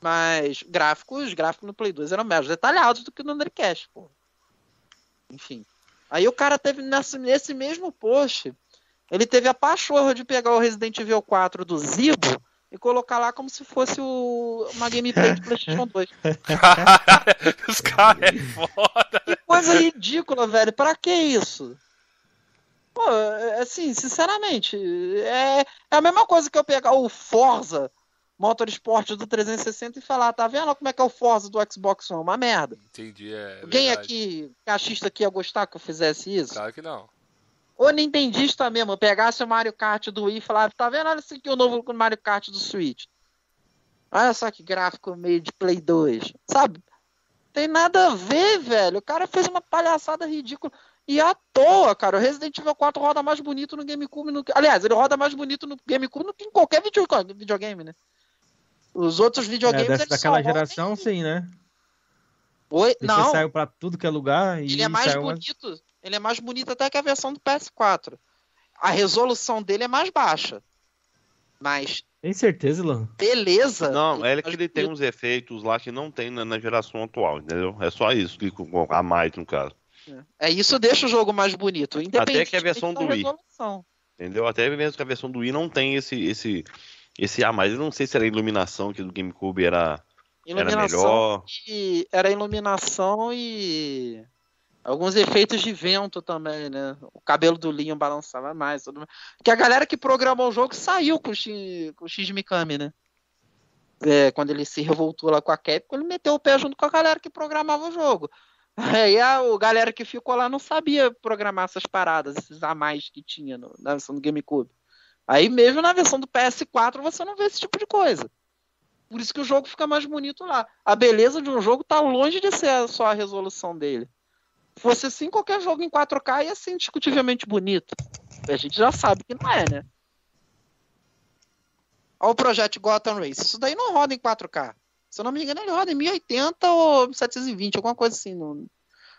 mas gráficos, os gráficos no Play 2 eram mais detalhados do que no Dreamcast, pô. Enfim. Aí o cara teve nesse, nesse mesmo post, ele teve a pachorra de pegar o Resident Evil 4 do Zibo e colocar lá como se fosse o, uma gameplay de PlayStation 2. Caralho, os caras é foda. Que coisa ridícula, velho. Pra que isso? Pô, é- assim, sinceramente, é, é a mesma coisa que eu pegar o Forza Motorsport do 360 e falar, tá vendo como é que é o Forza do Xbox One? Uma merda. Entendi, é. Alguém verdade. aqui, cachista aqui, ia gostar que eu fizesse isso? Claro que não. Ou nintendista mesmo, eu pegasse o Mario Kart do Wii e falava, tá vendo? Olha esse aqui o novo Mario Kart do Switch. Olha só que gráfico meio de Play 2. Sabe? Tem nada a ver, velho. O cara fez uma palhaçada ridícula. E à toa, cara. O Resident Evil 4 roda mais bonito no GameCube. No... Aliás, ele roda mais bonito no GameCube do que em qualquer video- videogame, né? Os outros É, videogames. dessa, eles só daquela geração, em- sim, né? Oi? Ele Não. saiu pra tudo que é lugar e Ele é mais saiu mais- bonito. Ele é mais bonito até que a versão do PS4. A resolução dele é mais baixa. Mas Tem certeza, Lan? beleza. Não, é que ele tem bonito. uns efeitos lá que não tem na, na geração atual, entendeu? É só isso, que a mais no caso. É isso deixa o jogo mais bonito. Independente que a versão do Wii. resolução. Entendeu? Até mesmo que a versão do Wii não tem esse esse esse a mais. Eu não sei se era a iluminação que do GameCube era era Iluminação melhor. e era iluminação e alguns efeitos de vento também, né? O cabelo do Leon balançava mais, tudo. Porque a galera que programou o jogo saiu com o X, com o X Mikami, né? É, quando ele se revoltou lá com a Capcom, ele meteu o pé junto com a galera que programava o jogo. Aí a, o galera que ficou lá não sabia programar essas paradas, esses a mais que tinha no- na versão do GameCube. Aí mesmo na versão do PS4 você não vê esse tipo de coisa. Por isso que o jogo fica mais bonito lá. A beleza de um jogo tá longe de ser só a resolução dele. Fosse assim, qualquer jogo em 4K ia ser indiscutivelmente bonito. A gente já sabe que não é, né? Olha o projeto Gotham Race. Isso daí não roda em 4K. Se eu não me engano, ele roda em 1080 ou 720, alguma coisa assim no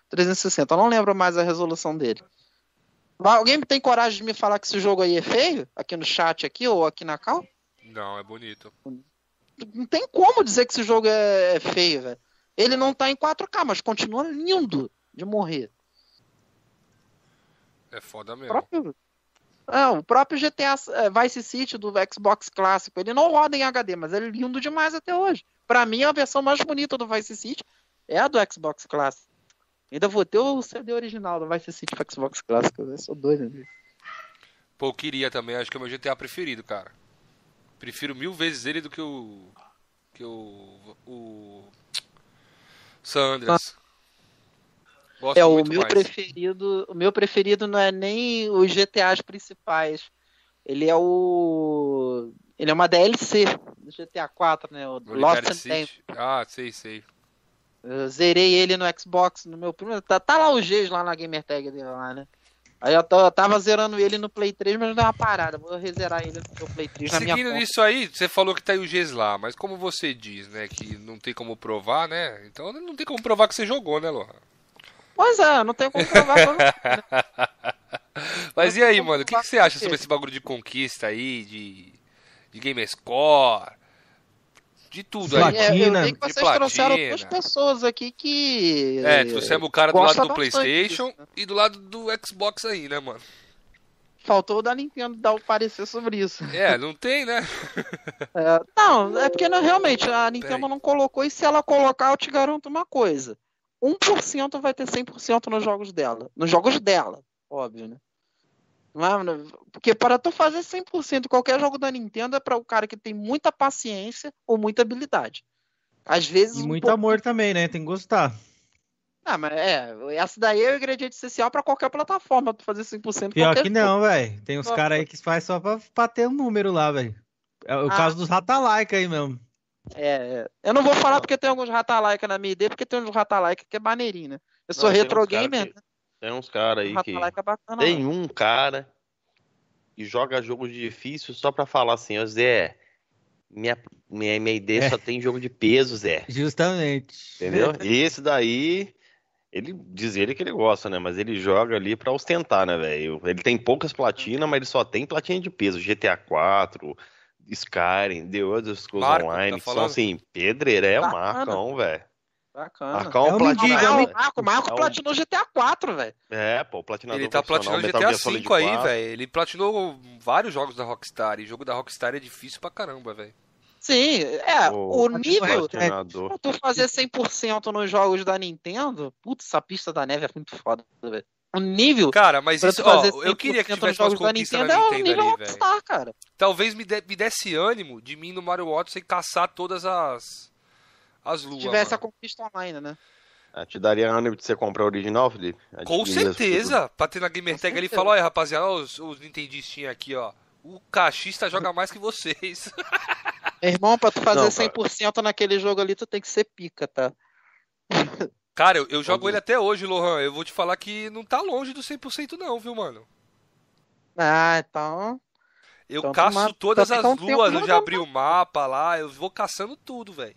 360. Eu não lembro mais a resolução dele. Alguém tem coragem de me falar que esse jogo aí é feio? Aqui no chat aqui ou aqui na cal? Não, é bonito. Não tem como dizer que esse jogo é, é feio, velho. Ele não tá em 4K, mas continua lindo de morrer. É foda O mesmo. próprio, é, o próprio GTA é, Vice City do Xbox clássico, ele não roda em HD, mas ele é lindo demais até hoje. Pra mim, a versão mais bonita do Vice City é a do Xbox clássico. Ainda vou ter o CD original do Vice City pro Xbox clássico. Eu sou doido, né? Pô, eu queria também, acho que é o meu GTA preferido, cara. Prefiro mil vezes ele do que o. que o. o. San Andreas. Gosto É, o meu mais. preferido. O meu preferido não é nem os GTAs principais. Ele é o. Ele é uma DLC do GTA 4, né? O O Lost. City. Ah, sei, sei. Eu zerei ele no Xbox, no meu primeiro. Tá, tá lá os Gs lá na Gamer Tag dele lá, né? Aí eu, eu tava zerando ele no Play 3, mas deu uma parada. Vou rezerar ele no Play 3 na minha Seguindo conta. nisso aí, você falou que tá aí o Gs lá, mas como você diz, né, que não tem como provar, né? Então não tem como provar que você jogou, né, Lohan? Pois é, não tem como provar. que eu não- Mas e aí, mano, o que, que você acha sobre esse bagulho de conquista aí, de, de Game Score? De tudo aí. É, eu Platina, vi que de vocês trouxeram platina. duas pessoas aqui que. É, trouxemos o cara do lado do PlayStation disso, né? e do lado do Xbox aí, né, mano? Faltou o da Nintendo dar o parecer sobre isso. É, não tem, né? É, não, é porque não, realmente a Nintendo não colocou, e se ela colocar, eu te garanto uma coisa: 1% vai ter 100% nos jogos dela. Nos jogos dela, óbvio, né? Né? porque para tu fazer 100% em qualquer jogo da Nintendo é para o cara que tem muita paciência ou muita habilidade. Às vezes. E um muito pouco- amor também, né? Tem que gostar. Ah, mas é, essa daí é o ingrediente essencial para qualquer plataforma, tu fazer 100% em Pior qualquer que não, velho. Tem uns Só- caras aí que faz só pra, pra ter um número lá, velho. É o Ah. caso dos Ratalaika aí mesmo. É, é. eu não vou falar porque tem alguns ratalaika na minha ideia, porque tem uns ratalaika que é maneirinho, né? Eu sou Não, retro gamer, que- né? Tem uns caras aí que. É bacana. Tem não. um cara que joga jogo difícil só pra falar assim, ó, Zé, minha, minha, minha ideia É. só tem jogo de peso, Zé. Justamente. Entendeu? E esse daí Ele diz ele que ele gosta, né? Mas ele joga ali pra ostentar, né, velho? Ele tem poucas platinas, mas ele só tem platina de peso. GTA 4, Skyrim, The Elder Scrolls Marco, Online. tá que são falando? assim, pedreira, é o. Marcão, velho. Bacana. Marcão É um Ah, é um- o Marco, Marco É um- platinou GTA 4, velho. É, pô, o platinador Ele tá platinando GTA Gear Solid V aí, 4. velho. Ele platinou vários jogos da Rockstar. E jogo da Rockstar é difícil pra caramba, velho. Sim, é, Pô, o nível pra tu fazer 100% nos jogos da Nintendo, putz, essa pista da neve é muito foda, velho. O nível Cara, mas isso, ó, eu queria que 100% tivesse jogos da Nintendo na é o Nintendo nível ali, velho. Rockstar, cara. Talvez me, dê- me desse ânimo de mim no Mario Odyssey caçar todas as as Se luas. tivesse a mano. conquista online, né? Ah, te daria ânimo de você comprar a original, Felipe? A Com certeza. Pra ter na Gamer Com Tag ali e falar, olha, rapaziada, ó, os, os Nintendistinhos aqui, ó. O cachista joga mais que vocês. Meu irmão, pra tu fazer Não, cara. 100% naquele jogo ali, tu tem que ser pica, tá? Cara, eu, eu jogo ele até hoje, Lohan. Eu vou te falar que não tá longe do 100% não, viu, mano? Ah, então. Eu Então, caço toma- todas também as luas, eu já abri o mapa lá, eu vou caçando tudo, velho.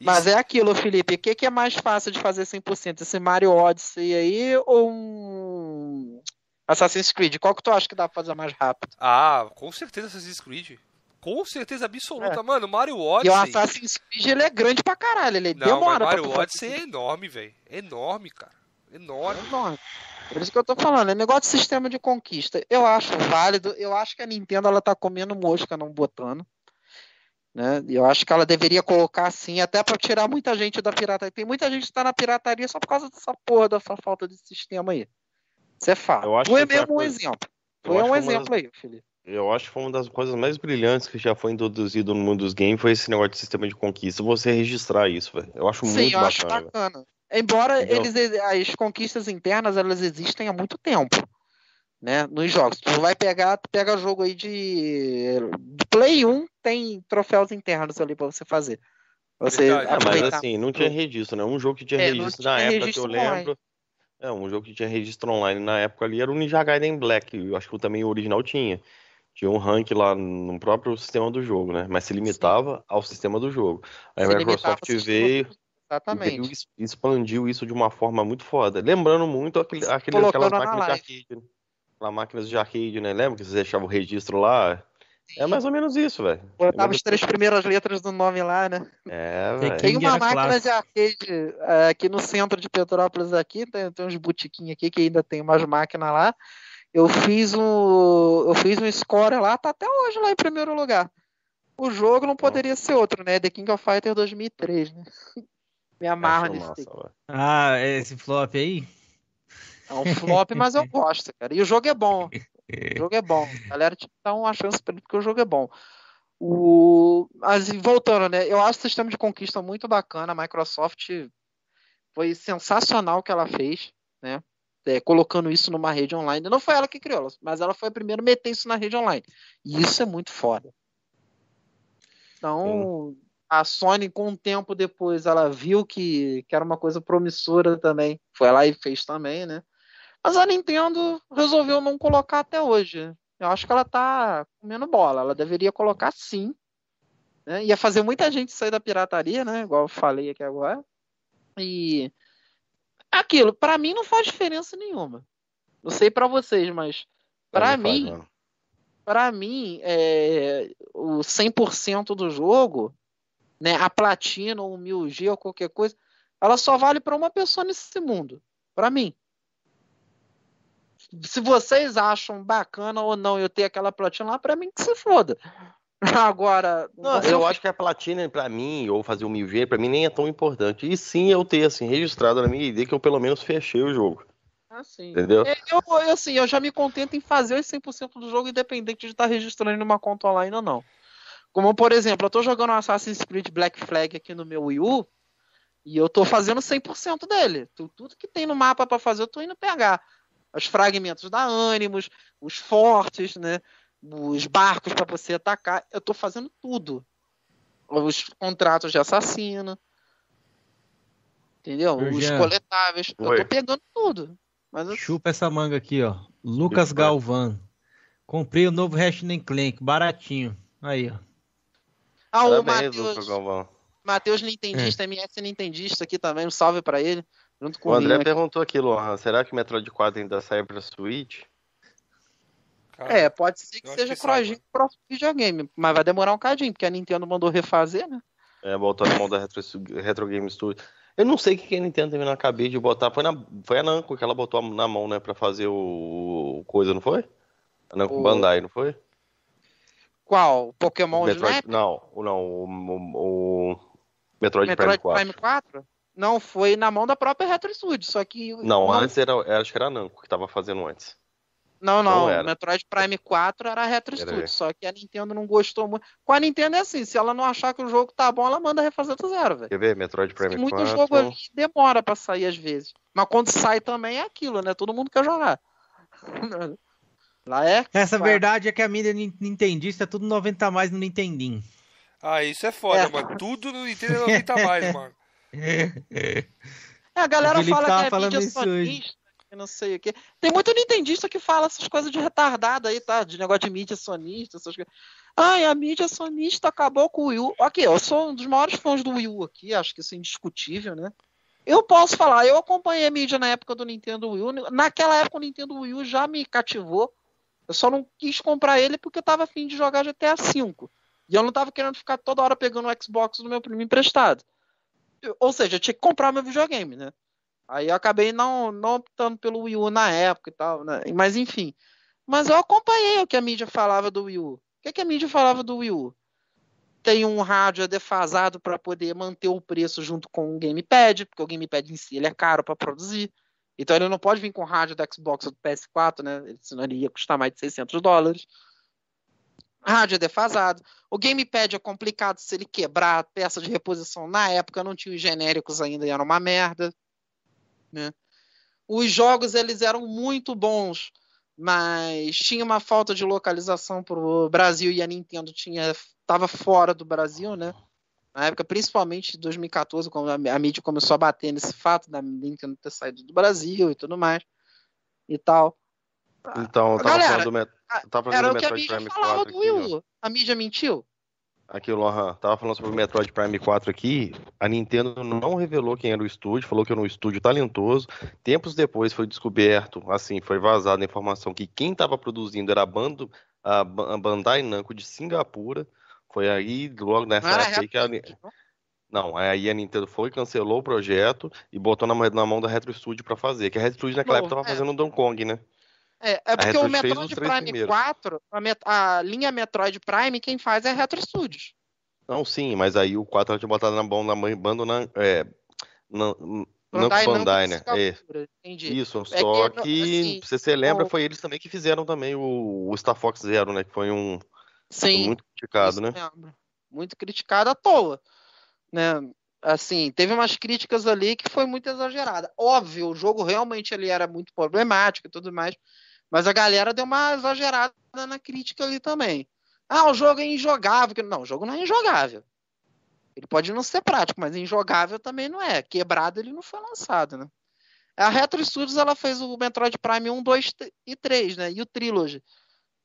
Mas é aquilo, Felipe. O que, que é mais fácil de fazer 100%? Esse Mario Odyssey aí ou um Assassin's Creed? Qual que tu acha que dá pra fazer mais rápido? Ah, com certeza Assassin's Creed. Com certeza absoluta. Mano, Mario É. E o Odyssey. Assassin's Creed ele é grande pra caralho. Ele Não, mas demora Mario pra tu fazer Odyssey é enorme, velho. Enorme, cara. Enorme. É enorme. Por isso que eu tô falando, é negócio de sistema de conquista. Eu acho válido, eu acho que a Nintendo ela tá comendo mosca, não botando. Né? Eu acho que ela deveria colocar assim, até pra tirar muita gente da pirataria. Tem muita gente que tá na pirataria só por causa dessa porra, dessa falta de sistema aí. Isso é fato. Eu acho Tu é mesmo um coisa- exemplo. Tu Eu é um exemplo aí, Felipe. Eu acho que foi uma das coisas mais brilhantes que já foi introduzido no mundo dos games foi esse negócio de sistema de conquista. Você registrar isso, velho. Eu acho Sim, muito eu acho bacana. Embora Entendeu? eles, as conquistas internas elas existem há muito tempo, né? Nos jogos. Tu vai pegar, tu pega jogo aí de, de Play 1, tem troféus internos ali pra você fazer. Você. É, mas assim, não tinha registro, né? Um jogo que tinha É, registro tinha na época que eu lembro. É, um jogo que tinha registro online na época ali era o Ninja Gaiden Black. Eu acho que também o original tinha. Tinha um rank lá no próprio sistema do jogo, né? Mas se limitava ao sistema do jogo. Aí Se a Microsoft veio e Exatamente. veio expandiu isso de uma forma muito foda. Lembrando muito aquele, aquele, aquelas na máquinas de arcade. Né? Aquelas máquinas de arcade, né? Lembra que você deixava o registro lá? É mais ou menos isso, velho. Botava as três primeiras letras do nome lá, né? É, velho. Tem uma máquina de arcade é, aqui no centro de Petrópolis aqui, tem, tem uns botiquinhos aqui que ainda tem umas máquinas lá. Eu fiz um eu fiz um score lá, tá até hoje lá em primeiro lugar. O jogo não poderia ser outro, né? The King of Fighters 2003, né? Me amarro nisso. massa. Ah, esse flop aí? É um flop, mas eu gosto, cara. E o jogo é bom. O jogo é bom. A galera tipo, dá uma chance pra ele porque o jogo é bom. O... Mas voltando, né? Eu acho o sistema de conquista muito bacana. A Microsoft foi sensacional o que ela fez, né? É, colocando isso numa rede online. Não foi ela que criou, mas ela foi a primeira a meter isso na rede online. E isso é muito foda. Então, a Sony, com um tempo depois, ela viu que, que era uma coisa promissora também. Foi lá e fez também, né? Mas a Nintendo resolveu não colocar até hoje. Eu acho que ela tá comendo bola. Ela deveria colocar sim. Né? Ia fazer muita gente sair da pirataria, né? Igual eu falei aqui agora. E aquilo, pra mim não faz diferença nenhuma. Não sei pra vocês, mas faz, mim. Pra mim, é, o 100% do jogo, né, a platina ou o 1000G ou qualquer coisa, ela só vale pra uma pessoa nesse mundo. Pra mim. Se vocês acham bacana ou não eu ter aquela platina lá, pra mim que se foda. Agora, Não, você- eu acho que a platina pra mim, ou fazer o 1000G, pra mim nem é tão importante. E sim eu ter, assim, registrado na minha ID que eu pelo menos fechei o jogo. assim, Entendeu? É, Eu, eu, assim, eu já me contento em fazer os 100% do jogo, independente de estar registrando em uma conta online ou não. Como, por exemplo, eu tô jogando Assassin's Creed Black Flag aqui no meu Wii U, e eu tô fazendo 100% dele. Tu- Tudo que tem no mapa pra fazer, eu tô indo pegar. Os fragmentos da Animus, os fortes, né? Os barcos pra você atacar. Eu tô fazendo tudo. Os contratos de assassino. Entendeu? Ô, Os Jean. coletáveis. Eu Oi. tô pegando tudo. Mas eu Chupa essa manga aqui, ó. Lucas Galvão. Comprei o novo Ratchet Clank, baratinho. Aí, ó. Ah, o Matheus. Matheus Nintendista, MS Nintendista aqui também, um salve pra ele. Junto com O André perguntou aqui, Lohan, será que Metroid 4 ainda sai pra Switch? Cara, É, pode ser que seja crossgen pro próximo videogame, mas vai demorar um cadinho, porque a Nintendo mandou refazer, né? É, botou na mão da Retro, Retro Game Studio. Eu não sei o que que a Nintendo teve na cabeça de botar. Foi, na, foi a Namco que ela botou na mão, né, pra fazer o, o coisa, não foi? A Namco O- Bandai, não foi? Qual? Pokémon Metroid, Snap? não, o- não, o, o, o Metroid, Metroid Prime 4. Prime 4? Não, foi na mão da própria Retro Studios, só que... Não, antes era, era- acho que era a Namco que tava fazendo antes. Não, não, Não era. Metroid Prime 4 era a Retro Era, Studios, só que a Nintendo não gostou muito. Com a Nintendo é assim, se ela não achar que o jogo tá bom, ela manda refazer do zero, velho. Quer ver? Metroid Prime Tem muito 4. jogo ali demora pra sair às vezes. Mas quando sai também é aquilo, né? Todo mundo quer jogar. Lá é. Essa verdade é que a mídia nin- nintendista é tudo 90 a mais no Nintendinho. Ah, isso é foda, É. mano. Tudo no Nintendo é 90 a mais, mano. É, a galera fala tava que é mídia sonista, que não sei o quê. Tem muito nintendista que fala essas coisas de retardado aí, tá? De negócio de mídia sonista, essas coisas. Ai, a mídia sonista acabou com o Wii U. Aqui, eu sou um dos maiores fãs do Wii U aqui, acho que isso é indiscutível, né? Eu posso falar, eu acompanhei a mídia na época do Nintendo Wii U. Naquela época o Nintendo Wii U já me cativou. Eu só não quis comprar ele porque eu tava afim de jogar GTA V. E eu não tava querendo ficar toda hora pegando o Xbox do meu primo emprestado. Ou seja, eu tinha que comprar meu videogame, né? Aí eu acabei não, não optando pelo Wii U na época e tal, né? Mas enfim. Mas eu acompanhei o que a mídia falava do Wii U. O que, que a mídia falava do Wii U? Tem um rádio defasado para poder manter o preço junto com o gamepad, porque o gamepad em si ele é caro para produzir. Então ele não pode vir com rádio do Xbox ou do PS4, né? Senão ele ia custar mais de 600 dólares. Rádio é defasado. O gamepad é complicado se ele quebrar, peça de reposição na época não tinha os genéricos ainda era uma merda. Né? Os jogos eles eram muito bons, mas tinha uma falta de localização para o Brasil e a Nintendo tinha estava fora do Brasil, né? Na época, principalmente em 2014, quando a a mídia começou a bater nesse fato da Nintendo ter saído do Brasil e tudo mais e tal. Então, eu tava Galera, falando do, Met... tava falando Era do o que a Metroid mídia Prime falava 4 do aqui, ó. A mídia mentiu? Aqui, Lohan, tava falando sobre o Metroid Prime 4 aqui. A Nintendo não revelou quem era o estúdio, falou que era um estúdio talentoso. Tempos depois foi descoberto, assim, foi vazada a informação que quem estava produzindo era a, Bando, a Ba- a Bandai Namco de Singapura. Foi aí, logo nessa era época que a, não? Não, aí a Nintendo foi, cancelou o projeto e botou na, mão- na mão da Retro Studio pra fazer. Que a Retro Studio naquela Não, época tava é. fazendo o Donkey Kong, né? É, é porque o Metroid Prime primeiros. 4, a, met- a linha Metroid Prime, quem faz é a Retro Studios. Não, sim, mas aí o 4 ela tinha botado na mão da mãe, bando na. É, na, Namco Bandai Bandai, Namco né? É, isso, É só que, que, assim, se você lembra, o- foi eles também que fizeram também o, o Star Fox Zero, né? Que foi um Sim, muito criticado, né? mesmo. Muito criticado à toa. Né? Assim, teve umas críticas ali que foi muito exagerada. Óbvio, o jogo realmente ele era muito problemático e tudo mais, mas a galera deu uma exagerada na crítica ali também. Ah, o jogo é injogável. Não, o jogo não é injogável. Ele pode não ser prático, mas injogável também não é. Quebrado ele não foi lançado, né? A Retro Studios ela fez o Metroid Prime 1, 2 e 3, né? E o Trilogy.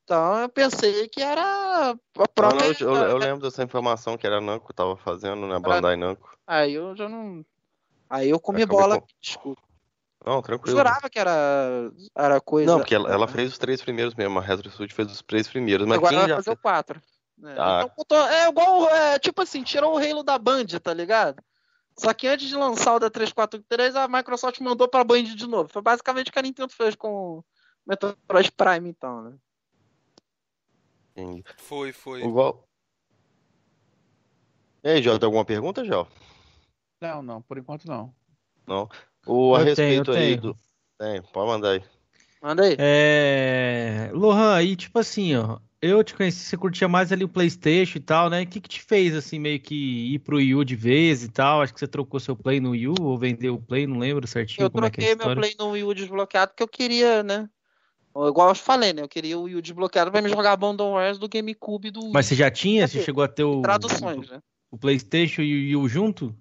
Então eu pensei que era a Não, própria. não, eu, eu lembro dessa informação que era a Namco tava fazendo, né? Bandai Namco. Aí eu já não. Aí eu comi Acabei bola, com- desculpa. Não, Eu tranquilo. jurava que era, era coisa. Não, porque ela, ela fez os três primeiros mesmo, a Retro Studio fez os três primeiros. Mas Agora quem ela já vai fazer fez... o 4. É, Ah. então é igual, é, tipo assim, tirou o Halo da Band, tá ligado? Só que antes de lançar o da 343, a Microsoft mandou pra Band de novo. Foi basicamente o que a Nintendo fez com o Metroid Prime, então, né? Foi, foi. Igual. E aí, Jó, tem alguma pergunta, Jó? Não, não, por enquanto não. Não. O, a Eu respeito tenho, eu aí tenho. do. Tem, pode mandar aí. Manda aí. É... Lohan, aí tipo assim, ó, eu te conheci, você curtia mais ali o PlayStation e tal, né? O que que te fez assim meio que ir pro Wii U de vez e tal? Acho que você trocou seu Play no Wii U ou vendeu o Play, não lembro certinho Eu como é que é a troquei meu. Play no Wii U desbloqueado porque eu queria, né? Igual eu falei, né? Eu queria o Wii U desbloqueado pra me jogar Abandonwares do GameCube do Wii. Mas você já tinha? Você Cadê? chegou a ter o, Traduções, né? o PlayStation e o Wii U junto?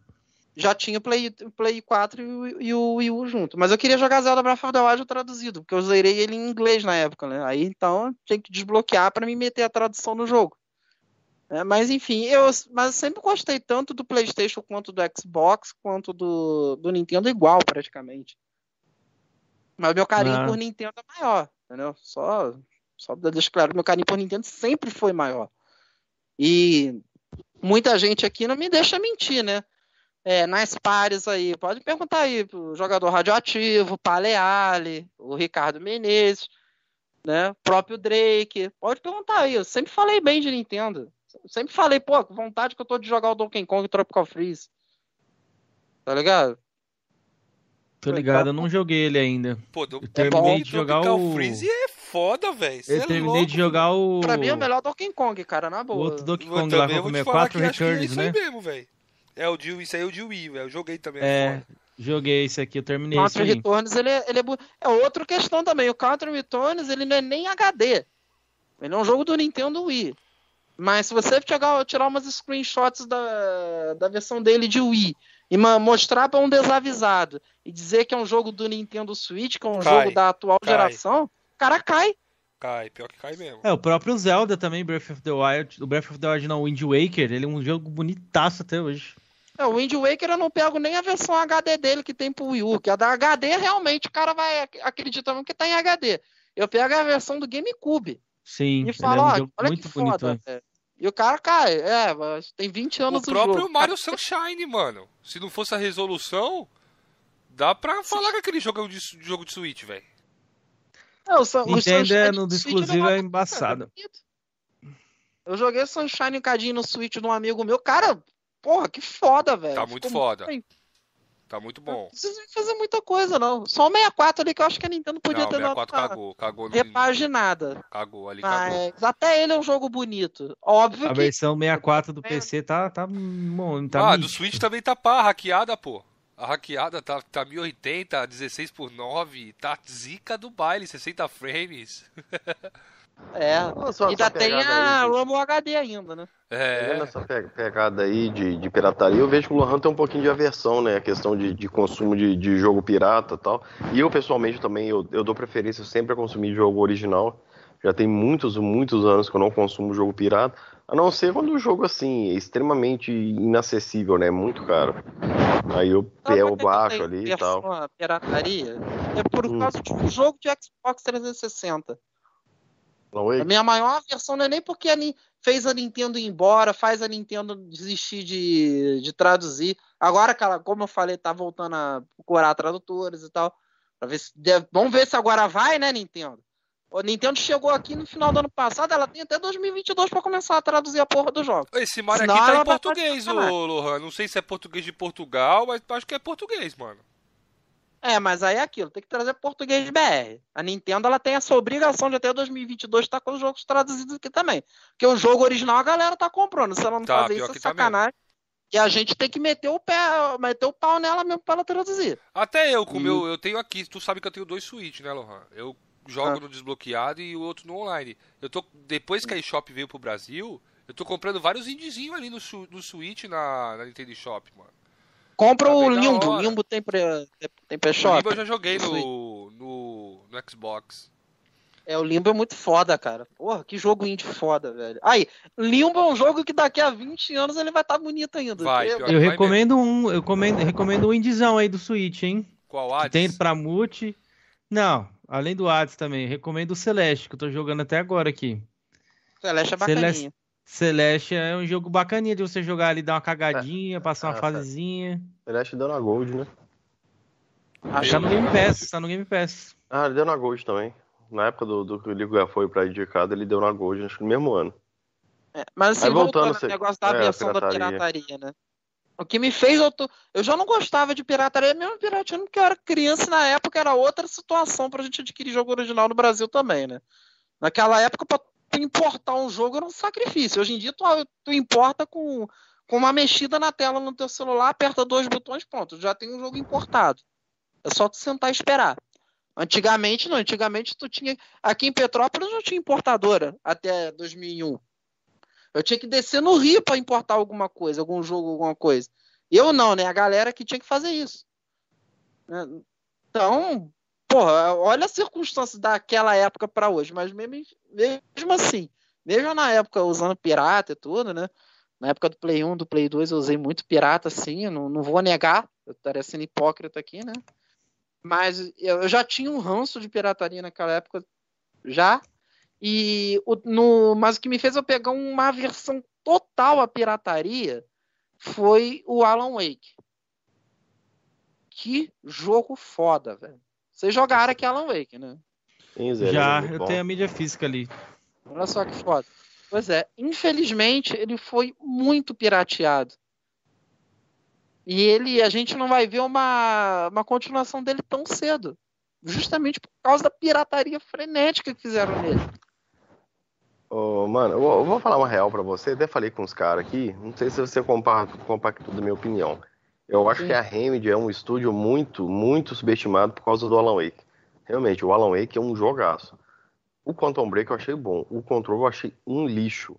Já tinha o Play, Play 4 e o, e o Wii U junto. Mas eu queria jogar Zelda Breath of the Wild traduzido, porque eu zerei ele em inglês na época, né? Aí então tinha que desbloquear pra me meter a tradução no jogo. É, mas enfim, eu mas sempre gostei tanto do PlayStation quanto do Xbox, quanto do, do Nintendo igual, praticamente. Mas meu carinho Ah. por Nintendo é maior, entendeu? Só, só deixar claro, meu carinho por Nintendo sempre foi maior. E muita gente aqui não me deixa mentir, né? É, nas pares aí, pode perguntar aí pro jogador radioativo, Paleale, o Ricardo Menezes, né? O próprio Drake. Pode perguntar aí, eu sempre falei bem de Nintendo. Sempre falei, pô, com vontade que eu tô de jogar o Donkey Kong e Tropical Freeze. Tá ligado? Tô ligado, eu não joguei ele ainda. Pô, do... Eu terminei bom, de jogar Tropical o. Freeze é foda, velho. Eu é terminei louco, de jogar o. Pra mim é o melhor Donkey Kong, cara, na O boa. outro Donkey Kong lá com falar 64 que acho que é Returns, isso né? aí mesmo, velho. É o de, isso aí é o de Wii, velho. Eu joguei também. É, joguei esse aqui, eu terminei aí. Returns, ele é, ele é, é outra questão também. O Country Returns, ele não é nem HD. Ele é um jogo do Nintendo Wii. Mas se você chegar, tirar umas screenshots da, da versão dele de Wii e mostrar para um desavisado e dizer que é um jogo do Nintendo Switch, que é um Cai, jogo da atual cai. geração, o cara cai. Cai, pior que cai mesmo. É, o próprio Zelda também, Breath of the Wild. O Breath of the Wild não, Wind Waker, ele é um jogo bonitaço até hoje. É, o Wind Waker eu não pego nem a versão HD dele que tem pro Wii U, que a da HD realmente o cara vai ac- acreditar mesmo que tá em HD. Eu pego a versão do GameCube. Sim, E é um ó, jogo olha muito que bonito. foda, né? velho. E o cara cai, é, tem 20 anos O próprio jogo. Mario Sunshine, mano. Se não fosse a resolução, dá pra falar que aquele jogo é um de, jogo de Switch, velho. É, o Sun- Nintendo é no exclusivo é embaçado. Eu joguei Sunshine um cadinho no Switch de um amigo meu. Cara, porra, que foda, velho. Tá muito Ficou foda. bem. Tá muito Não bom. precisa fazer muita coisa, não. Só o 64 ali que eu acho que a Nintendo podia não, ter dado 64 uma cagou. Cagou no repaginada. Cagou ali, cagou. Mas até ele é um jogo bonito. Óbvio A que versão 64 do PC tá, tá, bom, tá ah, do nítido. Switch também tá pá, hackeada, pô. A hackeada tá, tá 1080, 16 por 9, tá zica do baile, 60 frames. é. Só Ainda essa tem a Rumble HD ainda, né? É, essa pe- pegada aí de, de pirataria, eu vejo que o Lohan tem um pouquinho de aversão, né? A questão de, de consumo de, de jogo pirata e tal. E eu, pessoalmente, também, eu, eu dou preferência sempre a consumir jogo original. Já tem muitos, muitos anos que eu não consumo jogo pirata. A não ser quando o jogo, assim, é extremamente inacessível, né? Muito caro. Aí eu pego, baixo ali e tal. pirataria? É por Hum. causa de um jogo de Xbox 360. A minha maior aversão não é nem porque a fez a Nintendo ir embora, faz a Nintendo desistir de, de traduzir. Agora que ela, como eu falei, tá voltando a procurar tradutores e tal. Pra ver se, vamos ver se agora vai, né, Nintendo? A Nintendo chegou aqui no final do ano passado, ela tem até 2022 pra começar a traduzir a porra do jogo. esse Mario Senão aqui tá em português, sacanagem. ô Lohan. Não sei se é português de Portugal, mas acho que é português, mano. É, mas aí é aquilo, tem que trazer português de BR. A Nintendo ela tem essa obrigação de até 2022 estar com os jogos traduzidos aqui também. Porque o jogo original a galera tá comprando. Se ela não Tá, fazer isso, é tá sacanagem. e a gente tem que meter o pé, meter o pau nela mesmo pra ela traduzir. Até eu, com o E- meu, eu tenho aqui, tu sabe que eu tenho dois Switch, né, Lohan? Eu jogo Ah. no desbloqueado e o outro no online. Eu tô, depois que a eShop veio pro Brasil, eu tô comprando vários indiezinhos ali no, Su- no Switch na, na Nintendo Shop, mano. Compra Tá o Limbo. Limbo tem pre, tem O. Limbo eu já joguei no no, no, Xbox. É, o Limbo é muito foda, cara. Porra, que jogo indie foda, velho. Aí, Limbo é um jogo que daqui a 20 anos ele vai estar bonito ainda. Vai, Eu Vai recomendo um, eu recomendo, recomendo um indizão aí do Switch, hein? Qual Hades? tem pra multi. Não, além do Hades também, recomendo o Celeste, que eu tô jogando até agora aqui. Celeste é bacaninha. Celeste é um jogo bacaninha de você jogar ali, dar uma cagadinha, passar uma Ah, fasezinha. Que deu na Gold, né? Acho Tá no Game Pass, tá no Game Pass. Ah, ele deu na Gold também. Na época do, do que o Liga foi pra indicado, ele deu na Gold, acho que no mesmo ano. É, mas assim, Aí voltando voltando, ao você- negócio da é, a aviação da pirataria. né? O que me fez, eu, tô- eu já não gostava de pirataria, mesmo pirateando porque eu era criança e na época era outra situação pra gente adquirir jogo original no Brasil também, né? Naquela época, pra tu importar um jogo era um sacrifício. Hoje em dia, tu, tu importa com, com uma mexida na tela no teu celular, aperta dois botões, pronto, já tem um jogo importado. É só tu sentar e esperar. Antigamente, não. Antigamente, tu tinha. Aqui em Petrópolis não tinha importadora até 2001. Eu tinha que descer no Rio para importar alguma coisa, algum jogo, alguma coisa. Eu não, né? A galera que tinha que fazer isso. Né? Então, porra, olha as circunstâncias daquela época para hoje, mas mesmo, mesmo assim, Mesmo na época usando pirata e tudo, né? Na época do Play 1, do Play 2, eu usei muito pirata, sim, não, não vou negar, eu estaria sendo hipócrita aqui, né? Mas eu já tinha um ranço de pirataria naquela época, já. E o, no, mas o que me fez eu pegar uma versão total à pirataria foi o Alan Wake. Que jogo foda, velho. Vocês jogaram aqui Alan Wake, né? Sim, Zé, Já, muito eu bom. tenho a mídia física ali. Olha só que foda. Pois é, infelizmente ele foi muito pirateado. E ele, a gente não vai ver uma, uma continuação dele tão cedo. Justamente por causa da pirataria frenética que fizeram nele. Ô, mano, eu vou, falar uma real pra você. Até falei com os caras aqui. Não sei se você compa- compactou da minha opinião. Eu acho Sim. que a Remedy é um estúdio muito, muito subestimado por causa do Alan Wake. Realmente, o Alan Wake é um jogaço. O Quantum Break eu achei bom. O Control eu achei um lixo.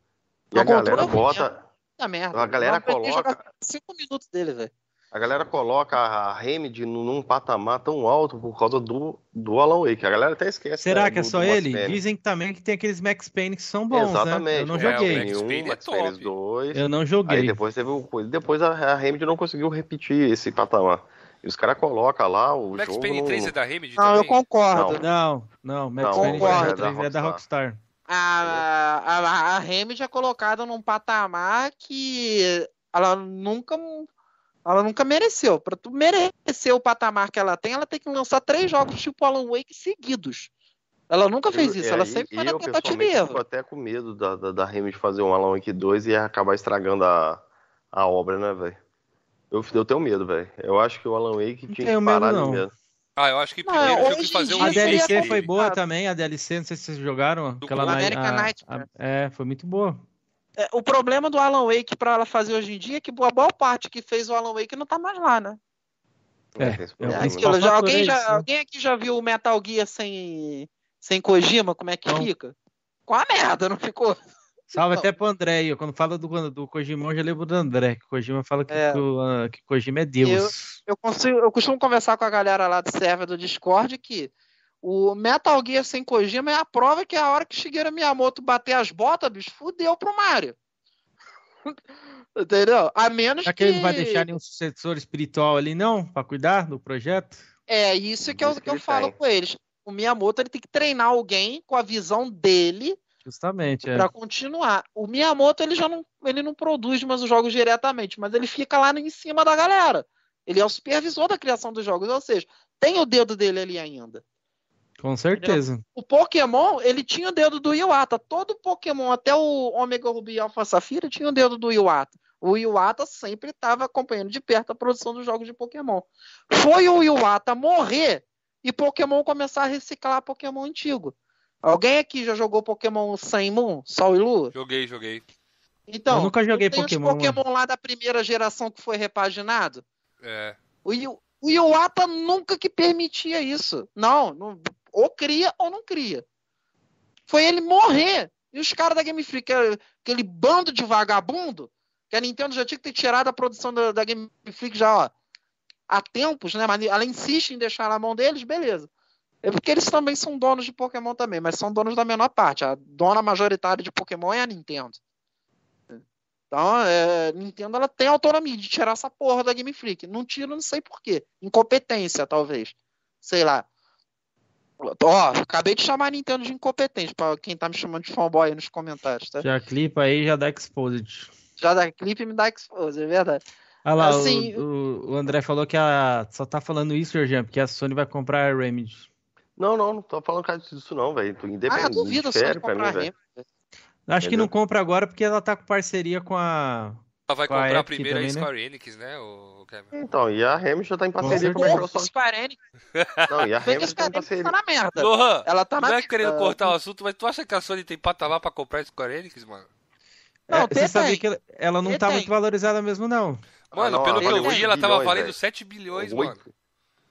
E O a galera bota, Puta merda. A galera Eu não coloca- cinco minutos dele, velho. a galera coloca a Remedy num, patamar tão alto por causa do, do Alan Wake. A galera até esquece. Será né, que é do- só do Max ele? Payne. Dizem também que tem aqueles Max Payne que são bons, Exatamente. né? Eu não É, o joguei. Max Payne 1, Payne é Max Payne top. 2. Eu não Aí joguei. depois teve o coisa. Depois a, a Remedy não conseguiu repetir esse patamar. E os caras colocam lá o Max jogo. Payne no- 3 é da Remedy Não, eu também? concordo. Não, não, Max Não, Payne concordo, é, é da é da Rockstar. A, a, a Remedy é colocada num patamar que ela nunca ela nunca mereceu. Pra tu merecer o patamar que ela tem, ela tem que lançar três jogos tipo Alan Wake seguidos. Ela nunca fez Eu- isso, é, ela e- sempre foi na eu, tentativa e erro. fico até com medo da, da, da Remedy fazer um Alan Wake 2 e acabar estragando a, a obra, né, velho? Eu, eu tenho medo, velho. Eu acho que o Alan Wake Não tinha que parar ali não. mesmo. Ah, eu acho que Não, primeiro tinha que hoje em fazer um dia A DLC foi boa também, a DLC, não sei se vocês jogaram. Do Aquela na- American a- Nightmare. a- É, foi muito boa. É, o problema do Alan Wake pra ela fazer hoje em dia é que a boa parte que fez o Alan Wake não tá mais lá, né? É, é aquilo, já- alguém, é já, né? alguém aqui já viu o Metal Gear sem, sem Kojima? Como é que Não. fica? Com a merda, não ficou? Salve até pro André aí. Quando fala do, do Kojima, eu já lembro do André. Que o Kojima fala que, É. o, ah, que Kojima é Deus. Eu, consigo, eu costumo conversar com a galera lá do server do Discord que o Metal Gear sem Kojima é a prova que a hora que Shigeru Miyamoto bater as botas, bicho, fudeu pro Mario. Entendeu? A menos Será que. que ele não vai deixar nenhum sucessor espiritual ali, não? Pra cuidar do projeto? É isso que eu, que eu falo com eles. O Miyamoto ele tem que treinar alguém com a visão dele Justamente, é. Pra continuar. O Miyamoto ele já não, ele não produz mais os jogos diretamente, mas ele fica lá em cima da galera. Ele é o supervisor da criação dos jogos, ou seja, tem o dedo dele ali ainda. Com certeza. O Pokémon, ele tinha o dedo do Iwata. Todo Pokémon, até o Omega Ruby Alpha Safira, tinha o dedo do Iwata. O Iwata sempre estava acompanhando de perto a produção dos jogos de Pokémon. Foi o Iwata morrer e Pokémon começar a reciclar Pokémon antigo. Alguém aqui já jogou Pokémon Sun e Moon, Sol e Lua? Joguei, joguei. Então, Eu nunca joguei tem Pokémon, os Pokémon lá da primeira geração que foi repaginado. É. O, Yu- o Iwata nunca que permitia isso. Não, não- ou cria ou não cria. Foi ele morrer. E os caras da Game Freak, aquele- aquele bando de vagabundo, que a Nintendo já tinha que ter tirado a produção da, da Game Freak já, ó, há tempos, né? Mas ela insiste em deixar na mão deles, beleza. É porque eles também são donos de Pokémon também, mas são donos da menor parte. A dona majoritária de Pokémon é a Nintendo. Então, é, Nintendo ela tem autonomia de tirar essa porra da Game Freak. Não tira, não sei porquê. Incompetência, talvez. Sei lá. Ó, acabei de chamar a Nintendo de incompetente, pra quem tá me chamando de fanboy aí nos comentários, tá? Já clipa aí, já dá exposed. Já dá clipe e me dá expose, é verdade. Olha lá, Assim- o, o- o André falou que a, só tá falando isso, Jorjan, porque a Sony vai comprar a Remedy. Não, não, não tô falando cara disso não, velho. Tu Ah, independente. eu duvido só de pra mim, comprar velho. Remy. Acho que Entendeu? não compra agora porque ela tá com parceria com a. Ela vai Com a comprar Epic primeiro também, a né? Square Enix, né, o Kevin? Então, e a Remedy já tá em parceria com a. Microsoft. Square Enix, Não, e a que a Remedy tá em parceria. tá na merda. Lohan, Ela tá não na é querendo cortar o assunto, mas tu acha que a Sony tem patamar pra comprar a Square Enix, mano? Não, É, tem, você sabia que ela, ela não Tem, tá tem. muito valorizada mesmo, não. Mano, não, pelo que eu vi, ela tava valendo velho. 7 bilhões, mano.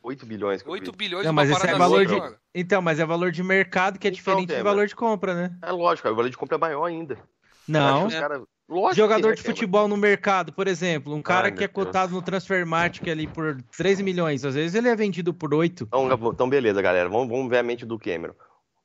8 bilhões que eu 8 vi. bilhões Não, mas esse é valor de. mano. Então, mas é valor de mercado que é Então, diferente de Débora. valor de compra, né? É lógico, o valor de compra é maior ainda. Não. Os cara- Jogador é, de futebol no mercado, por exemplo, um cara Ai, que é cotado no Transfermarkt ali por 3 milhões, às vezes ele é vendido por 8. Então, então, beleza, galera. Vamos, vamos ver a mente do Cameron.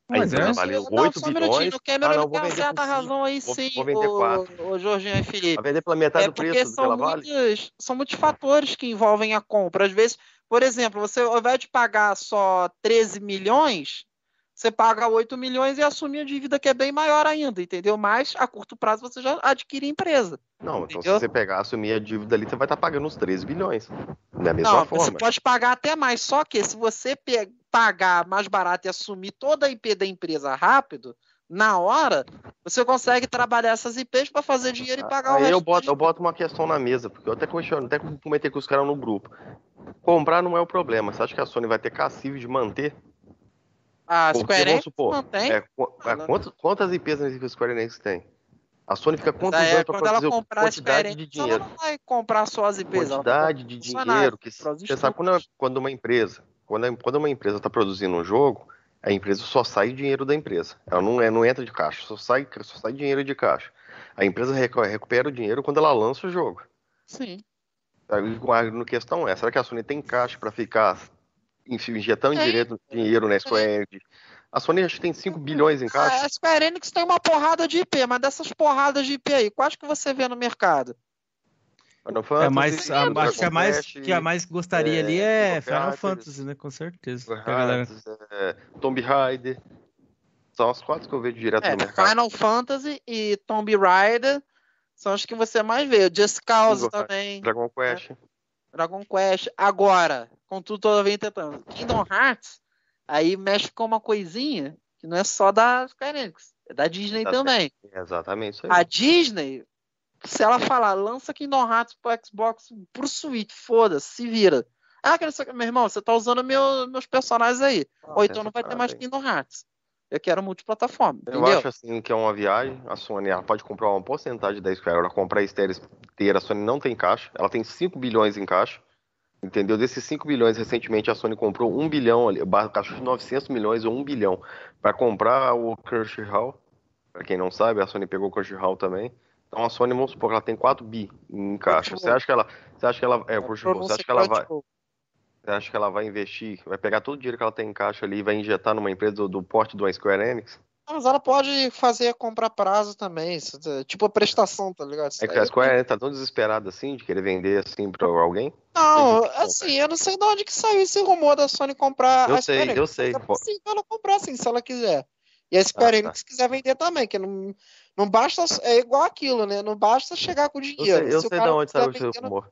A Mas é. vale Não, 8 só um minutinho, bilhões. o Cameron Ah, não, ele vou tem uma vender certa por razão aí Vou- sim, vou vender quatro. o, o Jorginho e Felipe. Vai vender pela metade É do preço porque do que são ela vale. muitos, são muitos fatores que envolvem a compra. Às vezes, por exemplo, você ao invés de pagar só 13 milhões, você paga 8 milhões e assume a dívida que é bem maior ainda, entendeu? Mas a curto prazo você já adquire a empresa. Não, então se Entendeu? você pegar, assumir a dívida ali, você vai estar pagando uns 13 bilhões. Da mesma Não, forma. você pode pagar até mais, só que se você pagar mais barato e assumir toda a IP da empresa rápido, na hora, você consegue trabalhar essas IPs para fazer dinheiro e pagar o Aí resto. eu boto, eu boto uma questão na mesa, porque eu até questiono, até comentei com os caras no grupo. Comprar não é o problema. Você acha que a Sony vai ter cassivo de manter? A Porque, Square Enix supor, mantém. É, é, quantas, quantas IPs a Square Enix tem? A Sony fica quantos anos para produzir quantidade de Enix, ela dinheiro? não vai comprar só as IPs. Quantidade de dinheiro que você sabe quando, é- quando uma empresa, quando, é- quando uma empresa está produzindo um jogo, a empresa só sai dinheiro da empresa. Ela não, é, não entra de caixa, só sai, só sai dinheiro de caixa. A empresa recu- recupera o dinheiro quando ela lança o jogo. Sim. A questão é, será que a Sony tem caixa para ficar injetando Tem. dinheiro, dinheiro na Square Enix? A Sony acho que tem 5 bilhões em caixa. A Square Enix tem uma porrada de IP, mas dessas porradas de IP aí, quais que você vê no mercado? Final É Fantasy, mais, a, Dragon acho que a mais, que a mais gostaria é, ali é Final Fighters, Fantasy, né? Com certeza. Hearts, é, Tomb Raider. São as quatro que eu vejo direto É, no mercado. Final Fantasy e Tomb Raider são os que você mais vê. Just Cause também, Dragon Quest. Dragon Quest. Agora, contudo, todavia tentando. Kingdom Hearts, aí mexe com uma coisinha que não é só da Square Enix, é da Disney Da também. Exatamente isso aí. A Disney, se ela falar, lança Kingdom Hearts pro Xbox, pro Switch, foda-se, se vira. Ah, que não sei o que, meu irmão, você tá usando meu- meus personagens aí. Ou então não vai ter mais Kingdom Hearts. Eu quero multiplataforma, Eu entendeu? acho assim que é uma viagem. A Sony ela pode comprar uma porcentagem da Square. Ela comprar a Stereo inteira. A Sony não tem caixa. Ela tem 5 bilhões em caixa. Entendeu? Desses 5 bilhões, recentemente a Sony comprou 1 bilhão, ali, caixa de 900 milhões ou 1 bilhão para comprar o Crush Hall. Para quem não sabe, a Sony pegou o Crush Hall também. Então a Sony, vamos supor que ela tem 4 bi em caixa. Você acha que ela, você acha que ela, é, Hall, você acha que ela vai, você acha que ela vai investir, vai pegar todo o dinheiro que ela tem em caixa ali e vai injetar numa empresa do, do porte do Square Enix? Ah, Mas ela pode fazer comprar prazo também, é tipo a prestação, tá ligado? Isso É que a Square Enix tá tão desesperada assim de querer vender assim pra alguém? Não, assim, eu não sei de onde que saiu esse rumor da Sony comprar Eu a Square sei, eu sei. É possível ela comprar, sim, se ela quiser. E a Square Ah, tá. Enix quiser vender também, que não, não basta, é igual aquilo, né? Não basta chegar com Eu dinheiro. sei, eu Se o sei de onde saiu esse rumor.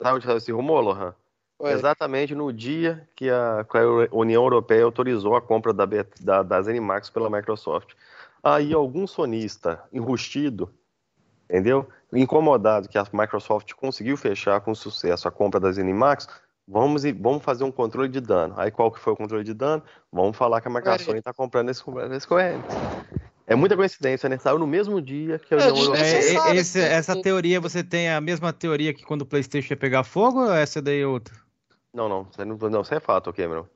Sabe onde saiu esse rumor, Lohan? Ué, Exatamente no dia que a, que a União Europeia autorizou a compra da, da, da ZeniMax pela Microsoft. Aí algum sonista enrustido, entendeu? Incomodado que a Microsoft conseguiu fechar com sucesso a compra da ZeniMax, vamos, e- vamos fazer um controle de dano. Aí qual que foi o controle de dano? Vamos falar que a Microsoft está comprando esse, esse Enix. É muita coincidência, né? Saiu no mesmo dia que É, Europeia... É, Necessário, e- esse- essa teoria, você tem a mesma teoria que quando o PlayStation ia pegar fogo ou essa daí é outra? Não, não, não, não, isso é fato, Cameron.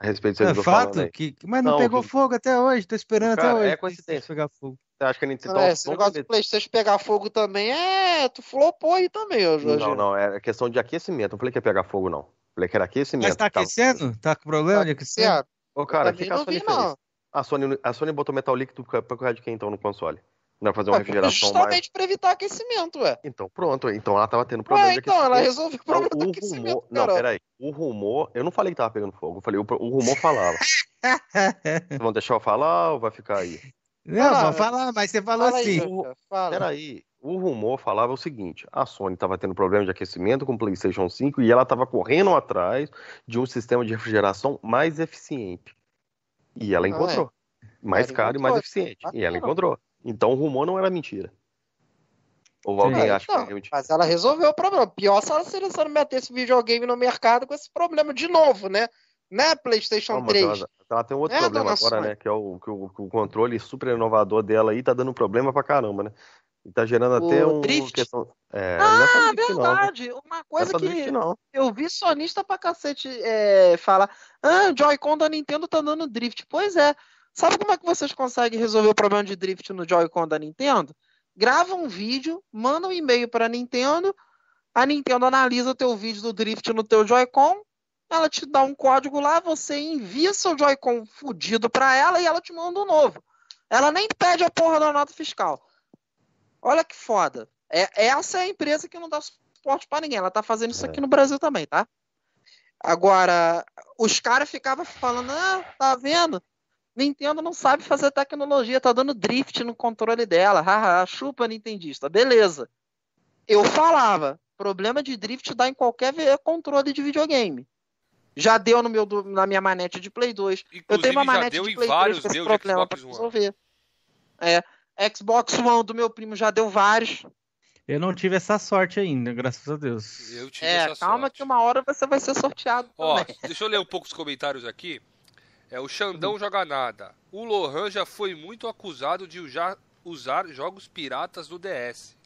A respeito disso É que eu falando fato? aí. Que, mas não, Não, pegou que- fogo até hoje, tô esperando Cara, até hoje. é coincidência. Pegar fogo. Você acha que a Nintendo... é, esse negócio do Playstation pegar fogo também é. Tu flopou aí também, Jorge. Não, não, é questão de aquecimento. Não falei que ia pegar fogo, não. Falei que era aquecimento. Mas tá Tava- aquecendo? Tá com problema de aquecimento? Ô, cara, que, não vi, fez? não. A Sony, a Sony botou metal líquido pra correr de quem então no console? Não fazer uma Ué, refrigeração mais. Justamente pra evitar aquecimento, ué. Então, pronto. Então ela tava tendo problema Ué, de então, ela resolveu o Então, problema do o aquecimento, rumor. Não, cara. peraí. O rumor. Eu não falei que tava pegando fogo. Eu falei, o, o rumor falava. Vocês vão deixar eu falar ou vai ficar aí? Não, Fala, vou falar, mas você falou Fala aí, assim. Jorge, fala. Peraí. O rumor falava o seguinte: a Sony estava tendo problema de aquecimento com o PlayStation 5 e ela estava correndo atrás de um sistema de refrigeração mais eficiente. E ela Ah, encontrou. Mais Ela caro e mais encontrou. eficiente. E ela encontrou. Então o rumor não era mentira. Ou alguém Ah, acha então, que é mentira? Mas ela resolveu o problema. Pior se ela, se ela não metesse videogame no mercado com esse problema de novo, né? Né, PlayStation Não, mas 3? ela, ela tem um outro É, problema agora, Sônia? né? Que é o, que o, que o controle super inovador dela aí tá dando problema pra caramba, né? E tá gerando até O um drift? questão. É, não é Ah, drift, não. verdade. Uma é coisa só que drift, eu vi sonista pra cacete é, falar: Ah, o Joy-Con da Nintendo tá dando drift. Pois é. Sabe como é que vocês conseguem resolver o problema de drift no Joy-Con da Nintendo? Grava um vídeo, manda um e-mail pra Nintendo, a Nintendo analisa o teu vídeo do drift no teu Joy-Con, ela te dá um código lá, você envia seu Joy-Con fudido para ela e ela te manda um novo. Ela nem pede a porra da nota fiscal. Olha que foda. É, essa é a empresa que não dá suporte para ninguém. Ela tá fazendo isso aqui no Brasil também, tá? Agora, os caras ficavam falando, ah, tá vendo? Nintendo não sabe fazer tecnologia, tá dando drift no controle dela. Haha, chupa Nintendista. Beleza. Eu falava, problema de drift dá em qualquer controle de videogame. Já deu no meu, na minha manete de Play 2. Inclusive, eu tenho uma manete de Play 3 com esse problema para resolver. É, Xbox One do meu primo já deu vários. Eu não tive essa sorte ainda, graças a Deus. Eu tive é, essa calma sorte. que uma hora você vai ser sorteado Ó, também. deixa eu ler um pouco os comentários aqui. É, o Xandão joga nada. O Lohan já foi muito acusado de já usar jogos piratas no DS.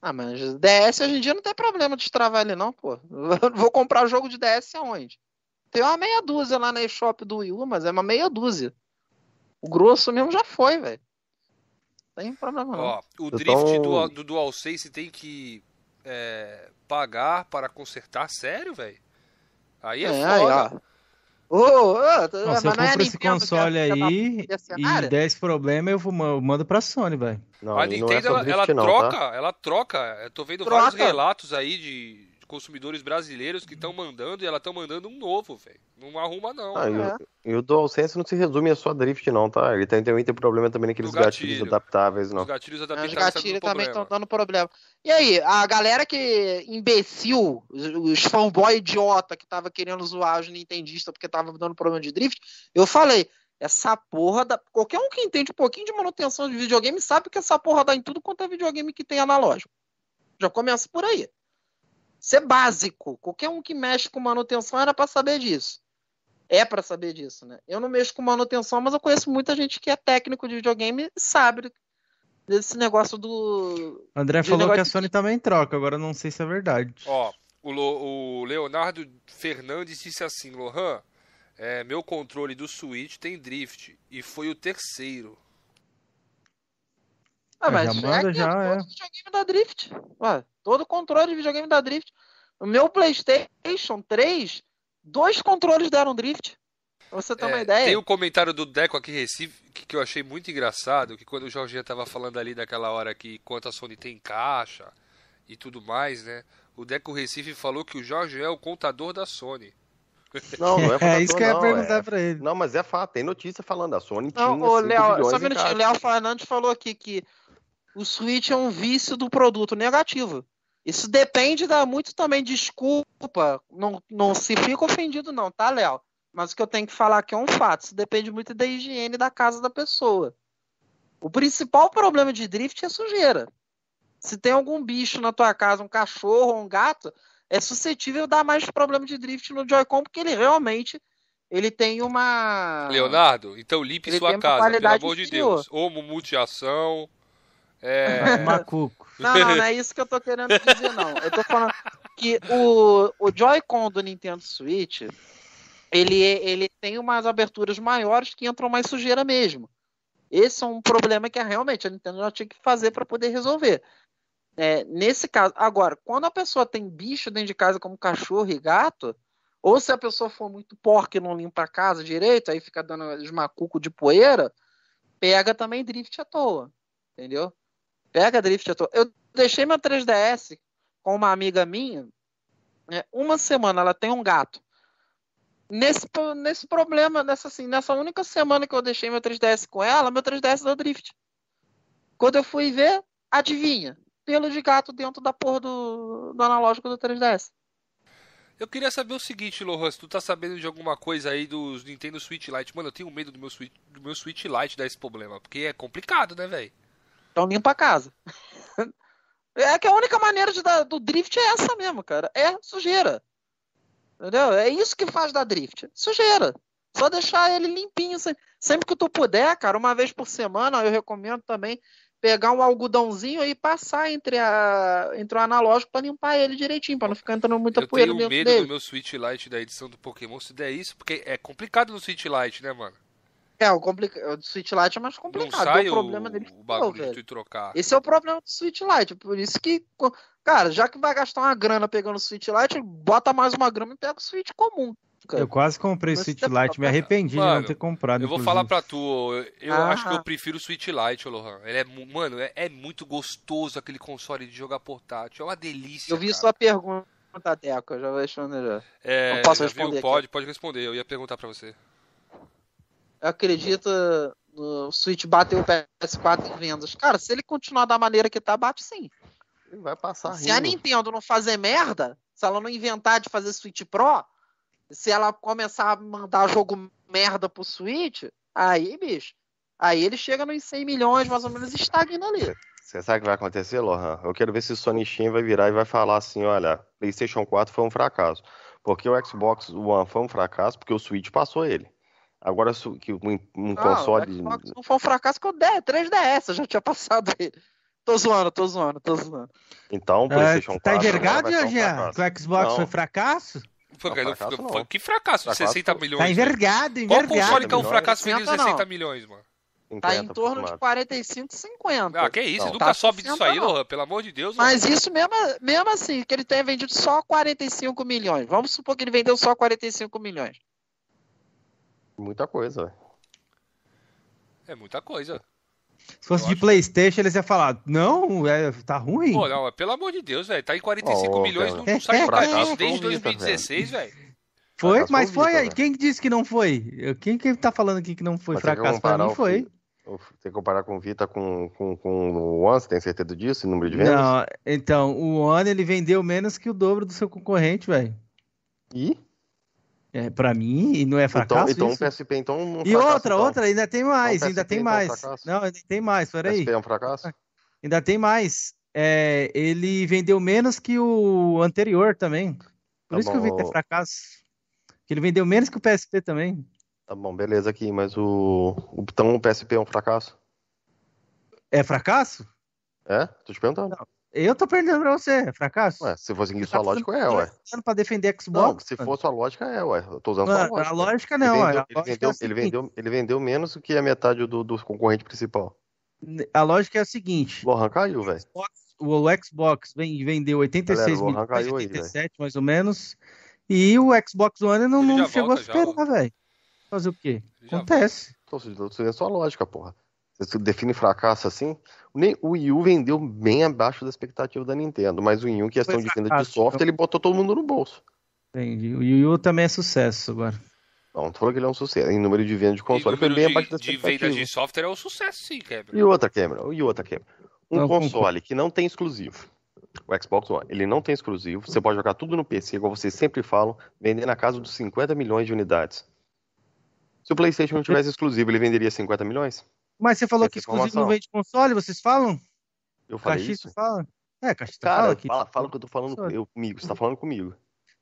Ah, mas DS hoje em dia não tem problema de destravar ele não, pô. Vou comprar o jogo de DS aonde? Tem uma meia dúzia lá na eShop do Wii U, mas é uma meia dúzia. O grosso mesmo já foi, velho. Não tem problema não. Ó, o Eu drift tô- do, do DualSense tem que é, pagar para consertar? Sério, velho? Aí é, É, aí, foda. ó. Ô, ô, Ó, se eu não é compro esse Nintendo é console filha da aí e mercenária? der esse problema, eu eu mando pra Sony, velho. Não, a e não é Nintendo, ela, drift, ela não, troca, tá? ela troca. Eu tô vendo Troca. vários relatos aí de consumidores brasileiros que estão mandando e ela estão mandando um novo, velho. Não arruma, não. Ah, e, É. o, e o DualSense não se resume a só drift, não, tá? Ele tem, também tem problema também naqueles gatilho. gatilhos adaptáveis, não. Os gatilhos Os adaptáveis gatilhos estão também dando estão problema. dando problema. E aí, a galera que imbecil, os, os fanboy idiota que tava querendo zoar os nintendistas porque tava dando problema de drift, eu falei, essa porra da. Qualquer um que entende um pouquinho de manutenção de videogame sabe que essa porra dá em tudo quanto é videogame que tem analógico. Já começa por aí. Isso é básico. Qualquer um que mexe com manutenção era pra saber disso. É pra saber disso, né? Eu não mexo com manutenção, mas eu conheço muita gente que é técnico de videogame e sabe desse negócio do. André De falou que a Sony também troca, agora eu não sei se é verdade. Ó, o, Lo- o Leonardo Fernandes disse assim, Lohan, é, meu controle do Switch tem drift e foi o terceiro. Ah, Ah, mas já é manda, que já, todo é. videogame da Drift. Ué, todo controle de videogame da Drift. O meu PlayStation 3, dois controles deram Drift. Pra você ter uma É, ideia. Tem um comentário do Deco aqui em Recife que, que eu achei muito engraçado, que quando o Jorginho tava falando ali daquela hora que quanto a Sony tem caixa e tudo mais, né? O Deco Recife falou que o Jorge é o contador da Sony. Não, não é É isso que eu ia não, perguntar é- pra ele. Não, mas é fato, tem notícia falando. A Sony Não, tinha o 5 Léo, só um minutinho. O. Léo Fernandes falou aqui que o Switch é um vício do produto negativo. Isso depende da muito também. Desculpa, não, não se fica ofendido, não, tá, Léo? Mas o que eu tenho que falar aqui é um fato. Isso depende muito da higiene da casa da pessoa. O principal problema de drift é sujeira. Se tem algum bicho na tua casa, um cachorro ou um gato, é suscetível a dar mais problema de drift no Joy-Con, porque ele realmente ele tem uma. Leonardo, então limpe Ele sua casa, pelo amor de. Deus. Homo multiação. É, Macuco. Não, não, não é isso que eu tô querendo dizer, não. Eu tô falando que o, o Joy-Con do Nintendo Switch, ele, ele tem umas aberturas maiores que entram mais sujeira mesmo. Esse é um problema que realmente a Nintendo já tinha que fazer para poder resolver. É, nesse caso, agora, quando a pessoa tem bicho dentro de casa como cachorro e gato, ou se a pessoa for muito porca e não limpa a casa direito, aí fica dando os macucos de poeira, pega também drift à toa, entendeu? Pega drift toa. Eu deixei meu 3DS com uma amiga minha, né, uma semana, ela tem um gato. Nesse, nesse problema, nessa, assim, nessa única semana que eu deixei meu 3DS com ela, meu 3DS deu drift. Quando eu fui ver, adivinha? Pelo de gato dentro da porra do, do analógico do 3DS. Eu queria saber o seguinte, Lohan, se tu tá sabendo de alguma coisa aí dos Nintendo Switch Lite. Mano, eu tenho medo do meu Switch, do meu Switch Lite dar esse problema, porque é complicado, né, velho? Então limpa a casa. É que a única maneira de dar, do drift é essa mesmo, cara. É sujeira. Entendeu? É isso que faz da drift. Sujeira. Só deixar ele limpinho. Sempre, sempre que tu puder, cara, uma vez por semana, eu recomendo também pegar um algodãozinho e passar entre, a, entre o analógico pra limpar ele direitinho, pra não ficar entrando muita eu poeira tenho dentro medo dele. do meu Switch Lite da edição do Pokémon se der isso, porque é complicado no Switch Lite, né, mano? É, o, complica... o Switch Lite é mais Não complicado. sai o problema dele o ficou, bagulho de velho. tu trocar. Esse é o problema do Switch Lite. Por isso que, cara, já que vai gastar uma grana pegando o Switch Lite, bota mais uma grana e pega o Switch comum. Cara. Eu quase comprei Mas Switch tá- Lite, me arrependi de não Mano, ter comprado. Eu vou inclusive. falar pra tu, eu, eu Ah. acho que eu prefiro o Switch Lite, Lohan. Ele é, mano, é, é muito gostoso aquele console de jogar portátil. É uma delícia. Eu vi cara. sua pergunta, Deco, eu já vou responder já. É, Eu posso já responder viu? aqui? Pode, pode responder. Eu ia perguntar pra você. Eu acredito no Switch bater o PS4 em vendas. Cara, se ele continuar da maneira que tá, bate sim. Ele vai passar Se a. Nintendo não fazer merda, se ela não inventar de fazer Switch Pro, se ela começar a mandar jogo merda pro Switch, aí, bicho, aí ele chega nos 100 milhões, mais ou menos, e estagna ali. Você sabe o que vai acontecer, Lohan? Eu quero ver se o Sony Shin vai virar e vai falar assim, olha, PlayStation 4 foi um fracasso. Porque o Xbox One foi um fracasso porque o Switch passou ele. Agora que um, um Ah, console... o Xbox não foi um fracasso que o 10, 3DS, eu já tinha passado ele. Tô zoando, tô zoando, tô zoando. Então o É, PlayStation 4 tá envergado, um Jean? o Xbox Não. foi fracasso? Não- fracasso não- não. que fracasso, Fracasso 60 foi- milhões. Tá envergado, Qual envergado. console que é um fracasso vendendo 60 não. 60 milhões, mano? Tá 50 em torno de aproximado. 45, 50. Ah, que isso, Não. nunca Tá sobe disso 60 aí, não. Lohan, pelo amor de Deus, mano. Mas isso mesmo, mesmo assim, que ele tenha vendido só 45 milhões. Vamos supor que ele vendeu só 45 milhões. Muita coisa, velho. É muita coisa. Se fosse Eu de acho- Playstation, eles iam falar, não, é, tá ruim. Pô, não, pelo amor de Deus, velho. Tá em 45 Ô, milhões, cara. não, sai disso desde foi o Vita, 2016, velho. foi, fracasso mas foi o aí. Quem que disse que não foi? Quem que tá falando aqui que não foi Mas fracasso? Pra mim o foi. O- Tem que comparar com o Vita com, com, com o One, você tem certeza disso, em número de vendas? Não, então, o One ele vendeu menos que o dobro do seu concorrente, velho. E? É, pra mim, e não é Então, fracasso então o isso? PSP então um E fracasso, outra, então. outra, ainda tem mais, Então, ainda tem então é um mais. fracasso? Não, ainda tem mais, peraí. PSP é um fracasso? Ainda tem mais. É, ele vendeu menos que o anterior também. Por Tá isso que o Vita é bom. fracasso. Que ele vendeu menos que o PSP também. Tá bom, beleza aqui, mas o. o- Então o PSP é um fracasso? É fracasso? É? Tô te perguntando. Eu tô perdendo pra você, é fracasso? Ué, se for seguir Você tá sua lógica, é, ué. pra defender Xbox? Não, se for sua lógica, é, ué. Eu tô usando Mano, sua lógica. a lógica Ele não, vendeu, a ele, lógica vendeu, é ele, vendeu, ele vendeu menos do que a metade do, do concorrente principal. a lógica é a seguinte, Lohan caiu, velho. o, o Xbox vem- vendeu 86 Galera, milhões, caiu aí, 87 mais ou menos, e o Xbox One não, não chegou volta a superar, velho. Fazer o quê? Acontece. Tô tô seguindo sua lógica, porra. Você define fracasso assim. O Wii U vendeu bem abaixo da expectativa da Nintendo, mas o Wii U, em questão de venda de software, então. ele botou todo mundo no bolso. Entendi. O Yu Yu também é sucesso agora. Não, tu falou que ele é um sucesso. Em número de venda de console, foi número bem abaixo de, da de expectativa. venda de software é um sucesso, sim, Kevin. E outra câmera, e outra câmera. Um Não, console que não tem exclusivo. O Xbox One, ele não tem exclusivo. Você pode jogar tudo no PC, igual vocês sempre falam, vender na casa dos 50 milhões de unidades. Se o PlayStation não tivesse exclusivo, ele venderia 50 milhões? Mas você falou que exclusivo não informação. vende console, vocês falam? Eu falei Cachista isso? fala? É, Cachista Cara, fala que... fala, fala o que eu tô falando eu, comigo. Você tá falando comigo.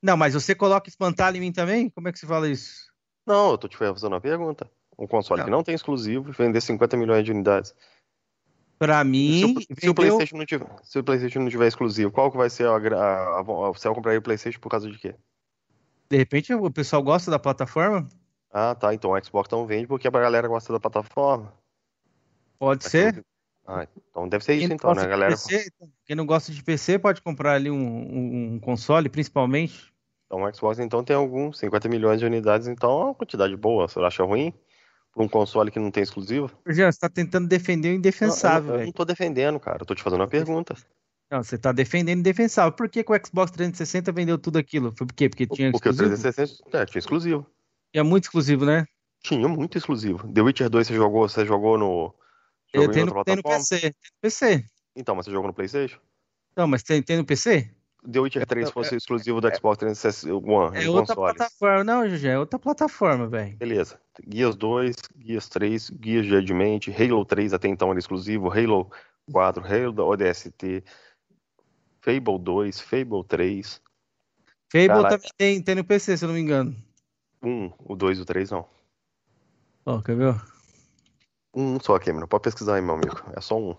Não, mas você coloca espantalho em mim também? Como é que você fala isso? Não, eu tô te fazendo uma pergunta. Um console Não. que não tem exclusivo, vender 50 milhões de unidades. Pra Se mim, o, se o. PlayStation não tiver, se o PlayStation não tiver exclusivo, qual que vai ser a, gra- a, a, você vai comprar o PlayStation por causa de quê? De repente o pessoal gosta da plataforma? Ah, tá. Então o Xbox não vende porque a galera gosta da plataforma. Pode ser. Ah, então deve ser isso então, né, galera? PC, quem não gosta de PC pode comprar ali um, um- um console, principalmente. Então o Xbox então tem alguns 50 milhões de unidades, então é uma quantidade boa. Você acha ruim? Por um console que não tem exclusivo? Jean, você tá tentando defender o eu, indefensável, não- eu velho. não tô defendendo, cara. Eu tô te fazendo uma pergunta. Não, você tá defendendo o indefensável. Por que, que o Xbox 360 vendeu tudo aquilo? Foi por quê? Porque tinha Porque o exclusivo? 360 é, tinha exclusivo. Tinha muito exclusivo, né? Tinha muito exclusivo. The Witcher 2 você jogou, você jogou no. Eu tenho, no- tenho no? PC. Tem no PC. Então, mas você jogou no PlayStation? Não, mas tem, tem no PC? The Witcher 3 fosse exclusivo do Xbox 360 One, É outra consoles. plataforma. Não, Jujé, é outra plataforma, velho. Beleza. Gears 2, Gears 3, Gears Judgment, Halo 3 até então era exclusivo, Halo 4, Halo ODST, Fable 2, Fable 3, Fable também tem, tem no PC, se eu não me engano. 1, o 2 e o 3 não. Ó, quer ver? Um só, Cameron. Pode pesquisar aí, meu amigo. É só um.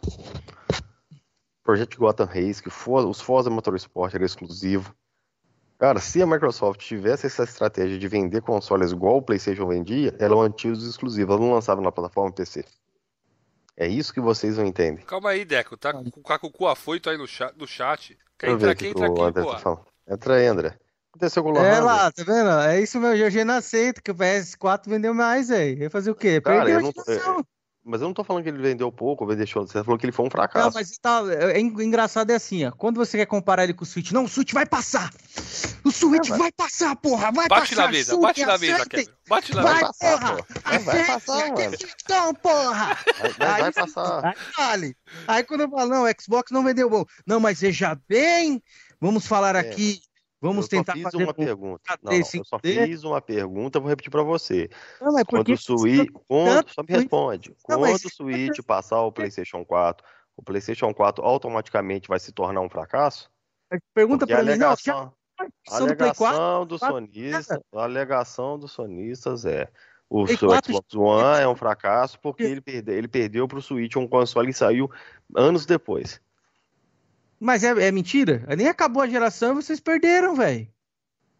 Project Gotham Race, que For- os Forza Motorsport era exclusivo. Cara, se a Microsoft tivesse essa estratégia de vender consoles igual o PlayStation vendia, ela mantinha os exclusivos, ela não lançava na plataforma PC. É isso que vocês não entendem. Calma aí, Deco. Tá com, o cu afoito aí no chat. No chat. Quer eu entrar aqui aqui, entra aqui, André pô. tá falando. Entra aí, André. Aconteceu com o É Lohan, lá, tá vendo? É isso mesmo, o GG não aceita que o PS4 vendeu mais, aí. Vai fazer o quê? Cara, Perdeu eu a não-. Mas eu não tô falando que ele vendeu pouco ou vendeu show. Você falou que ele foi um Não, fracasso. mas tá, é, é engraçado é assim, ó. Quando você quer comparar ele com o Switch, não, o Switch vai passar! O Switch É, vai- vai passar, porra! Vai Bate passar! na mesa, Switch, bate na mesa! Kevin. Bate na Vai, mesa. passar, porra! Vai- vai passar, mano. Então, porra! Vai, vai- vai Aí- passar. Aí vale. Aí quando eu falo, não, o Xbox não vendeu bom. Não, mas veja bem, vamos falar É. aqui, vamos eu tentar só fiz fazer uma um- pergunta. Não, não, eu só fiz uma pergunta, vou repetir pra você. Não, mas Quando o Switch, quando, só me responde. Não, Quando mas- o Switch passar o PlayStation 4, o PlayStation 4 automaticamente vai se tornar um fracasso? Pergunta Porque a pra mim, não, já a são do Play 4, alegação dos quatro, sonistas, a alegação dos sonistas é o Play seu 4 Xbox One é um fracasso porque ele perdeu, ele perdeu pro Switch um console que saiu anos depois. Mas é, é mentira? Nem acabou a geração e vocês perderam, velho.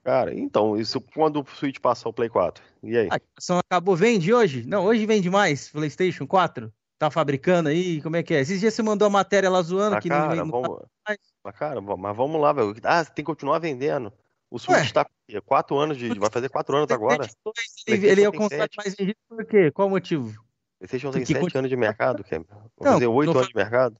Cara, então, isso quando o Switch passar o Play 4? E aí? A geração acabou, vende hoje? Não, hoje vende mais, PlayStation 4? Tá fabricando aí, como é que é? Esses dias você mandou a matéria lá zoando Mas, que não cara, vende. vamos... mais. mas, cara, v- mas vamos lá, velho. Ah, você tem que continuar vendendo. O Switch Ué. tá quatro anos de. Vai fazer quatro anos agora. Ele, ele é o console mais vendido por quê? Qual o motivo? PlayStation tem sete continua- anos de mercado, Cameron. Vai Não, fazer oito anos de mercado.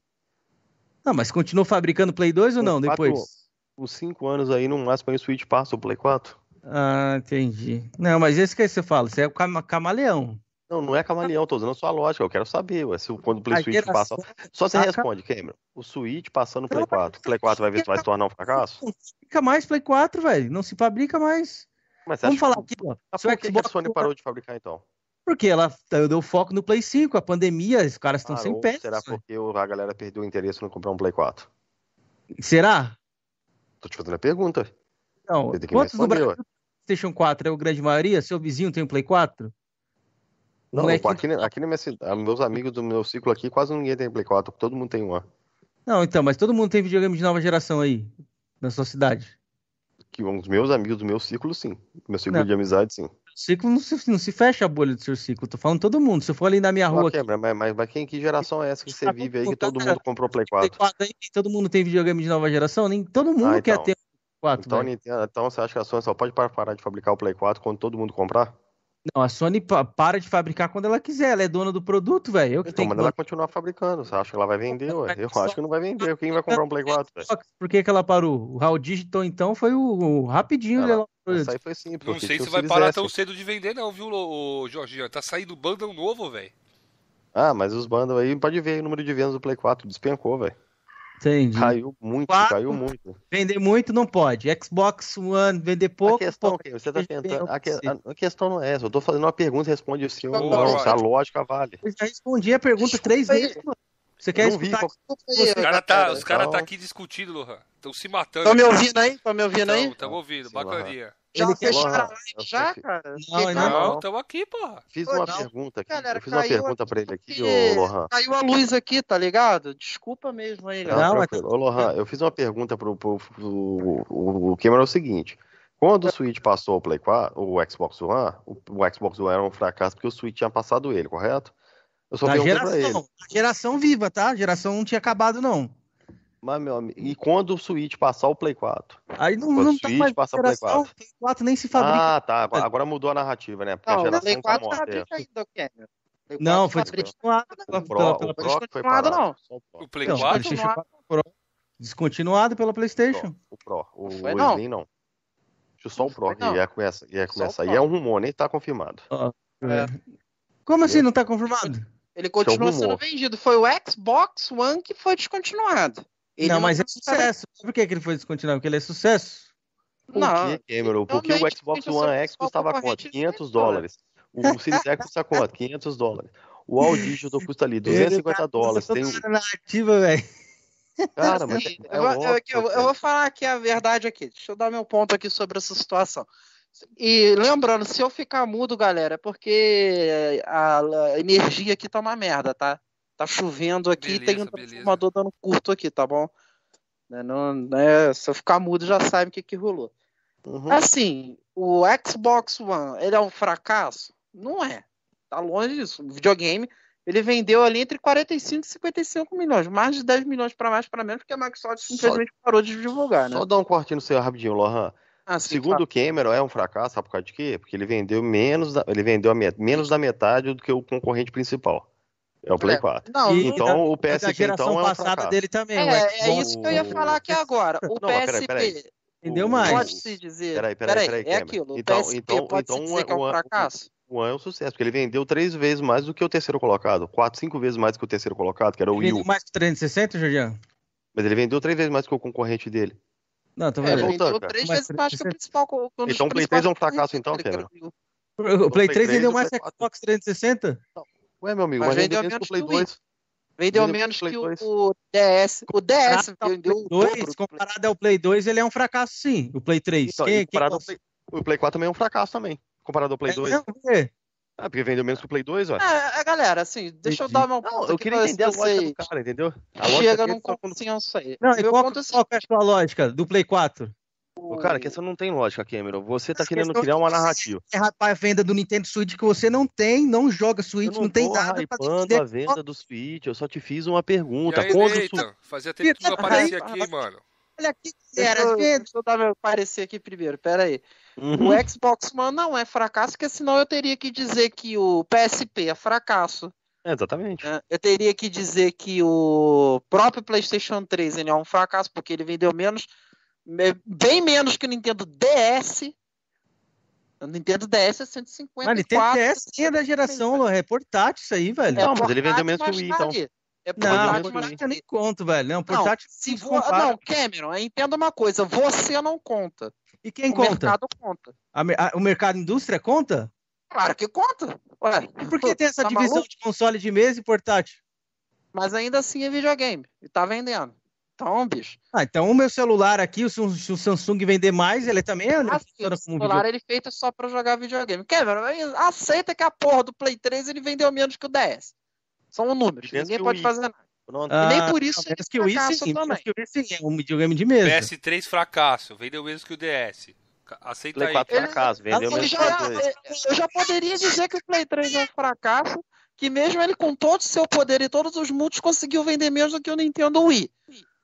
Não, mas continuou fabricando Play 2 ou não, quatro- depois? Com cinco anos aí, no máximo, aí o Switch passa o Play 4. Ah, entendi. Não, mas esse que você fala, você é o cam- camaleão. Não, não é camaleão, tô usando a sua lógica. Eu quero saber, ué, se quando o Play A Switch passa. Só você a- responde, Cameron. O Switch passando o Play Não, mas 4. O Play 4 vai ver se vai se tornar um fracasso? Não fabrica mais Play 4, velho. Não se fabrica mais. Mas Vamos falar que... aqui, ó. Por que que a Sony parou de fabricar então? Porque ela deu foco no Play 5, a pandemia, os caras estão sem Parou? pé. Será porque a galera perdeu o interesse em comprar um Play 4? Será? Tô te fazendo a pergunta. Não. Que Quantos no Brasil PlayStation 4 é o grande maioria? Seu vizinho tem um Play 4? Não, Moleque- aqui, na- aqui na minha cidade, meus amigos do meu ciclo aqui, quase ninguém tem Play 4, todo mundo tem um. Não, então, mas todo mundo tem videogame de nova geração aí, na sua cidade. Que os meus amigos do meu ciclo, sim. Meu ciclo Não. de amizade, sim. Ciclo não se, não se fecha a bolha do seu ciclo. Tô falando todo mundo. Se eu for ali na minha rua Mas, aqui, mas, mas, mas quem, que geração é essa que você vive aí que todo mundo- comprou Play Play 4? 4 aí, todo mundo tem videogame de nova geração? Nem todo mundo Ah, quer então. ter um 4, Então. Nintendo, então você acha que a Sony só pode par- parar de fabricar o Play 4 quando todo mundo comprar? Não, a Sony pa- para de fabricar quando ela quiser. Ela é dona do produto, velho. Eu que Então, tenho mas que ela continuar fabricando. Você acha que ela vai vender, ué? Eu acho que não vai vender. Quem vai comprar um Play 4, velho? Por que, que ela parou? O Raul Digital, então, foi o, o rapidinho. Ela- ela- Isso aí foi simples. Não sei se o vai parar tão cedo de vender, não, viu, ô, Jorginho? Tá saindo bandão novo, velho. Ah, mas os bandos aí, pode ver o número de vendas do Play 4, despencou, velho. Entendi. Caiu muito, Quatro. caiu muito. Vender muito não pode. Xbox One, vender pouco. a questão, pode. que você tá tentando. A, que- a- a questão não é essa. Eu tô fazendo uma pergunta e responde sim ou Ô, não. A lógica vale. Eu já respondi a pergunta três vezes, mano. Você quer não vi escutar? qual- Os caras tá, os cara tá então- aqui discutindo, Lohan. Estão se matando. Estão me ouvindo aí? Estão me ouvindo aí? Estamos ouvindo, Sim, bacaninha. Já Ele quer- fecharam a já, fiz- cara? Não, não. Não, estamos aqui, porra. Fiz uma não. pergunta aqui. Galera, eu fiz uma pergunta aqui pra ele aqui, ô Lohan. Caiu a luz aqui, tá ligado? Desculpa mesmo aí, Não, galera. Não, mas- tranquilo. Ô, Lohan, eu fiz uma pergunta pro, pro, pro o, o Cameron é o seguinte. Quando o Switch passou o Play 4, o Xbox One, o, o Xbox One era um fracasso porque o Switch tinha passado ele, correto? Eu só Na perguntei pra ele. geração, geração viva, tá? Geração não tinha acabado, não. Mas, meu amigo, e quando o Switch passar o Play 4? Aí não, Quando não o tá Switch mais passa Play geração. 4. Play 4 nem se fabrica. Ah, tá. Agora, agora mudou a narrativa, né? Porque a Não, o geração Play tá 4 morta. fabrica ainda, Cameron. Play não, 4 foi descontinuado pela, O Pro, pela, o pela Pro que foi descontinuado, parado. não. O Pro. O Play Não, 4? PlayStation 4 Pro. Descontinuado pela PlayStation. O Pro. O, Foi, o não. Slim não. Só o Pro. Ia Só o começar. Pro. E é um rumor, nem tá confirmado. É. Como assim não tá confirmado? Ele continua sendo vendido. Foi o Xbox One que foi descontinuado. Ele não, mas é tá- sucesso. Por que, que ele foi descontinuado? Porque ele é sucesso. Por Não, que, Cameron? Porque o Xbox One X só custava quanto? de 500 dólar. dólares. O Series X custa quanto? 500 dólares. O Digital custa ali 250 dólares. Tem... um- narrativa, velho. Cara, mas Assim, é, é eu, óbvio, eu- eu vou falar aqui a verdade aqui. Deixa eu dar meu ponto aqui sobre essa situação. E lembrando, se eu ficar mudo, galera, é porque a, a energia aqui tá uma merda, tá? Tá chovendo aqui e tem Beleza, um beleza. transformador dando curto aqui, tá bom? Né, não- né, se eu ficar mudo, já sabe o que, que rolou. Uhum. Assim, o Xbox One, ele é um fracasso? Não é. Tá longe disso. O videogame, ele vendeu ali entre 45 e 55 milhões. Mais de 10 milhões para mais para menos, porque a Microsoft simplesmente parou de divulgar, né? Só dar um cortinho no seu rapidinho, Lohan. Assim, Segundo o Cameron, é um fracasso, sabe por causa de quê? Porque ele vendeu menos da, ele vendeu a met- menos da metade do que o concorrente principal. É o Play É, 4. Não, E Então, da- o da PSP geração então é um passada fracasso. dele também. é, é Xbox isso que eu ia falar aqui agora. O Não, PSP, peraí, peraí. Vendeu O- mais. pode-se dizer. Peraí, peraí, peraí, é Cameron. aquilo. O Então- PSP então- pode-se então dizer que é um fracasso? O One é um sucesso, porque ele vendeu três vezes mais do que o terceiro colocado. Quatro, cinco vezes mais do que o terceiro colocado, que era o Wii U. mais que 360, Juliano? Mas ele vendeu três vezes mais que o concorrente dele. Não, tô É, vendo. voltando, vendeu cara. três vezes mais que o 360. principal. Então o Play principais 3 é um fracasso, então, Cameron? o Play 3 Play vendeu 3 mais que o Xbox 360? Ué, meu amigo, Mas mas, vendeu vendeu menos que o menos Play Wii. 2. Vendeu Vendeu menos Play que o, 2. o DS. O DS Comparado ao vendeu o Play dobro 2, do Play. comparado ao Play 2, ele é um fracasso sim. O Play 3. Então, Quem- e quem comparado ao? Play, o Play 4 também é um fracasso também. Comparado ao Play É 2. mesmo? Por quê? Ah, porque vendeu menos que o Play 2, ué. É, é, galera, assim, deixa eu Entendi. dar uma Não, eu queria entender a lógica do cara, entendeu? A lógica Chega num consenso aí. Não, e qual, é qual que é a sua lógica do Play 4? Ô, Cara, que essa não tem lógica, Cameron. Você tá Essa querendo questão criar uma narrativa. É rapaz, a venda do Nintendo Switch que você não tem, não joga Eu Switch, não, não, tem nada pra hypando defender. a venda do Switch, eu só te fiz uma E pergunta. aí, Quando o? Fazia tempo que tu aparecia aqui, mano. Olha aqui, Deixa era eu, venda. deixa eu dar meu parecer aqui primeiro, pera aí. Uhum. O Xbox One não é fracasso, porque senão eu teria que dizer que o PSP é fracasso. É, exatamente. Eu teria que dizer que o próprio PlayStation 3 ele é um fracasso, porque ele vendeu menos, me- bem menos que o Nintendo DS. O Nintendo DS é 154. Mas Nintendo DS nem é da geração, Lô, é portátil isso aí, velho. Não, mas ele vendeu portátil, menos que o Wii, então. É Não, portátil, o mas portátil tá nem conto, velho. Não, Não, portátil se não vo... compara. não, Cameron, entenda uma coisa, você não conta. E quem o conta? mercado conta. A a- o mercado indústria conta? Claro que conta. Ué, E por que tem essa tá divisão maluco? de console de mesa e portátil? Mas ainda assim é videogame. E tá vendendo. Então, bicho. Ah, então o meu celular aqui, se o Samsung vender mais, ele também é, Assim, funciona o como celular ele é feito só pra jogar videogame. Cameron, aceita que a porra do Play 3 ele vendeu menos que o DS. São números. Ninguém pode fazer nada. Pronto. E nem Ah, por isso ele que o Wii, sim, também. que o Wii, sim, é um videogame de mesa. PS3 fracasso, vendeu menos que o DS. Aceita Play aí. 4 Ele- fracasso, Ele menos que o já, 2. eu já poderia dizer que o Play 3 é um fracasso, que mesmo ele com todo o seu poder e todos os multis conseguiu vender menos do que o Nintendo Wii.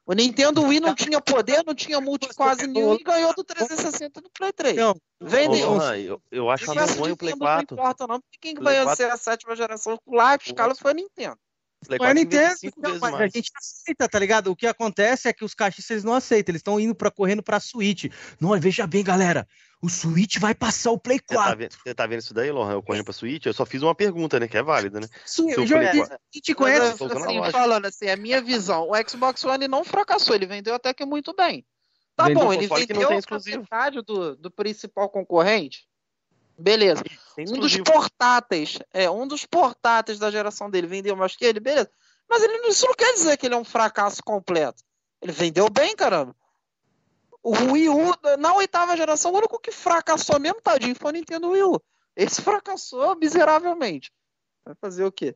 O Nintendo Wii não tinha poder, não tinha multi quase nenhum e ganhou do 360 do Play 3. Não, Vendeu. Ô, Lohan, eu, eu acho que ruim de o Play Nintendo 4. Não importa, não, porque quem 4 ser a sétima geração lá, os caras foi a Nintendo. Play Não é 4 vendeu Nintendo, não, mas a gente aceita, tá ligado? O que acontece é que os caixistas eles não aceitam, eles estão indo para correndo pra Switch. Não, veja bem, galera, o Switch vai passar o Play Você tá, 4. vendo, você tá vendo isso daí, Lohan? Eu correndo pra Switch? Eu só fiz uma pergunta, né? Que é válida, né? Seu eu já- Play a 4. gente Mas conhece. a assim, falando assim, a minha visão, o Xbox One não fracassou, ele vendeu até que muito bem. Tá Vendeu bom, ele console que não vendeu tem a exclusivo. metade do, do principal concorrente. Beleza. Um dos portáteis, é, um dos portáteis da geração dele vendeu mais que ele, beleza. Mas ele, não- isso não quer dizer que ele é um fracasso completo. Ele vendeu bem, caramba. O Wii U, na oitava geração, o único que fracassou mesmo, tadinho, foi o Nintendo Wii U. Esse fracassou miseravelmente. Vai fazer o quê?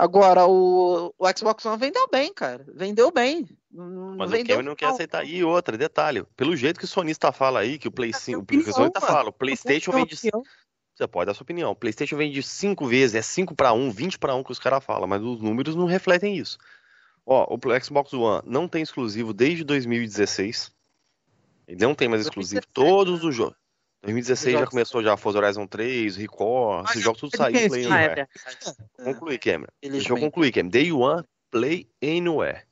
Agora, o, o Xbox One vendeu bem, cara. Vendeu bem. Mas o vendeu Cameron não quer aceitar. E outra, detalhe, pelo jeito que o sonista fala aí, que o Play 5, opinião, que o sonista mano. fala, o PlayStation vende. Você pode dar sua opinião. O PlayStation vende 5 vezes, é 5 para 1, 20 para 1 que os caras falam, mas os números não refletem isso. Ó, o Xbox One não tem exclusivo desde 2016. Ele não tem mais exclusivo. 2017, Todos os jogos. 2016 já começou já Forza Horizon 3, Record, esses jogos tudo é saíram Play Ah, é Anywhere. verdade. Concluir, Cameron. Deixa eu concluir, Cameron. Day One, Play Anywhere.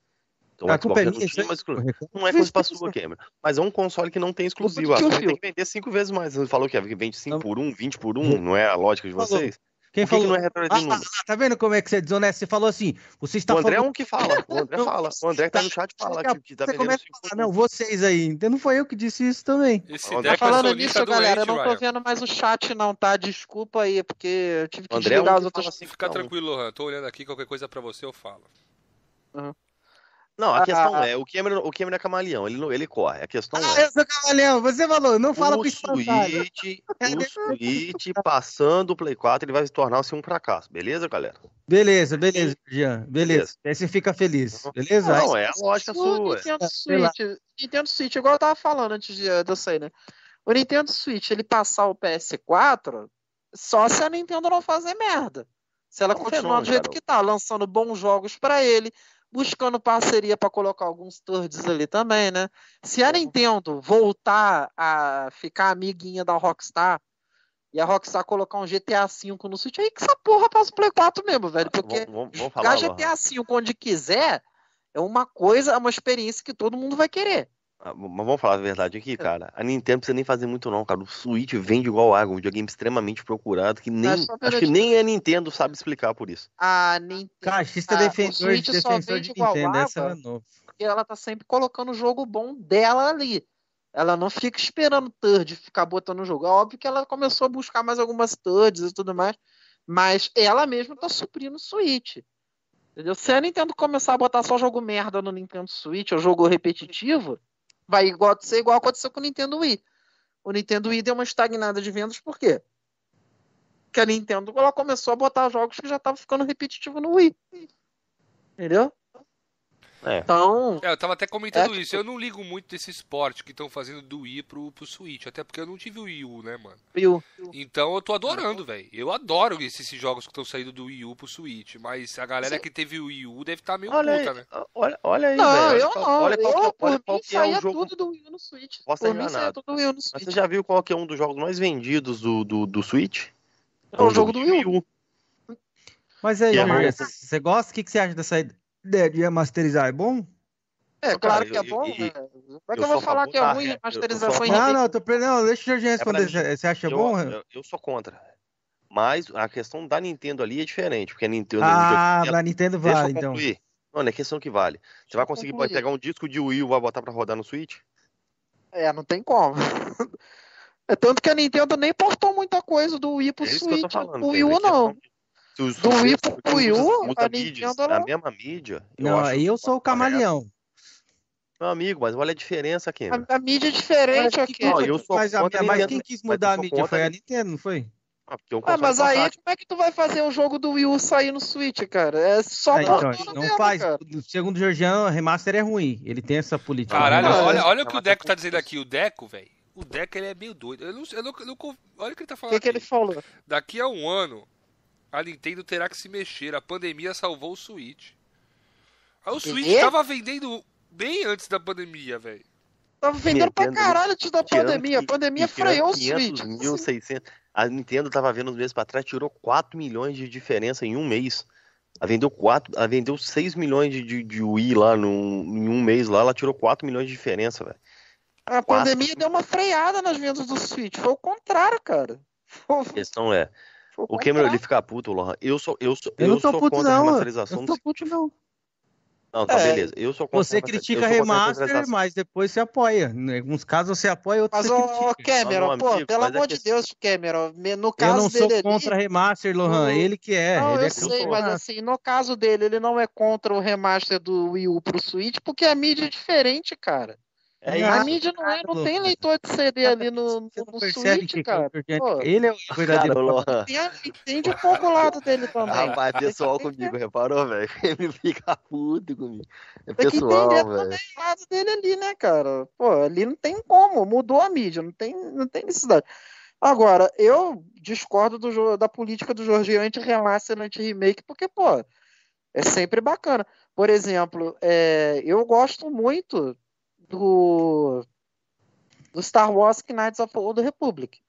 Então A o culpa Xbox é minha, não tinha mais exclusivo. Não é coisa pra sua, Cameron. Mas é um console que não tem exclusivo. A Culpa do Sony tio tem que vender cinco vezes mais. Você falou que vende 5 Não. por 1, 20 por 1. Não é a lógica de Falou. Quem que, que falou? não é retroativo Ah, no ah, tá vendo como é que você é desonesto? Você falou assim, você está O André é falando... um que fala. O André fala. O André que tá no tá- chat fala que, que tá Você começa 5 a falar, 1. não, vocês aí. Então não foi eu que disse isso também. Esse Tá Deco é Falando nisso, galera, eu doente, não tô Ryan. vendo mais o chat não, tá? Desculpa aí, porque eu tive que André é um desligar que os fala outros. assim. Fica não. tranquilo, Lohan. Tô olhando aqui, qualquer coisa pra você eu falo. Não, a questão Ah. é, o Cameron, o Cameron é camaleão, ele, ele corre. A questão Ah, é, eu sou cavalhão, você falou, não fala com o espantalho. Switch, o Switch passando o Play 4, ele vai se tornar-se um fracasso, beleza, galera? Beleza, beleza, Jean, beleza. Beleza. Aí você fica feliz, beleza? Aí- Não, é a lógica O sua. Nintendo. Switch, Nintendo Switch, igual eu tava falando antes de, de eu sair, né? O Nintendo Switch, ele passar o PS4, só se a Nintendo não fazer merda. Se ela É um continuar fenômeno, do jeito cara. que tá, lançando bons jogos pra ele, buscando parceria pra colocar alguns turds ali também, né? Se a Nintendo voltar a ficar amiguinha da Rockstar e a Rockstar colocar um GTA V no Switch, aí que essa porra passa o Play 4 mesmo, velho. Porque Vamos, vamos- vamos. GTA V onde quiser é uma coisa, é uma experiência que todo mundo vai querer. Ah, Mas vamos falar a verdade aqui, cara. A Nintendo não precisa nem fazer muito, não, cara. O Switch vende igual água, um videogame extremamente procurado, que nem. Só Acho que nem a Nintendo sabe explicar por isso. A Nintendo. Cachista Ah, o defensor, Switch só defensor vende de igual Nintendo, essa água. era novo. porque ela tá sempre colocando o jogo bom dela ali. Ela não fica esperando third ficar botando o jogo. É óbvio que ela começou a buscar mais algumas thirds e tudo mais, mas ela mesma tá suprindo o Switch. Entendeu? Se a Nintendo começar a botar só jogo merda no Nintendo Switch, ou jogo repetitivo, vai igual, ser igual aconteceu com o Nintendo Wii. O Nintendo Wii deu uma estagnada de vendas, por quê? Porque a Nintendo ela começou a botar jogos que já estavam ficando repetitivos no Wii. Entendeu? É. Então, É, eu tava até comentando É, isso. Eu não ligo muito desse esporte que estão fazendo do Wii pro, pro Switch. Até porque eu não tive o Wii U, né, mano? viu? Então eu tô adorando, velho. Eu adoro esses, esses jogos que estão saindo do Wii U pro Switch. Mas a galera Sim. que teve o Wii U deve estar meio Olha puta, aí, né? olha, olha aí, Não, velho. Olha eu qual- não. Olha qual, eu, é- olha mim, qual que é saía o jogo. tudo do Wii U no Switch. Posso por estar mim, tudo do Wii U no Mas Switch. você já viu qual que é um dos jogos mais vendidos do, do, do Switch? É o jogo do de Wii U. Mas aí, E é você gosta? O que que você acha dessa ideia de remasterizar? É bom? É, Cara, claro que é eu- bom, e- né? Como é que eu eu vou falar que é ruim re- eu- eu remasterização em Não, não, tô, não, deixa o Jorginho É responder. mim. Você acha Eu, bom? eu, eu sou contra. Mas a questão da Nintendo ali é diferente, porque a Nintendo. Ah, da Nintendo Deixa vale, eu então. Não, não é questão que vale. Você vai conseguir concluir. pegar um disco de Wii U e vai botar pra rodar no Switch? É, não tem como. É tanto que a Nintendo nem portou muita coisa do Wii pro É que eu Switch. falando. O Wii cara, U é não. Os Do Wii pro Wii U, usa- usa a mídias, Nintendo, a mesma mídia. Não, aí eu sou o correto. camaleão. Meu amigo, mas olha a diferença aqui. né? A, a mídia é diferente aqui. Não, eu sou mas, a- contra a mas quem quis mudar a mídia foi a a Nintendo, não foi? Ah, o Ah, mas aí como é que tu vai fazer o jogo do Wii U sair no Switch, cara? É só Ah, então, não mesmo, faz. cara. Segundo o Georgiano, remaster é ruim. Ele tem essa política. Caralho, olha, é- olha o que o Deco é tá dizendo aqui. O Deco, velho. O Deco ele é meio doido. Eu não, eu não, eu não- olha o que ele tá O falando. que, que ele falou? Daqui a um ano, a Nintendo terá que se mexer. A pandemia salvou o Switch. Aí o Switch quê? tava vendendo bem antes da pandemia, velho. Tava vendendo pra Nintendo, caralho antes da tirando pandemia. A pandemia freou o 500 Switch. mil, 600. A Nintendo tava vendo uns meses pra trás, tirou 4 milhões de diferença em um mês. Ela vendeu 4, ela vendeu 6 milhões de, de, de Wii lá num, em um mês lá, ela tirou 4 milhões de diferença, velho. A pandemia deu uma freada nas vendas do Switch. Foi o contrário, cara. A questão é, o Cameron ele fica puto, Lohan. Eu sou, eu sou, Eu eu não tô sou puto, contra a não. Eu remasterização. não do- tô puto, não. Não, tá, É, beleza. Eu sou contra Você a critica eu a remaster, mas depois você apoia. Em alguns casos você apoia, outros Mas, você ô, ô, critica. Cameron, Não, pô, amigo, pelo mas é amor que de assim- Deus, Cameron, me- no Eu caso não sou dele contra ali... remaster, Lohan. Ele que é. Não, ele eu é sei, contra. mas assim, no caso dele, ele não é contra o remaster do Wii U pro Switch, porque a mídia é diferente, cara. É a isso. mídia não, é, não tem leitor de CD ali no, no percebe Switch, cara. Pô, ele é o verdadeiro. Cara, entende, entende um pouco o lado dele também. Rapaz, é pessoal comigo, reparou, velho? Ele fica puto comigo. É Tem que pessoal, entender velho. também o lado dele ali, né, cara? Pô, ali não tem como, mudou a mídia, não tem, não tem necessidade. Agora, eu discordo do, da política do Jorge anti-remaster, anti-remake, porque, pô, é sempre bacana. Por exemplo, é, eu gosto muito do, do Star Wars Knights of the Old Republic.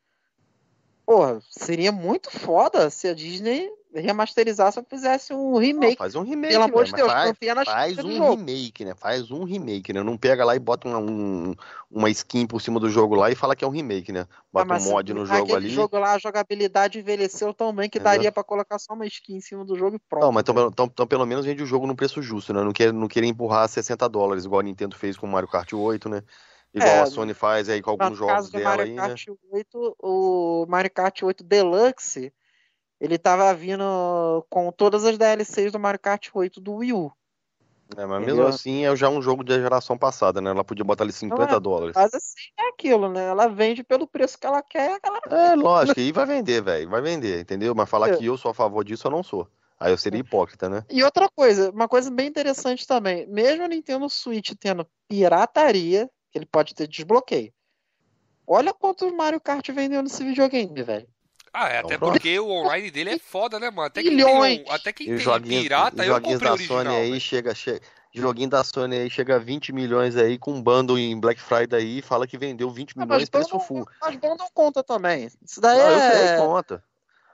Porra, seria muito foda se a Disney remasterizasse ou fizesse um Não, remake. faz um remake, Pelo amor velho, de Deus, faz, confia na faz um jogo. remake, né? Faz um remake, né? Não pega lá e bota uma, um- uma skin por cima do jogo lá e fala que é um remake, né? Ah, Bota mas um mod no jogo ali. jogo lá, a jogabilidade envelheceu tão bem que Entendeu? daria pra colocar só uma skin em cima do jogo e pronto. Não, mas então, então, então pelo menos vende o jogo num preço justo, né? Não quer, não querer empurrar 60 dólares, igual a Nintendo fez com o Mario Kart 8, né? Igual É, a Sony faz aí com alguns jogos dela Mario aí, né? Kart 8, o Mario Kart 8 Deluxe, ele tava vindo com todas as DLCs do Mario Kart 8 do Wii U. É, mas Entendeu? mesmo assim é já um jogo da geração passada, né? Ela podia botar ali 50 Não é, dólares. Mas assim é aquilo, né? Ela vende pelo preço que ela quer, ela É, lógico, e vai vender, velho. Vai vender, entendeu? Mas falar É. que eu sou a favor disso, eu não sou. Aí eu seria hipócrita, né? E outra coisa, uma coisa bem interessante também, mesmo o Nintendo Switch tendo pirataria, que ele pode ter desbloqueio, Olha quanto Mario Kart vendeu nesse videogame, velho. Ah, é, Então, até pronto. porque o online dele é foda, né, mano? Até quem Milhões. tem, um- até quem E tem joguinhos, pirata, os eu joguinhos comprei da original. Sony aí velho. chega, chega. Joguinho da Sony aí chega a 20 milhões aí com um bundle em Black Friday aí e fala que vendeu 20 Ah, milhões mas preço bundle- full. Mas bundle conta também. Isso daí Não, eu sei, é. conta.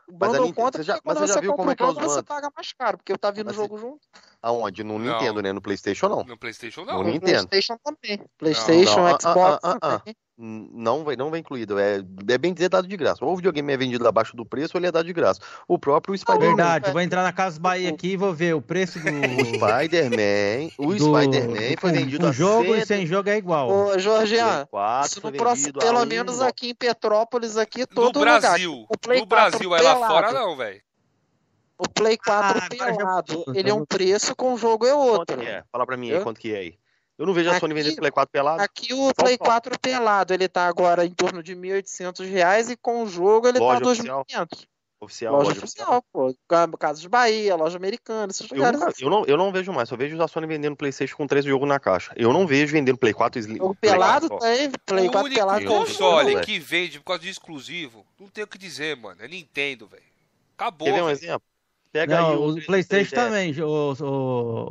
O Mas a bundle Nintendo- conta você já- mas quando você já você viu compra como é que é os bundle, você bundles? paga mais caro, porque tá vindo o Mas jogo junto. Aonde? No Não. Nintendo, né? No Playstation não. No Playstation No não. No Nintendo. Playstation também. Playstation, Não, não, ah, Xbox ah, ah, ah. Não vem, não vem incluído. É, é bem dizer dado de graça. Ou o videogame é vendido abaixo do preço ou ele é dado de graça. O próprio Spider-Man. Verdade, eu vou entrar na Casa Bahia aqui e vou ver o preço do. O Spider-Man. O do- Spider-Man foi vendido com a jogo e 100 sem jogo é igual. Ô, Jorgian, 4 isso foi no próximo, pelo um- menos aqui em Petrópolis, aqui, No todo lugar. Brasil. O Play No Brasil, 4 é lá fora não, velho. O Play 4 Ah, agora já- pelado, ele é um preço com o jogo é outro. Quanto que é? Fala pra mim aí, quanto que é aí? Eu não vejo a Sony vendendo Play 4 pelado. Aqui o Play 4 pelado, ele tá agora em torno de 1.800 reais e com o jogo ele Loja tá oficial? 2.500. Oficial, Loja loja oficial, pô. Casas Bahia, loja americana, esses Eu, lugares. nunca- eu não, eu não vejo mais, só vejo a Sony vendendo Playstation com três jogos na caixa. Eu não vejo vendendo Play 4 Slim. Play pelado 4, ó. tem, Play o 4 único pelado tem. não console que vende por causa de exclusivo, não tem o que dizer, mano. É Nintendo, velho. Acabou. Quer ver um exemplo? Pega aí Não, o o PlayStation 3DS. também, o, o,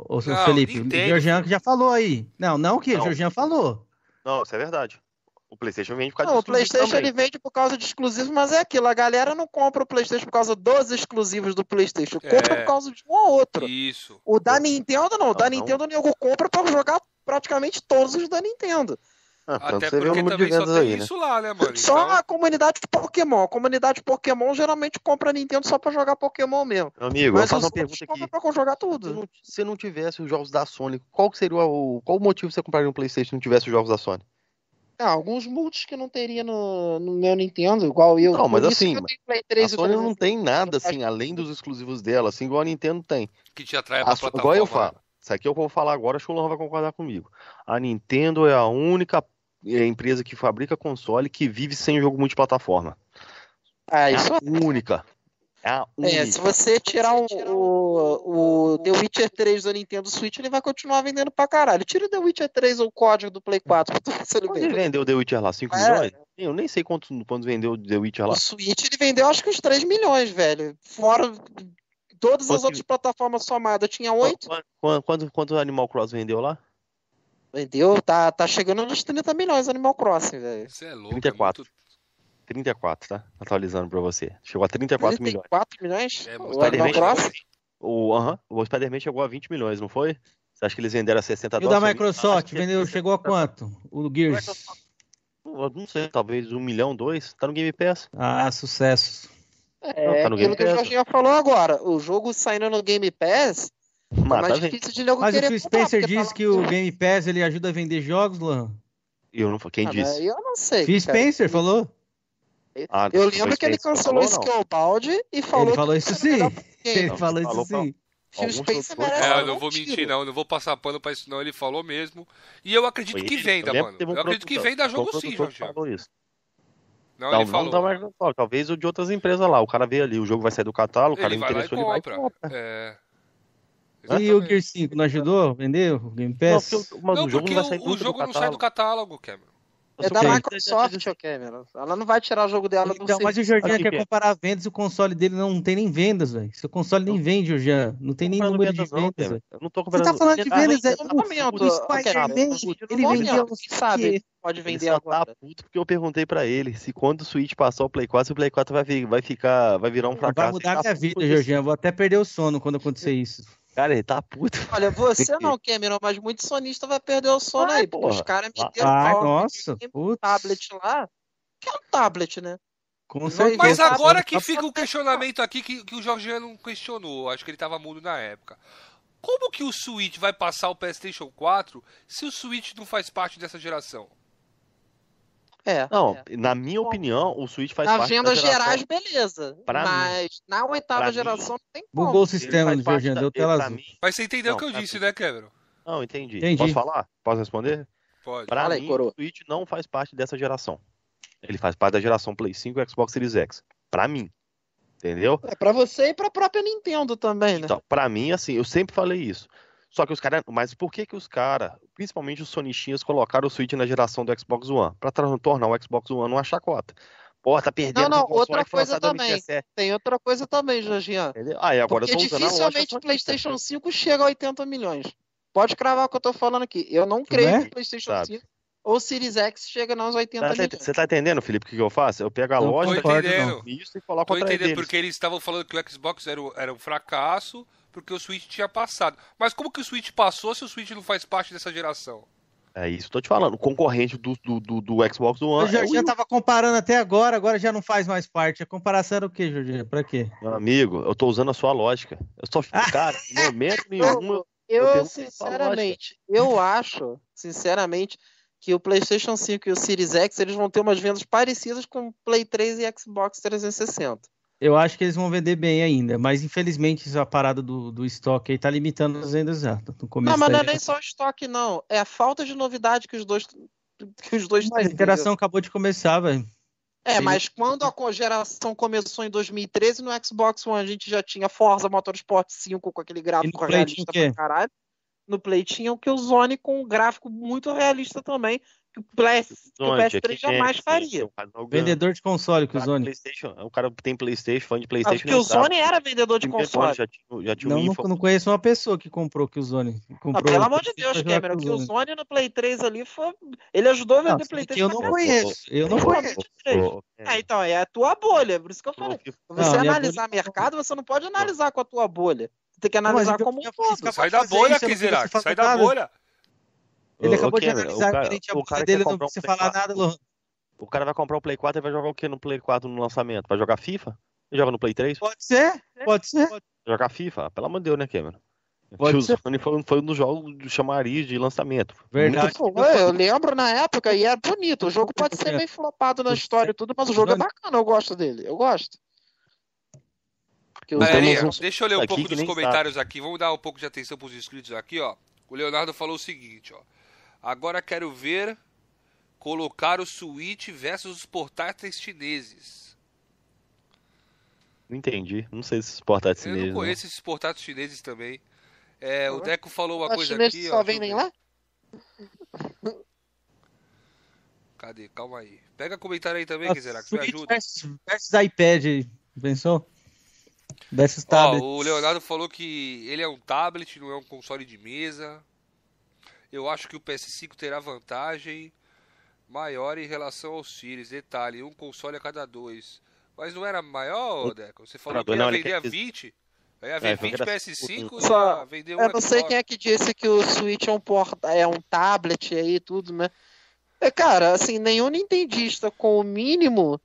o, o Não, Felipe. O Nintendo. Georgian que já falou aí. Não, não que o. Georgian falou. Não, isso é verdade. O PlayStation vende por causa Não, o PlayStation também. ele vende por causa de exclusivos, mas é aquilo, a galera não compra o PlayStation por causa dos exclusivos do PlayStation, compra É. por causa de um ou outro. Isso. O da Nintendo não, o da Não, não. Nintendo o nego compra pra jogar praticamente todos os da Nintendo. Ah, Até você vê o porque número de também só vendas tem aí, né? isso lá, né, mano? Só Então, a comunidade de Pokémon. A comunidade de Pokémon geralmente compra a Nintendo só pra jogar Pokémon mesmo. Meu amigo, eu Mas faço os uma pergunta aqui. pra jogar Se tudo. não, se não tivesse os jogos da Sony, qual que seria o. Qual o motivo você compraria um PlayStation se não tivesse os jogos da Sony? Ah, alguns multis que não teria no, no meu Nintendo, igual eu. Não, mas assim, eu A 3 Sony não tem nada assim, além dos exclusivos dela, assim, igual a Nintendo tem. que te atrai pra A, igual eu falo. Isso aqui é o que eu vou falar agora, acho que o Luan vai concordar comigo. A Nintendo é a única é, empresa que fabrica console que vive sem jogo multiplataforma. Ah, É isso a única. É a única. É, se você tirar o, o, o The Witcher 3 do Nintendo Switch, ele vai continuar vendendo pra caralho. Tira o The Witcher 3 ou o código do Play 4 pra tu ver se ele vendeu o The Witcher lá? 5 É. milhões? Eu nem sei quanto, quanto vendeu o The Witcher lá. O Switch ele vendeu acho que uns 3 milhões, velho. Fora todas as Quanto- outras plataformas somadas, tinha 8. Quanto, quanto, quanto Animal Cross vendeu lá? Vendeu, tá, tá chegando nos 30 milhões Animal Crossing, velho. Você é louco. 34. É muito... 34, tá? Atualizando pra você. Chegou a 34 milhões. 34 milhões? É, o muito Animal. Crossing? O, aham, o Spider-Man chegou a 20 milhões, não foi? Você acha que eles venderam a 60 E o da dólares? Microsoft, vendeu, chegou a quanto? O Gears. Eu Não sei, talvez um milhão, dois. Tá no Game Pass. Ah, sucesso. É tá no aquilo Game que o Pass. Jorginho falou agora. O jogo saindo no Game Pass é Mas mais difícil de nego Mas o Phil comprar, Spencer disse tá que o Game Pass ele ajuda a vender jogos, Luan. Eu não, quem Ah, disse? Eu não sei. Phil cara. Spencer falou. Ah, Eu lembro que ele cancelou o. Scalebound e falou ele falou isso sim. Ele falou isso sim. Phil Spencer merece É, eu não vou tiro. mentir, não. Eu não vou passar pano pra isso, não. Ele falou mesmo. E eu acredito Foi que ele. venda, Eu mano. um Eu acredito que venda jogo sim, Jorge. falou isso. Não, Não, ele não falou. Microsoft, talvez o de outras empresas lá. O cara vê ali, o jogo vai sair do catálogo, o cara Ele vai lá e interessou, ele vai e compra. compra. É. E o Exatamente. Gear 5 não ajudou a vender o Game Não, Pass? porque, o- mas Não, o jogo porque não vai sair o, jogo não sai do catálogo. Cameron. É da. Microsoft, ô Cameron. Ela não vai tirar o jogo dela do Então, mas o Jorginho Aqui, quer comparar vendas e o console dele não tem nem vendas, velho. Seu console nem vende, Jorginho. Não tem nem Comprando número de vendas, não, velho. Não tô Você tá falando de vendas, é no o, momento, Spider-Man, ele vendeu sabe que- pode Ele vender só tá agora. puto porque eu perguntei pra ele se quando o Switch passar o Play 4, se o Play 4 vai, vai ficar, vai virar um fracasso. Vai mudar tá minha vida. Eu vou até perder o sono quando acontecer isso. Cara, ele tá puto. Olha, você não, Cameron, mas muito sonista vai perder o sono aí, porque os porra. caras meteram Ai, pau nossa. Putz. tablet lá. Que é um tablet, né? Com Mas certeza. Mas agora que fica o questionamento aqui que, que o não questionou. Acho que ele tava mudo na época. Como que o Switch vai passar o PlayStation 4 se o Switch não faz parte dessa geração? É. Não, é. na minha opinião, o Switch faz Na parte da geração. gerais, beleza. Pra mas na oitava Pra mim- geração não tem como. Bugou o sistema do parte Jorginho, da- deu tela azul. mim- Mas você entendeu Não, o que eu disse, mim- né, Cameron? Não, entendi. Entendi. Posso falar? Posso responder? Pode. Pra Fala aí, mim, coroa. o Switch não faz parte dessa geração. Ele faz parte da geração Play 5 e Xbox Series X. Pra mim. Entendeu? É pra você e pra própria Nintendo também, né? Então, pra mim, assim, eu sempre falei isso. Só que os caras. Mas por que que os caras, principalmente os sonichinhas, colocaram o Switch na geração do Xbox One? Pra tornar o Xbox One uma chacota. Pô, tá perdendo. Não, não, outra coisa também. 2017, Tem outra coisa também, Jorginho. Ah, e agora Porque eu tô dificilmente o. PlayStation 5 chega a 80 milhões. Pode cravar o que eu tô falando aqui. Eu não creio é? que o PlayStation Sabe. 5 ou o Series X chega nos 80 Tá- milhões. Você tá entendendo, Felipe, o que que eu faço? Eu pego a Não loja, tô concordo, entendendo. não. isso e coloco Tô entendendo deles. porque eles estavam falando que o Xbox era, o- era um fracasso, porque o Switch tinha passado. Mas como que o Switch passou se o Switch não faz parte dessa geração? É isso, tô te falando. O concorrente do, do, do, do Xbox Eu One já, é o já tava comparando até agora, agora já não faz mais parte. A comparação era o quê, Jorginho? Pra quê? Meu amigo, eu tô usando a sua lógica. Eu só fico, cara, em momento nenhum. eu- Eu, pergunto sinceramente, eu acho, sinceramente, que o PlayStation 5 e o Series X eles vão ter umas vendas parecidas com o Play 3 e Xbox 360. Eu acho que eles vão vender bem ainda, mas infelizmente essa parada do, do estoque aí tá limitando as vendas já. No começo Não, mas não é nem só o estoque, não. É a falta de novidade que os dois que os dois Mas a interação acabou de começar, velho. É, Sim. mas quando a geração começou em 2013, no Xbox One a gente já tinha Forza Motorsport 5 com aquele gráfico realista o pra caralho. No Play tinha o Killzone com um gráfico muito realista também, que o, PS, que o Zone, PS3 aqui jamais faria. Vendedor de console que O. PlayStation, o cara tem PlayStation, fã de Ah, PlayStation. porque o. Sony era vendedor de console. Já tinha, já tinha Não, um não, não conheço uma pessoa que comprou que o Zone. Ah, Comprou pelo amor de Deus, Cameron, que o. Sony no Play 3 ali foi. Ele ajudou a Não, vender se Play bem 3 que eu não conheço. Eu não conheço. Ô, Ah, então, é a tua bolha, por isso que eu falei. Você Não, analisar bolha- mercado, você não pode analisar com a tua bolha. Você tem que Não, analisar o que eu como um todo. Sai da bolha, não preciso sai da bolha. Ele acabou de analisar o cara- que a gente o cara dele, não um precisa Play falar 4. nada, Lohan. O cara vai comprar o Play 4 e vai jogar o que no Play 4 no lançamento? Vai jogar FIFA? Ele joga no Play 3? Pode ser, pode ser. Jogar FIFA? Pelo amor de Deus, né, Cameron? Pode o ser. Sony foi, foi um dos jogos do chamariz de lançamento. Verdade. Pô, eu lembro na época e é bonito. O jogo pode ser meio flopado na história e tudo, mas o jogo é bacana, eu gosto dele. Eu gosto. Galerinha, uns deixa eu ler um aqui pouco dos comentários aqui. Vamos dar um pouco de atenção pros inscritos aqui, ó. O Leonardo falou o seguinte, ó. Agora quero ver colocar o Switch versus os portáteis chineses. Não entendi. Não sei se portátil Eu chinês. não não. conheço esses portáteis chineses também. É, o. Deco falou uma Os coisa chineses aqui, só ó. vendem eu lá? Cadê? Calma aí. Pega comentário aí também, Nossa, Kizerac, me ajuda. versus, versus iPad, aí, pensou? Versus Ó, tablet. o Leonardo falou que ele é um tablet, não é um console de mesa. Eu acho que o PS5 terá vantagem maior em relação ao Series. Detalhe, um console a cada dois. Mas não era maior, Deco? Você falou que Cada dois, ia vender quer a que- 20? Aí ia É, ver foi 20 engraçado. PS5 e Só- ia vender um Eu não sei quem é que disse que o Switch é um, porta, é um tablet aí e tudo, né? É, cara, assim, nenhum nintendista com o mínimo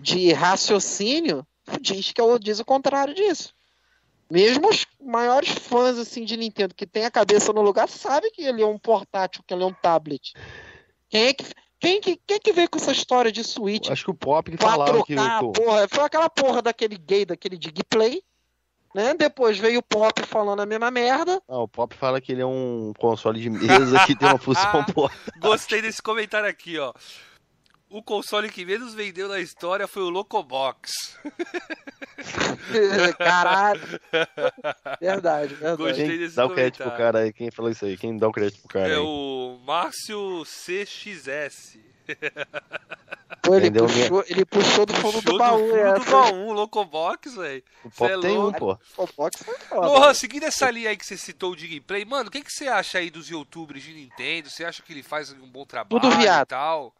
de raciocínio diz que eu diz o contrário disso. Mesmo os maiores fãs assim de Nintendo que tem a cabeça no lugar sabem que ele é um portátil, que ele é um tablet. Quem é que quem que, quem que veio com essa história de Switch? Acho que o Pop que falava que trocar o. a porra. Foi aquela porra daquele gay, daquele Digplay. Né? Depois veio o Pop falando a mesma merda. Ah, o Pop fala que ele é um console de mesa que tem uma função boa. Gostei desse comentário aqui, ó. O console que menos vendeu na história foi o Locobox. Caralho. Verdade, verdade. Gostei Quem desse dá o crédito pro cara aí? Quem falou isso aí? Quem dá o crédito pro cara É aí? o Márcio CXS. Pô, ele, Entendeu? puxou, ele puxou do fundo Puxou do baú. fundo essa. do baú, Locobox, velho. O Pop é tem um, pô. O box foi foda. Lohan, seguindo essa linha aí que você citou o Digplay, mano, o que, que você acha aí dos youtubers de Nintendo? Você acha que ele faz um bom trabalho Tudo viado. e tal?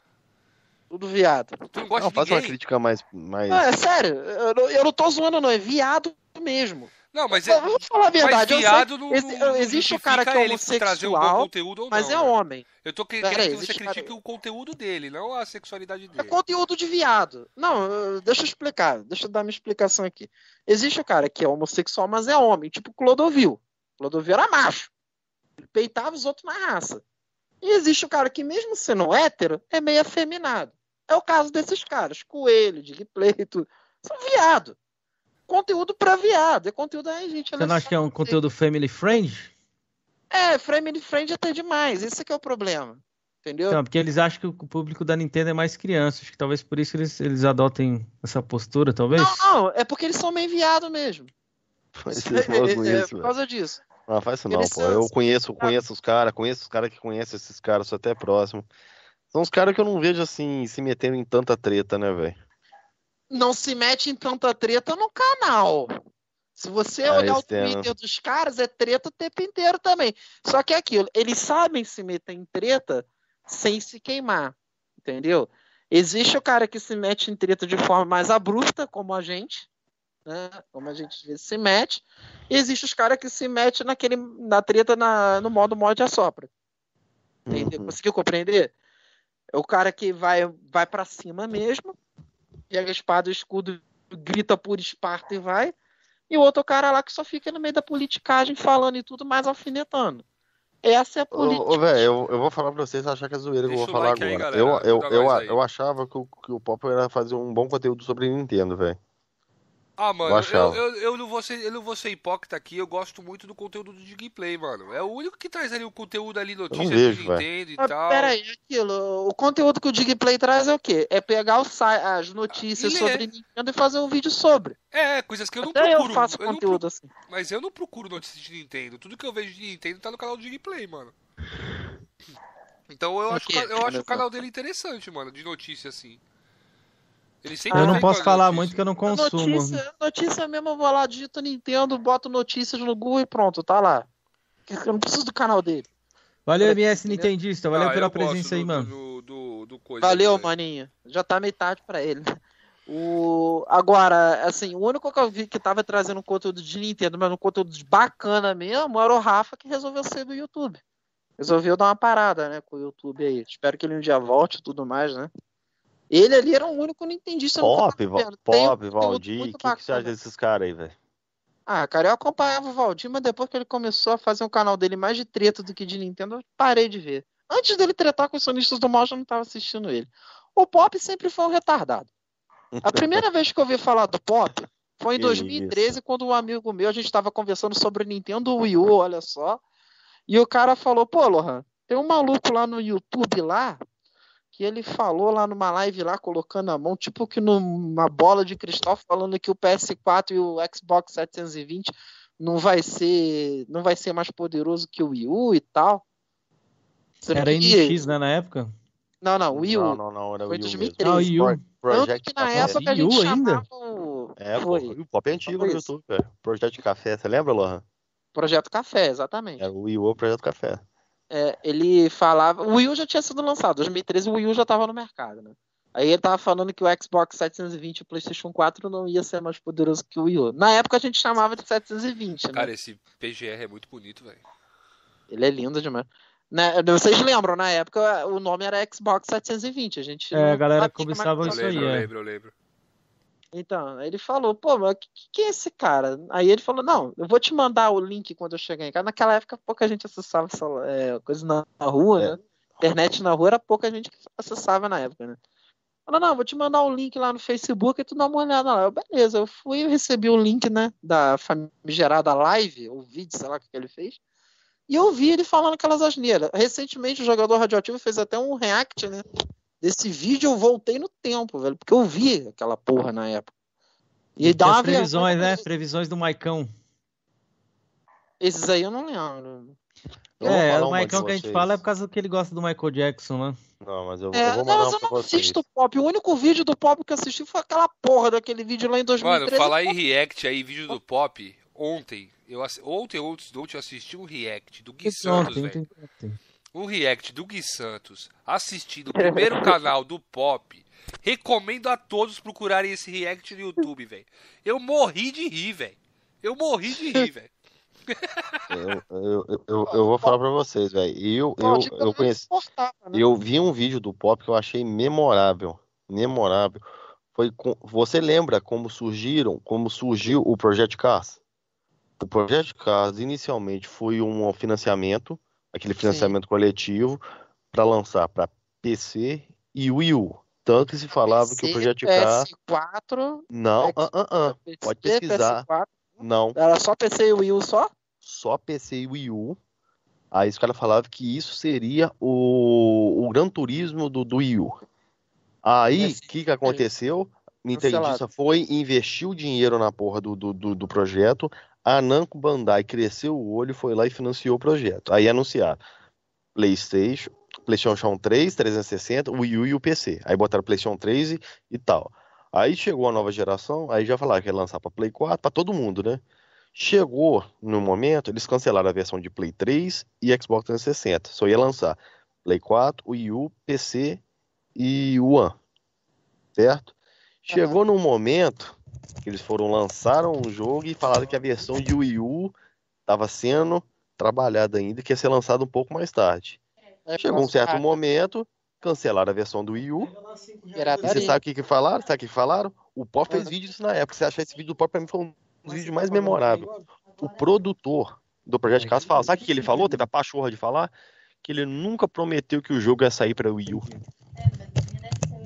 Tudo viado. Tu não gosta Não, de faz uma ninguém? crítica mais. mais... Não, é sério. Eu, não- eu não tô zoando, não. É viado mesmo. Não, mas Eu é. vou falar a Mas verdade. eu sei- viado não, exi- não- não existe o cara que é um homossexual, conteúdo ou mas não, é né? homem. Eu tô querendo que você existe, cara- critique o conteúdo dele, não a sexualidade É dele. conteúdo de viado. Não, eu- deixa eu explicar. Deixa eu dar minha explicação aqui. Existe o cara que é homossexual, mas é homem, tipo Clodovil. Clodovil era macho. Ele peitava os outros na raça. E existe o cara que, mesmo sendo hétero, é meio afeminado. É o caso desses caras. Coelho, Digplay e tudo. São viado. Conteúdo pra viado. É conteúdo aí, gente. Você não acha que é um conteúdo family friend? É, frame friend até demais. Esse que é o problema. Entendeu? Não, porque eles acham que o público da Nintendo é mais criança. Acho que talvez por isso eles, eles adotem essa postura, talvez. Não, não, é porque eles são meio viado mesmo. É, é, é, isso, por causa disso. Não, faz isso não, Eles pô. são- Eu conheço, conheço os caras, conheço os caras que conhecem esses caras, sou até próximo. São os caras que eu não vejo assim se metendo em tanta treta, né, velho? não se mete em tanta treta no canal. Se você Ah, olhar o esse tema. Twitter dos caras, é treta o tempo inteiro também. Só que é aquilo, eles sabem se meter em treta sem se queimar, entendeu? Existe o cara que se mete em treta de forma mais abrupta, como a gente, né? Como a gente às vezes se mete. E existe os caras que se metem naquele, na treta na, no modo mod assopra. Entendeu? Uhum. Conseguiu compreender? É o cara que vai, vai para cima mesmo, pega a espada e o escudo, grita por Esparta e vai. E o outro cara lá que só fica no meio da politicagem falando e tudo, mais alfinetanando. Essa é a política. ô, velho, eu, eu vou falar pra vocês achar que é zoeira que eu vou falar like aí, agora. galera. eu, eu, eu, aí. eu achava que o, que o Pop era fazer um bom conteúdo sobre Nintendo, velho. Ah, mano, Eu eu, eu, eu não vou ser, eu não vou ser hipócrita aqui, eu gosto muito do conteúdo do gameplay, mano. É o único que traz ali o conteúdo ali, notícias vejo, do. Nintendo e Mas tal. peraí, aquilo. O conteúdo que o Digplay traz é o quê? É pegar as notícias sobre Nintendo e fazer um vídeo sobre. É, coisas que eu não Até procuro. eu faço não conteúdo pro- assim. Mas eu não procuro notícias de Nintendo. Tudo que eu vejo de Nintendo tá no canal do gameplay, mano. Então eu acho, eu acho o canal dele interessante, mano, de notícia assim. Eu não posso falar muito que eu não consumo. Notícia, notícia mesmo, eu vou lá, digito Nintendo, boto notícias no Google e pronto, tá lá. Eu não preciso do canal dele. Valeu, Entendeu? MS Nintendista. Valeu Ah, pela presença aí, do- mano. Do, do, do coisa Valeu, ali, né? maninho. Já tá metade pra ele. né? O... Agora, assim, o único que eu vi que tava trazendo um conteúdo de Nintendo, mas um conteúdo de bacana mesmo, era o Rafa que resolveu ser do YouTube. Resolveu dar uma parada, né, com o YouTube aí. Espero que ele um dia volte e tudo mais, né? Ele ali era o único nintendista no Pop, um Pop, conteúdo Valdir, o que, que você acha desses caras aí, velho? Ah, cara, eu acompanhava o Valdir, mas depois que ele começou a fazer um canal dele mais de treta do que de Nintendo, eu parei de ver. Antes dele tretar com os sonistas do mal, eu já não tava assistindo ele. O Pop sempre foi um retardado. A primeira vez que eu ouvi falar do Pop foi em Que 2013, quando um amigo meu, a gente estava conversando sobre o Nintendo Wii U, olha só. E o cara falou, pô, Lohan, tem um maluco lá no YouTube lá, que ele falou lá numa live lá, colocando a mão, tipo que numa bola de cristal, falando que o PS4 e o Xbox 720 não vai ser, não vai ser mais poderoso que o Wii U e tal. Era NX, né, na época? Não, não, Wii U. Não, não, não, era o Foi Wii U 2013. Ah. Wii U. Tanto que na Café. época a Wii U gente ainda? chamava o... É, Foi. o Pop é antigo no. YouTube, velho. Projeto Café, você lembra, Lohan? Projeto Café, exatamente. Era o Wii U, Projeto Café. É, ele falava. O Wii U já tinha sido lançado, 2013 o Wii U já estava no mercado, né? Aí ele tava falando que o Xbox 720 e o PlayStation 4 não ia ser mais poderoso que o Wii U. Na época a gente chamava de 720, né? Cara, esse PGR é muito bonito, velho. Ele é lindo demais. Né, Vocês lembram, na época o nome era Xbox 720. A gente É, a galera começava isso aí, lembro, eu é. lembro, eu lembro. Então, aí ele falou, pô, mas que, que é esse cara? Aí ele falou, não, eu vou te mandar o link quando eu chegar em casa. Naquela época pouca gente acessava essa é, coisa na, na rua, É. né? Internet na rua era pouca gente que acessava na época, né? Falou, não, vou te mandar o link lá no Facebook e tu dá uma olhada lá. Eu, beleza, eu fui e recebi o link, né, da famigerada live, ou vídeo, sei lá o que que ele fez. E eu vi ele falando aquelas asneiras. Recentemente o jogador radioativo fez até um react, né? Desse vídeo eu voltei no tempo, velho, porque eu vi aquela porra na época. E dá uma as previsões, vergonha. né? Previsões do Maicão. Esses aí eu não lembro. Eu É, o Maicão que a gente fala é por causa que ele gosta do Michael Jackson, né? Não, mas eu, É, eu vou não, mandar mas um eu não vocês. assisto pop. O único vídeo do pop que eu assisti foi aquela porra daquele vídeo lá em 2013. Mano, falar em react aí, vídeo do Pop, ontem, eu ass... ontem de ontem eu assisti um react do Gui Santos, Ontem, velho. Um react do Gui Santos assistindo o primeiro canal do Pop. Recomendo a todos procurarem esse react no YouTube, velho. Eu morri de rir, velho. Eu morri de rir, velho. Eu, eu, eu, eu, vou falar pra vocês, velho. Eu, eu, eu conheci. né? Eu vi um vídeo do Pop que eu achei memorável. Memorável. Foi com... Você lembra como surgiram, como surgiu o Project Cars? O Project Cars inicialmente foi um financiamento, aquele financiamento coletivo, para lançar para PC e Wii U. Tanto que se falava que o Project Cars. PS4, Não, ah, ah, ah. PC, Pode pesquisar. PS4. Não, Era só PC e Wii U só? só PC e Wii U. Aí os caras falavam que isso seria o, o Gran Turismo do, do Wii U. Aí, o que que aconteceu? Nintendista foi, investiu dinheiro na porra do, do, do, do projeto, A Namco Bandai cresceu o olho, foi lá e financiou o projeto. Aí anunciaram PlayStation, PlayStation 3, 360, o Wii U e o PC. Aí botaram PlayStation 3 e, e tal. Aí chegou a nova geração, aí já falaram que ia lançar para Play 4, para todo mundo, né? Chegou no momento, eles cancelaram a versão de Play 3 e Xbox 360. Só ia lançar Play 4, Wii U, PC e One. Certo? Chegou num momento eles foram lançaram o jogo e falaram que a versão de Wii U estava sendo trabalhada ainda, que ia ser lançada um pouco mais tarde. É, Chegou um certo momento, cancelaram a versão do Wii U. E você sabe o que, que falaram? Sabe o que, falaram? O Pop fez vídeo disso na época. Você acha esse vídeo do Pop pra mim foi um dos vídeos mais memoráveis. O produtor do Projeto Caso fala. Sabe o que ele falou? Teve a pachorra de falar que ele nunca prometeu que o jogo ia sair pra Wii U.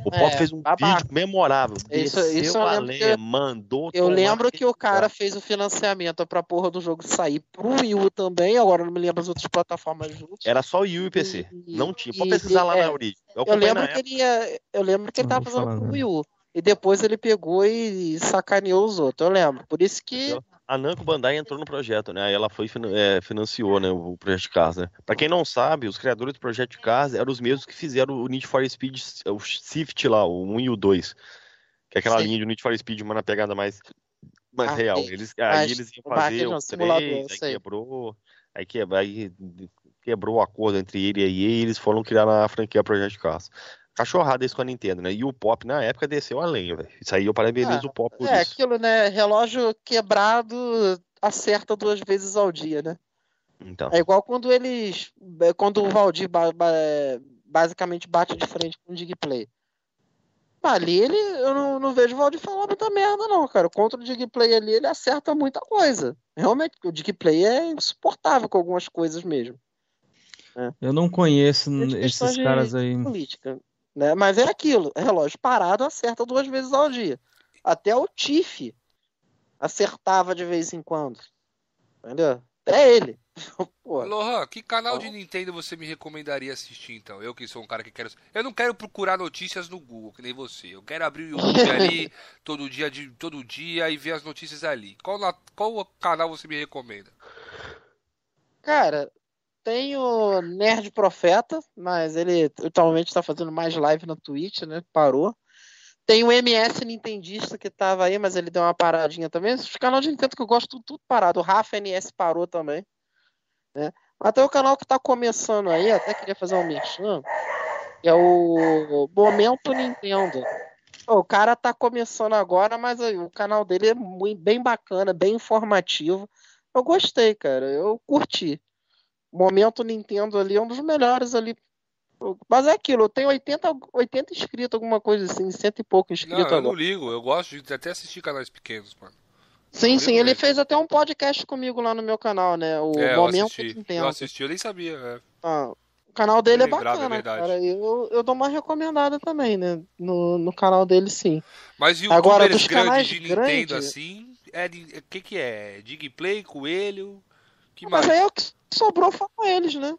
O Pop É, fez um babaca. vídeo memorável. Isso- isso eu lembro lenha, que- mandou. Eu lembro que o cara fez o financiamento pra porra do jogo sair pro Wii U também, agora não me lembro as outras plataformas juntos. Era só Wii U e PC. E- Não tinha. Pode e- pesquisar lá é, na origem. Eu, Eu lembro que ele ia, eu lembro que ele tava fazendo pro. Wii U. E depois ele pegou e sacaneou os outros, eu lembro. Por isso que. A Namco Bandai entrou no projeto, né? Aí ela foi é, financiou, né, o Projeto Cars, né? Pra quem não sabe, os criadores do Projeto Cars eram os mesmos que fizeram o Need for Speed, o Shift lá, o 1 e o 2. Que é aquela Sim. linha de Need for Speed, mas na pegada mais, mais Ah, real. Eles, aí eles iam fazer o Simulador, 3, eu aí quebrou, aí, quebra, aí quebrou o acordo entre ele e a EA, e eles foram criar a franquia Projeto Cars. Cachorrada isso com a Nintendo, né? E o Pop na época desceu a lenha, velho. Isso aí eu parabenizo Ah, o Pop por É, isso. aquilo, né? Relógio quebrado acerta duas vezes ao dia, né? Então. É igual quando eles. é, Quando o Valdir ba- ba- basicamente bate de frente com o Digplay. Ali ele. Eu não, não vejo o Valdir falar muita merda, não, cara. Contra o Digplay ali, ele acerta muita coisa. Realmente, o Digplay é insuportável com algumas coisas mesmo. Eu não conheço esses caras aí. política. Né? Mas é aquilo, relógio parado acerta duas vezes ao dia. Até o Tiff acertava de vez em quando. Entendeu? Até ele. Pô, Lohan, que canal de Nintendo você me recomendaria assistir então? Eu que sou um cara que quero. Eu não quero procurar notícias no Google, que nem você. Eu quero abrir o YouTube ali todo dia, de, todo dia e ver as notícias ali. Qual, qual canal você me recomenda? cara, tem o Nerd Profeta, mas ele atualmente está fazendo mais live na Twitch, né? Parou. Tem o MS Nintendista que tava aí, mas ele deu uma paradinha também. Os canais de Nintendo que eu gosto, tudo, tudo parado. O Rafa NS parou também. Né? Até o canal que tá começando aí, até queria fazer um merchan, que é o Momento Nintendo. O cara tá começando agora, mas o canal dele é bem bacana, bem informativo. Eu gostei, cara. Eu curti. Momento Nintendo ali é um dos melhores ali. Mas é aquilo, eu tenho 80, 80 inscritos, alguma coisa assim, cento e pouco Não, inscritos eu agora. não ligo. Eu gosto de até assistir canais pequenos, mano. Sim, eu sim, ele mesmo. fez até um podcast comigo lá no meu canal, né? O É, eu Momento. Eu Nintendo. assisti, eu nem sabia. é. Ah, o canal dele é é bacana, verdade. cara. Eu, eu dou uma recomendada também, né? No, no canal dele, sim. Mas Agora, youtubers dos grandes canais de Nintendo assim, é de- o que que é? Digplay, Coelho, que Mas mais? aí é o que sobrou foram eles, né? O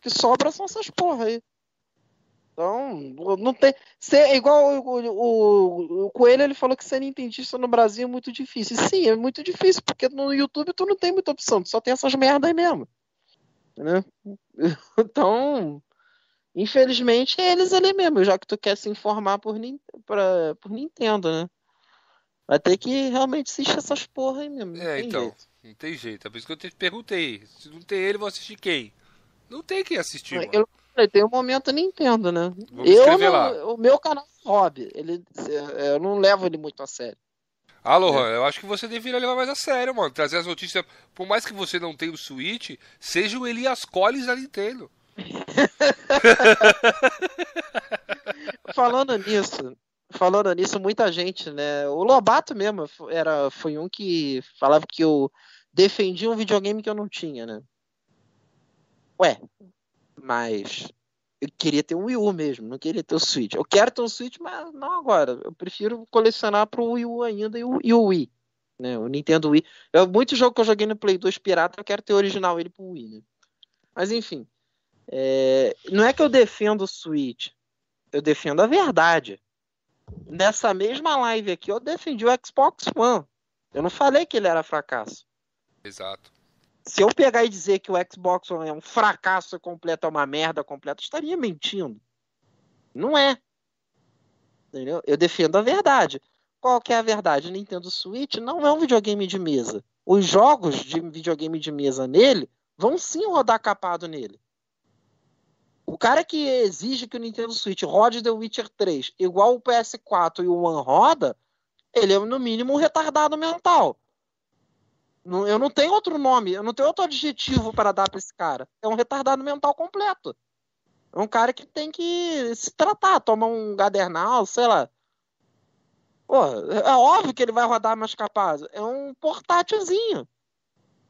que sobra são essas porra aí. Então, não tem. Ser, igual o, o, o, Coelho, ele falou que ser nintendista no Brasil é muito difícil. Sim, é muito difícil, porque no YouTube tu não tem muita opção, tu só tem essas merdas aí mesmo. Né? Então, infelizmente, é eles ali mesmo, já que tu quer se informar por, pra, por Nintendo, né? Vai ter que realmente assistir essas porra aí mesmo. É, então, jeito. não tem jeito. É por isso que eu te perguntei. Se não tem ele, vou assistir quem? Não tem quem assistir, mano. Eu falei, tem um momento Nintendo, né? Vamos eu escrever não- lá. o meu canal é hobby, ele, eu não levo ele muito a sério. Ah, Lohan, eu acho que você deveria levar mais a sério, mano. Trazer as notícias. Por mais que você não tenha o Switch, seja o Elias Collins da Nintendo. Falando nisso, falando nisso, muita gente, né? O Lobato mesmo era, foi um que falava que eu defendia um videogame que eu não tinha, né? Ué, mas eu queria ter um Wii U mesmo, não queria ter o Switch. Eu quero ter um Switch, mas não agora. Eu prefiro colecionar pro Wii U ainda e o, e o Wii. Né? O Nintendo Wii. Eu, muito jogo que eu joguei no Play 2 pirata, eu quero ter original ele pro Wii, né? Mas enfim. é, não é que eu defendo o Switch. Eu defendo a verdade. Nessa mesma live aqui, eu defendi o Xbox One. Eu não falei que ele era fracasso. Exato. Se eu pegar e dizer que o Xbox One é um fracasso completo, é uma merda completa, eu estaria mentindo. Não é. Entendeu? Eu defendo a verdade. Qual que é a verdade? O Nintendo Switch não é um videogame de mesa. Os jogos de videogame de mesa nele vão sim rodar capado nele. O cara que exige que o Nintendo Switch rode The Witcher 3 igual o PS4 e o One roda, ele é no mínimo um retardado mental. Eu não tenho outro nome, eu não tenho outro adjetivo para dar para esse cara. É um retardado mental completo. É um cara que tem que se tratar, tomar um gadernal, sei lá. Pô, é óbvio que ele vai rodar mais capaz. É um portátilzinho.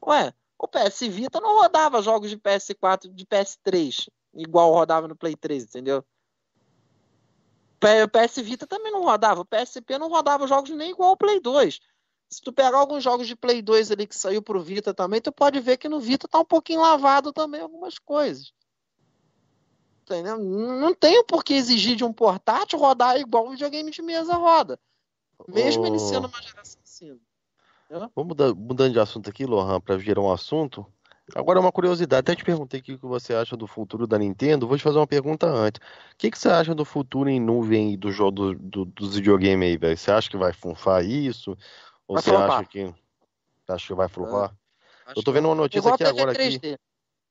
Ué, o PS Vita não rodava jogos de PS4, de PS3, igual rodava no Play 3, entendeu? O PS Vita também não rodava. O PSP não rodava jogos nem igual ao Play 2. Se tu pegar alguns jogos de Play 2 ali que saiu pro Vita também, tu pode ver que no Vita tá um pouquinho lavado também algumas coisas. Entendeu? Não tem por que exigir de um portátil rodar igual um videogame de mesa roda. Mesmo oh. ele sendo uma geração acima. Vamos mudar, mudando de assunto aqui, Lohan, para gerar um assunto. Agora, uma curiosidade, até te perguntei o que você acha do futuro da Nintendo. Vou te fazer uma pergunta antes. O que, que você acha do futuro em nuvem do jogo do, do, dos videogames aí, velho? Você acha que vai funfar isso? Ou vai você flopar. acha que, você acha que vai flopar? É, eu tô vendo uma notícia aqui agora 3D. aqui.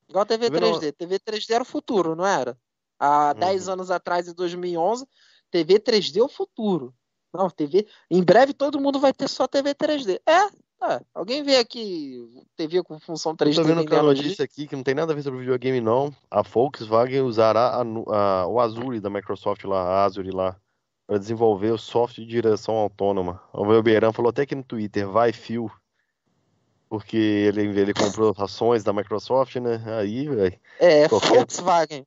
Igual a TV 3D. TV 3D era o futuro, não era? Há uhum. 10 anos atrás, em 2011, TV 3D é o futuro. Não, TV. Em breve todo mundo vai ter só TV 3D. É, é. Alguém vê aqui TV com função 3D? Eu tô vendo uma notícia aqui que não tem nada a ver sobre videogame, não. A Volkswagen usará a, a, o Azure da Microsoft lá, a Azure lá para desenvolver o software de direção autônoma. O Velbeirão falou até aqui no Twitter, vai fio. Porque ele, ele comprou ações da Microsoft, né? Aí, velho. É, qualquer... Volkswagen.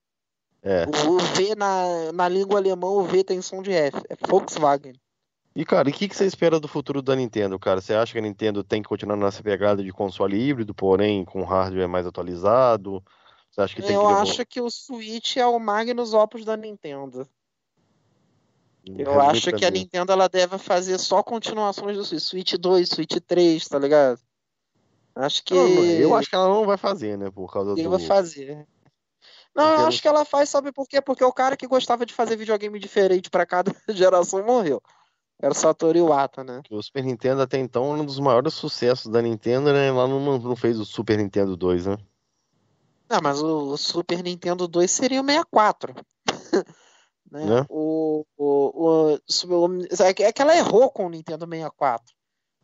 É. O V na, na língua alemã, o V tem som de F. É Volkswagen. E, cara, o que, que você espera do futuro da Nintendo, cara? Você acha que a Nintendo tem que continuar nessa pegada de console híbrido, porém com hardware mais atualizado? Você acha que tem Eu que acho que o Switch é o Magnus Opus da Nintendo. Eu acho que a Nintendo ela deve fazer só continuações do Switch. Switch 2, Switch 3, tá ligado? Acho que. eu acho que ela não vai fazer, né? Por causa do. vai fazer. Não, eu acho que ela faz, sabe por quê? Porque o cara que gostava de fazer videogame diferente para cada geração morreu. Era o Satoru Iwata, né? O Super Nintendo até então um dos maiores sucessos da Nintendo, né? Lá não, não fez o Super Nintendo 2, né? Não, mas o Super Nintendo 2 seria o 64. Né? né? O, o, o, é, é que ela errou com o Nintendo 64.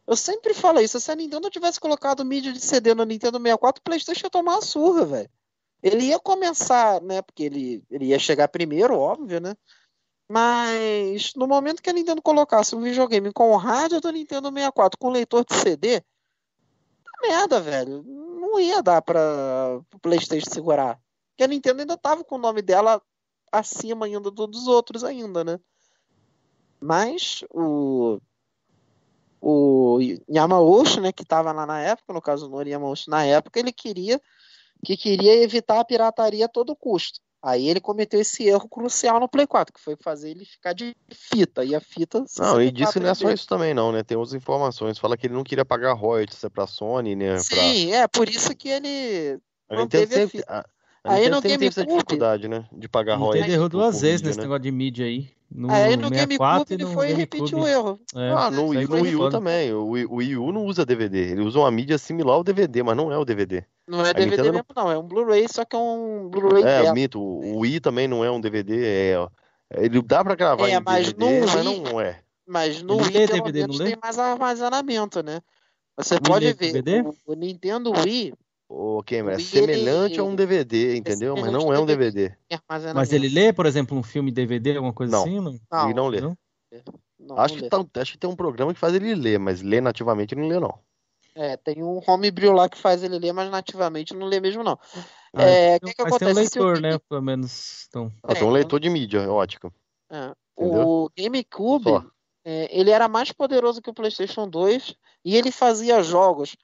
Eu sempre falo isso. Se a Nintendo tivesse colocado mídia de CD no Nintendo 64, o PlayStation ia tomar uma surra, velho. Ele ia começar, né? Porque ele, ele ia chegar primeiro, óbvio, né? Mas no momento que a Nintendo colocasse um videogame com o rádio do Nintendo 64 com leitor de CD, tá merda, velho. Não ia dar para o PlayStation segurar. Porque a Nintendo ainda tava com o nome dela acima ainda dos outros ainda, né? Mas o o Yamauchi, né, que estava lá na época, no caso do Yamauchi na época, ele queria que queria evitar a pirataria a todo custo. Aí ele cometeu esse erro crucial no Play 4, que foi fazer ele ficar de fita. E a fita. Não, e disse que não é só isso também, não, né? Tem outras informações. Fala que ele não queria pagar royalties é pra Sony, né? Sim, pra... é, por isso que ele. A Nintendo sempre, a, Aí no GameCube. essa dificuldade, né? De pagar royalties. Ele errou duas vezes nesse né? negócio de mídia aí. No aí no GameCube ele foi e repetiu o erro. É, ah, no, no Wii U também. O, o Wii U não usa DVD. Ele usa uma mídia similar ao DVD, mas não é o DVD. Não é a DVD Nintendo mesmo, não. É um Blu-ray, só que é um Blu-ray. É, dela. mito. O Wii também não é um DVD. É, ele dá pra gravar é, em mas DVD, Wii, mas não é. Mas no ele Wii, pelo DVD, menos, tem mais armazenamento, né? Você pode ver. O, o Nintendo Wii o Cameron, é semelhante ele... a um DVD, entendeu? Mas não é um DVD. Mas ele lê, por exemplo, um filme DVD, alguma coisa não. assim? Não, não ele não lê. Não? Não, acho, que tá, acho que tem um programa que faz ele ler, mas ler nativamente ele não lê, não. É, tem um homebrew lá que faz ele ler, mas nativamente não lê mesmo, não. Ah, é, então, que que mas acontece? tem um leitor, né? Pelo menos. Então... Ah, tem um leitor de mídia, ótico. É, o GameCube, é, ele era mais poderoso que o PlayStation 2 e ele fazia jogos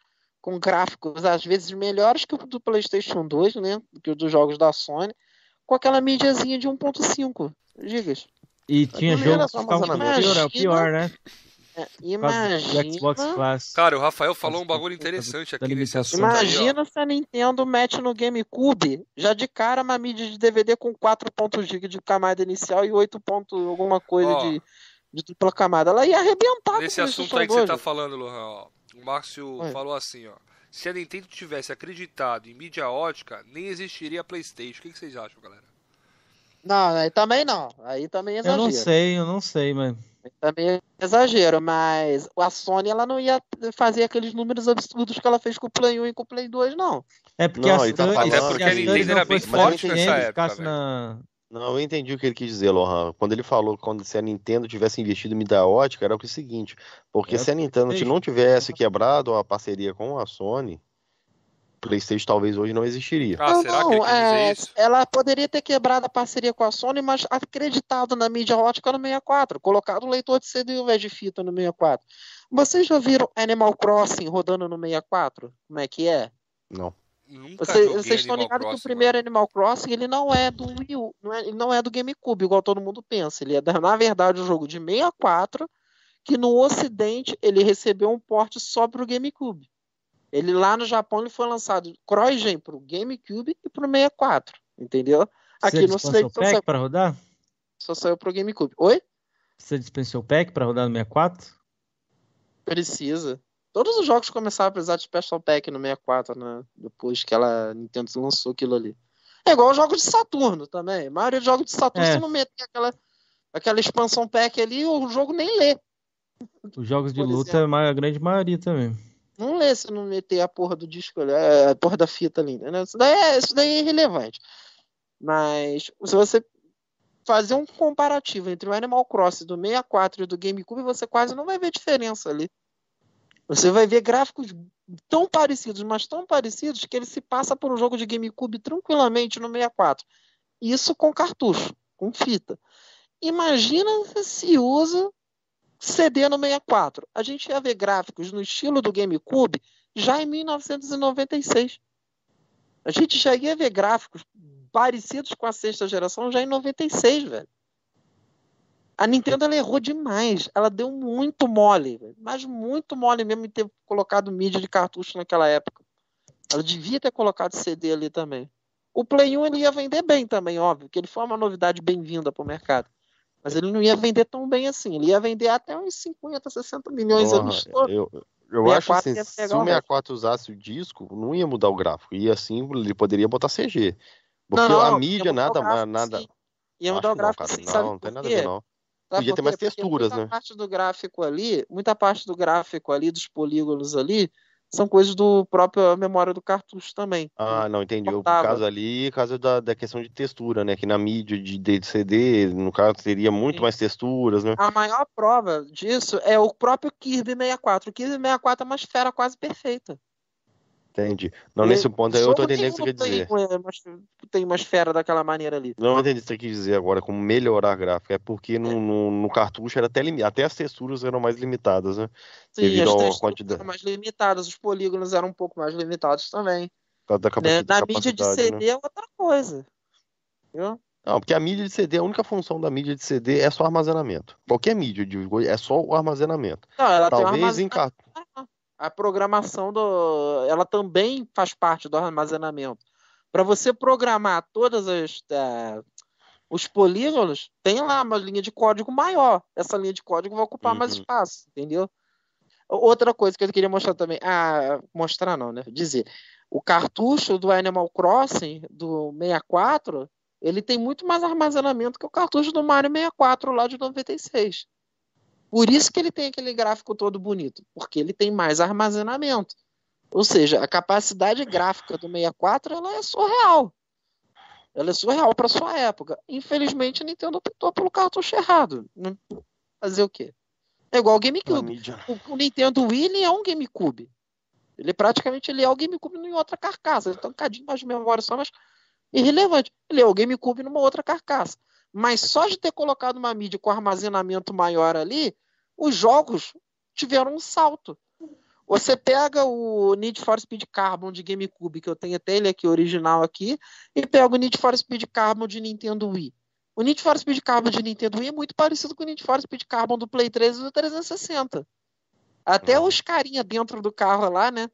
com gráficos às vezes melhores que o do PlayStation 2, né? Que o dos jogos da Sony, com aquela mídiazinha de 1.5 gigas. E tinha jogo que ficava pior, é o pior, né? imagina. Xbox Class. Cara, o Rafael falou um bagulho interessante aqui nesse assunto aí. Imagina se a Nintendo mete no GameCube já de cara uma mídia de DVD com 4 pontos GB de camada inicial e 8 pontos alguma coisa Ó. de, de dupla camada. Ela ia arrebentar com Nesse o assunto aí que você 2, tá falando, Lohan, ó. O Márcio Oi. falou assim, ó. Se a Nintendo tivesse acreditado em mídia ótica, nem existiria PlayStation. O que, que vocês acham, galera? Não, aí também não. Aí também é Eu exagero. não sei, eu não sei, mas. Também é exagero, mas a Sony ela não ia fazer aqueles números absurdos que ela fez com o Play 1 e com o Play 2, não. É porque Não, a tá Sony- falando se que a Sony Nintendo era bem forte nessa época, na. Não, eu entendi o que ele quis dizer, Lohan. Quando ele falou que quando se a Nintendo tivesse investido em mídia ótica, era o seguinte, porque É, se a Nintendo PlayStation. não tivesse quebrado a parceria com a Sony, PlayStation talvez hoje não existiria. Ah, não, será que ele é, isso? ela poderia ter quebrado a parceria com a Sony, mas acreditado na mídia ótica no 64, colocado um leitor de CD ao invés de fita no 64. Vocês já viram Animal Crossing rodando no 64? Como é que é? Não. Nunca Você- joguei vocês estão ligados que o primeiro Animal Crossing ele não é do Wii U, não é, ele não é do GameCube, igual todo mundo pensa. Ele é, da- na verdade, um jogo de 64 que no Ocidente ele recebeu um porte só para o GameCube. Ele lá no Japão ele foi lançado CrossGen para o GameCube e para o 64, entendeu? Aqui Você no Ocidente o só pack saiu, pra rodar? só saiu para o GameCube. Oi? Você dispensou o pack pra rodar no 64? Precisa. Todos os jogos começaram a precisar de Special Pack no 64, né? Depois que ela Nintendo lançou aquilo ali. É igual os jogos de Saturno também. A maioria dos jogos de Saturno, É. se não meter aquela, aquela expansão pack ali, o jogo nem lê. Os jogos de luta, exemplo. a grande maioria também. Não lê se não meter a porra do disco ali, é, a porra da fita ali, né? Isso daí é, isso daí é irrelevante. Mas se você fazer um comparativo entre o Animal Crossing do 64 e do GameCube, você quase não vai ver diferença ali. Você vai ver gráficos tão parecidos, mas tão parecidos que ele se passa por um jogo de GameCube tranquilamente no 64. Isso com cartucho, com fita. Imagina se usa CD no 64. A gente ia ver gráficos no estilo do GameCube já em 1996. A gente já ia ver gráficos parecidos com a sexta geração já em 96, velho. A Nintendo ela errou demais. Ela deu muito mole, mas muito mole mesmo em ter colocado mídia de cartucho naquela época. Ela devia ter colocado CD ali também. O Play 1 ele ia vender bem também, óbvio, que ele foi uma novidade bem-vinda para o mercado. Mas ele não ia vender tão bem assim. Ele ia vender até uns 50, 60 milhões Porra, eu, eu 64 acho assim, se o o resto. 64 usasse o disco, não ia mudar o gráfico. Ia assim, ele poderia botar CG. Porque Não, a não, mídia ia mudar o nada, gráfico, nada. sim. Ia Acho mudar o não, gráfico cara. sim, Não, não tem nada a ver, não. Sabe Podia ter mais texturas, muita né? parte do gráfico ali, muita parte do gráfico ali, dos polígonos ali, são coisas do próprio memória do cartucho também. Ah, não, entendi. O caso ali, caso da, da questão de textura, né? Que na mídia de, de CD, no caso, teria muito Sim. mais texturas, né? A maior prova disso é o próprio Kirby 64. O Kirby 64 é uma esfera quase perfeita. Entendi. Não, nesse ponto aí eu tô entendendo o que você quer dizer. Tem uma, esfera daquela maneira ali. Não entendi o que você quis dizer agora, como melhorar gráfico. É porque no, no, no cartucho era até limitado. Até as texturas eram mais limitadas, né? Sim, Devido as texturas quantidade- eram mais limitadas, os polígonos eram um pouco mais limitados também. Causa da né? Na mídia de CD né? é outra coisa. Entendeu? Não, porque a mídia de CD, a única função da mídia de CD é só armazenamento. Qualquer mídia de é só o armazenamento. Não, tem um Talvez em armazenamento. cartucho. A programação do, ela também faz parte do armazenamento. Para você programar todas as eh, os polígonos, tem lá uma linha de código maior. Essa linha de código vai ocupar mais Uhum. espaço, entendeu? Outra coisa que eu queria mostrar também, ah, mostrar não, né? Dizer, o cartucho do Animal Crossing do 64, ele tem muito mais armazenamento que o cartucho do Mario 64 lá de 96. Por isso que ele tem aquele gráfico todo bonito, porque ele tem mais armazenamento. Ou seja, a capacidade gráfica do 64 ela é surreal. Ela é surreal para sua época. Infelizmente, a Nintendo optou pelo cartucho errado. Não- Fazer o quê? É igual o A GameCube. O, o Nintendo Wii é um GameCube. Ele praticamente ele é o GameCube em outra carcaça. Ele tem um cadinho mais de memória só, mas irrelevante. Ele é o GameCube numa outra carcaça. Mas só de ter colocado uma mídia com armazenamento maior ali, os jogos tiveram um salto. Você pega o Need for Speed Carbon de GameCube, que eu tenho até ele aqui original aqui, e pega o Need for Speed Carbon de Nintendo Wii. O Need for Speed Carbon de Nintendo Wii é muito parecido com o Need for Speed Carbon do Play 3 e do 360. Até Uhum. os carinha dentro do carro lá, né?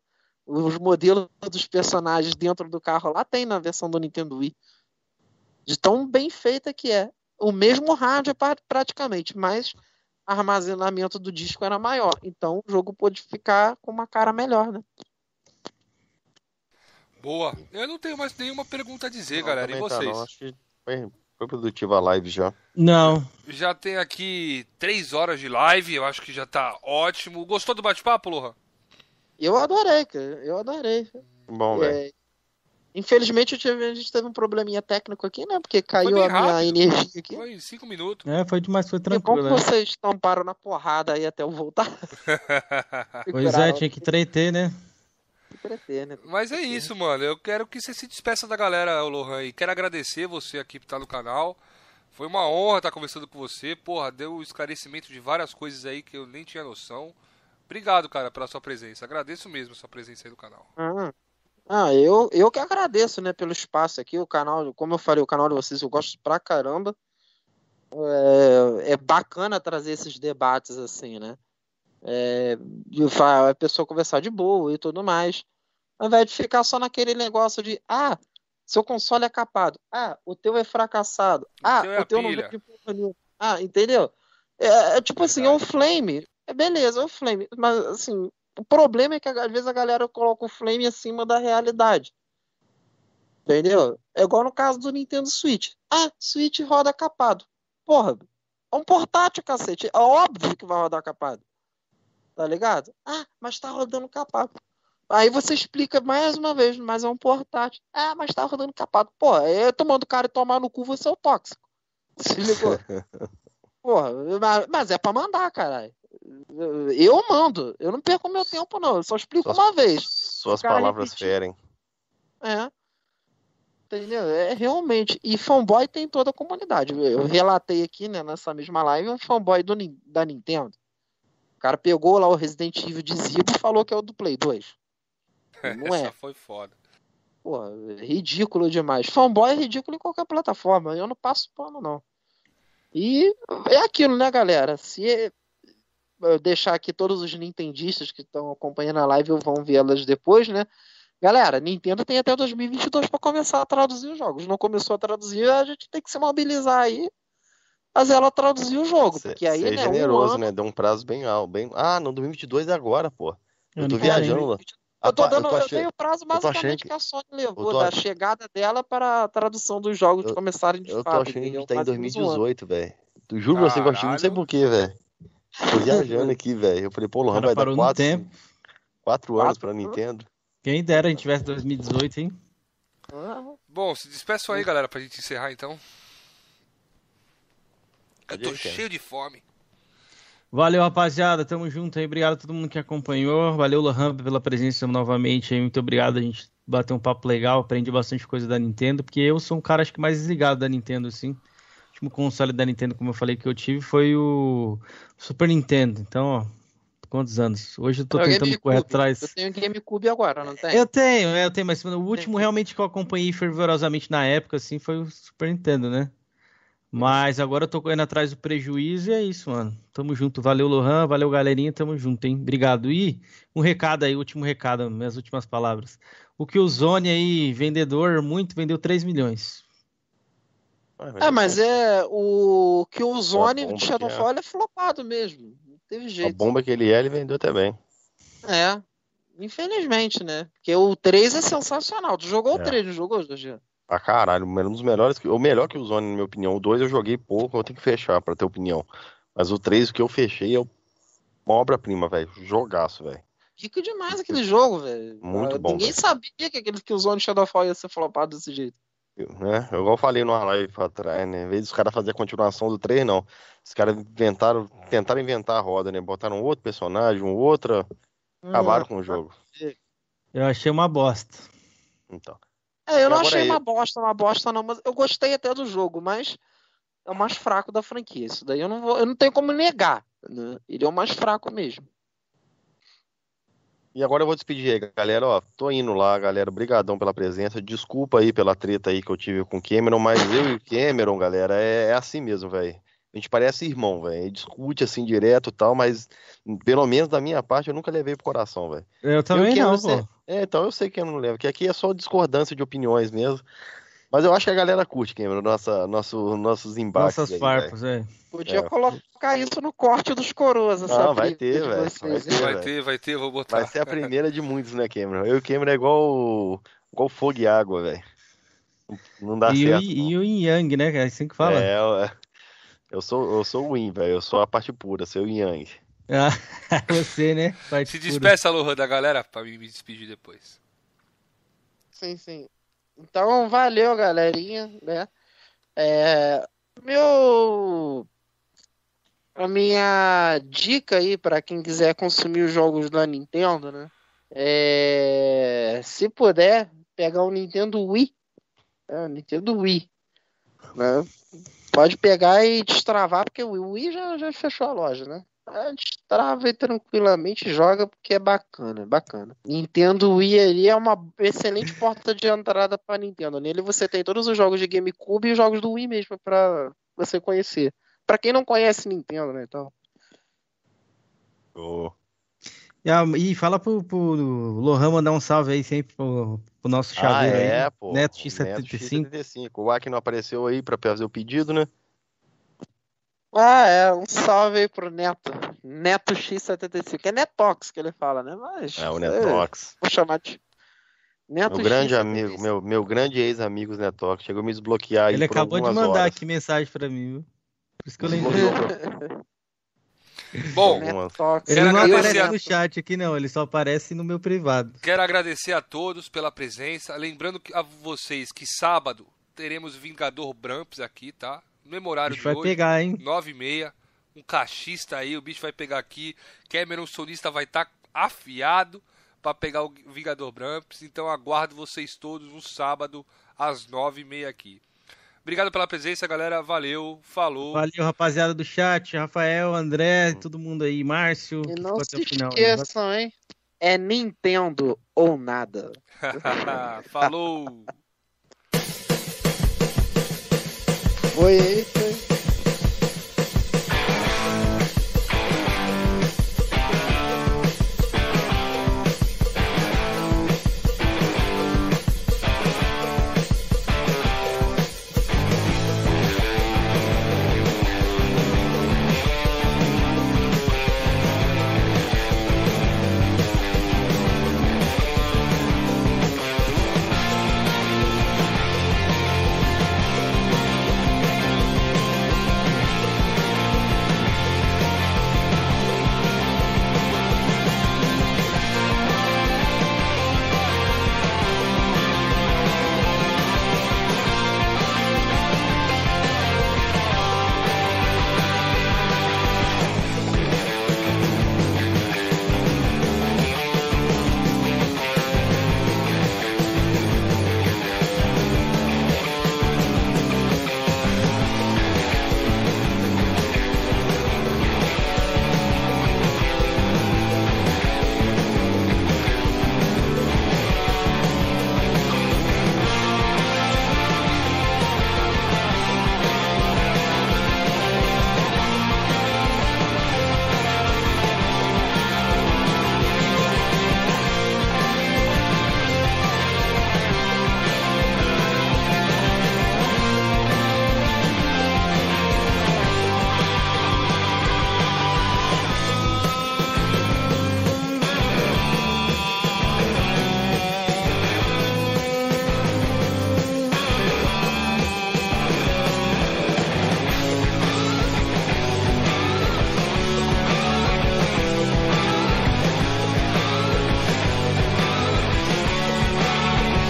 Os modelos dos personagens dentro do carro lá tem na versão do Nintendo Wii. De tão bem feita que é. O mesmo rádio praticamente, mas armazenamento do disco era maior. Então o jogo pôde ficar com uma cara melhor, né? Boa. Eu não tenho mais nenhuma pergunta a dizer, Não, galera. E tá, vocês? não. Acho que foi, foi produtiva a live já. Não. Já tem aqui três horas de live, eu acho que já tá ótimo. Gostou do bate-papo, Lohan? Eu adorei, cara. Eu adorei. Bom, velho. É, Infelizmente eu tive- a gente teve um probleminha técnico aqui, né? Porque caiu a minha rápido. energia aqui. Foi em cinco minutos. É, foi demais, foi Que tranquilo, que né? vocês tamparam na porrada aí até eu voltar. Pois é, tinha que treter, né? né? Mas é isso, mano. Eu quero que você se despeça da galera, Lohan. E quero agradecer você aqui por estar no canal. Foi uma honra estar conversando com você. Porra, deu esclarecimento de várias coisas aí que eu nem tinha noção. Obrigado, cara, pela sua presença. Agradeço mesmo a sua presença aí no canal. Ah, ah, eu, eu que agradeço, né, pelo espaço aqui. O canal, como eu falei, o canal de vocês eu gosto pra caramba. É, é bacana trazer esses debates assim, né? É, de a pessoa conversar de boa e tudo mais. Ao invés de ficar só naquele negócio de, ah, seu console é capado. Ah, o teu é fracassado. Ah, teu é o teu não pilha. vende porra nenhuma. Ah, entendeu? É, é tipo assim, é o Flame. É beleza, é o Flame. Mas assim, o problema é que às vezes a galera coloca o Flame acima da realidade. Entendeu? É igual no caso do Nintendo Switch. Ah, Switch roda capado. Porra, é um portátil, cacete. É óbvio que vai rodar capado. Tá ligado? Ah, mas tá rodando capado. Aí você explica mais uma vez, mas é um portátil. Ah, mas tá rodando capado. Porra, é tomando cara e tomar no cu, você é o tóxico. Se ligou? Porra, mas- mas é pra mandar, caralho. Eu mando. Eu não perco meu tempo, não. Eu só explico Só- uma vez. Suas palavras ferem. É. Entendeu? É realmente. E fanboy tem toda a comunidade. Eu relatei aqui, né, nessa mesma live, um fanboy do, da Nintendo. O cara pegou lá o Resident Evil de Zibo e falou que é o do Play 2. Não Essa é. foi foda. Porra, é ridículo demais. Fanboy é ridículo em qualquer plataforma. Eu não passo pano, não. E é aquilo, né, galera? Se deixar aqui todos os nintendistas que estão acompanhando a live vão vê-las depois, né? Galera, Nintendo tem até 2022 para começar a traduzir os jogos. Não começou a traduzir, a gente tem que se mobilizar aí, fazer ela traduzir o jogo, porque aí, ser né, um generoso, ano- né? Deu um prazo bem alto. Bem... Ah, não, 2022 é agora, pô. Eu tô viajando lá. Eu tô dando, eu tô eu achando- dei o prazo basicamente que- que a Sony levou, eu tô da ach- chegada dela para a tradução dos jogos Eu- começarem de Eu tô fato. achando que tá em Mais ou menos um ano. 2018, velho. Tu juro pra você que eu achei, não sei porquê, velho. Tô viajando aqui, velho. Eu falei, pô, O Lohan vai dar quatro, tempo. quatro anos Quatro pra? Nintendo. Quem dera a gente tivesse 2018, hein? Ah, Bom, se despeçam aí, galera, pra gente encerrar então. Eu tô cheio de fome. Valeu, rapaziada. Tamo junto aí. Obrigado a todo mundo que acompanhou. Valeu, Lohan, pela presença novamente aí. Muito obrigado. A gente bateu um papo legal. Aprendi bastante coisa da Nintendo, porque eu sou um cara acho que mais desligado da Nintendo, assim. O último console da Nintendo, como eu falei, que eu tive foi o Super Nintendo. Então, ó, quantos anos? Hoje eu tô é o tentando GameCube. correr atrás. Eu tenho GameCube agora, não tem? Eu tenho, eu tenho, mas o último realmente que eu acompanhei fervorosamente na época, assim, foi o Super Nintendo, né? Mas agora eu tô correndo atrás do prejuízo e é isso, mano. Tamo junto. Valeu, Lohan. Valeu, galerinha. Tamo junto, hein? Obrigado. E um recado aí, último recado, minhas últimas palavras. O que o Zone aí, vendedor, muito, vendeu 3 milhões. É, mas é o que o Zone bomba de que é. Shadowfall é flopado mesmo. Não teve A jeito. bomba que ele é, ele vendeu até bem. É. Infelizmente, né? Porque o 3 é sensacional. Tu jogou o É. 3, não jogou, Jorge? Pra caralho, um dos melhores, que- o melhor que o Zone, na minha opinião. O 2 eu joguei pouco, eu tenho que fechar pra ter opinião. Mas o 3, o que eu fechei, é o- uma obra-prima, velho. Jogaço, velho. Rico demais aquele jogo, velho. Muito Ah, bom, Ninguém velho. sabia que aquele que o Zone Shadowfall ia ser flopado desse jeito. Eu- Né? Eu, igual eu falei numa live pra trás, né? Em vez dos caras fazerem a continuação do 3, não. Os caras inventaram, tentaram inventar a roda, né? Botaram outro personagem, um outra, acabaram com o jogo. Eu achei uma bosta. Então. É, eu não achei aí- uma bosta, uma bosta não, mas eu gostei até do jogo, mas é o mais fraco da franquia. Isso daí eu não vou, eu não tenho como negar. né? Ele é o mais fraco mesmo. E agora eu vou despedir aí, galera. Ó, tô indo lá, galera. Obrigadão pela presença. Desculpa aí pela treta aí que eu tive com o Cameron, mas eu e o Cameron, galera, é, é assim mesmo, velho. A gente parece irmão, velho. Discute assim direto e tal, mas pelo menos da minha parte eu nunca levei pro coração, velho. Eu também Eu não, pô. É, então eu sei que eu não levo, que aqui é só discordância de opiniões mesmo. Mas eu acho que a galera curte, Cameron, nossa, nosso, nossos embates Nossas aí, farpas, é. Podia É. colocar isso no corte dos coroas, essa Não, vai ter, velho, vai ter. Vai ter, vai ter, vou botar. Vai ser a primeira de muitos, né, Cameron? Eu e o Cameron é igual, igual fogo e água, velho. Não dá E o, certo. e o Yin Yang, né? É assim que fala. É, eu, eu sou, eu sou o Yin, velho. Eu sou a parte pura, seu o Yang. Ah, você, né? Parte Se despeça, Lohan, da galera, pra mim me despedir depois. Sim, sim. Então, valeu, galerinha, né? É, meu... A minha dica aí para quem quiser consumir os jogos da Nintendo, né? É... Se puder, pegar o Nintendo Wii. É, Nintendo Wii. né? Pode pegar e destravar, porque o Wii já, já fechou a loja, né? Ah, Destrava e tranquilamente joga porque é bacana, é bacana. Nintendo Wii ali é uma excelente porta de entrada para Nintendo. Nele você tem todos os jogos de GameCube e os jogos do Wii mesmo para você conhecer. Para quem não conhece Nintendo, né, então. Ô, E, a- fala pro, pro Lohan mandar um salve aí sempre pro, pro nosso Ah, chaveiro é, aí. pô. Neto o X75. X75. O Aki não apareceu aí pra fazer o pedido, né? Ah, é, um salve aí pro Neto. Neto X75. É Netox que ele fala, né? Mas É, o Netox. vou chamar de Neto Meu grande X75. amigo, meu, meu grande ex-amigo Netox. Chegou a me desbloquear Ele acabou de mandar horas. aqui mensagem pra mim, viu? Por isso que eu lembrei. Bom. Ele não aparece a- no chat aqui, não. Ele só aparece no meu privado. Quero agradecer a todos pela presença. Lembrando que- a vocês que sábado teremos Vingador Bramps aqui, tá? No mesmo horário de vai hoje, pegar, hein? 9 e meia. Um cachista aí, o bicho vai pegar aqui. Cameron Sonista vai estar afiado para pegar o Vingador Bramps. Então aguardo vocês todos no sábado às 9 e meia aqui. Obrigado pela presença, galera. Valeu, falou. Valeu, rapaziada do chat. Rafael, André, todo mundo aí. Márcio. E não se final. aí. esqueçam, hein? É Nintendo ou nada. falou. Aí, foi.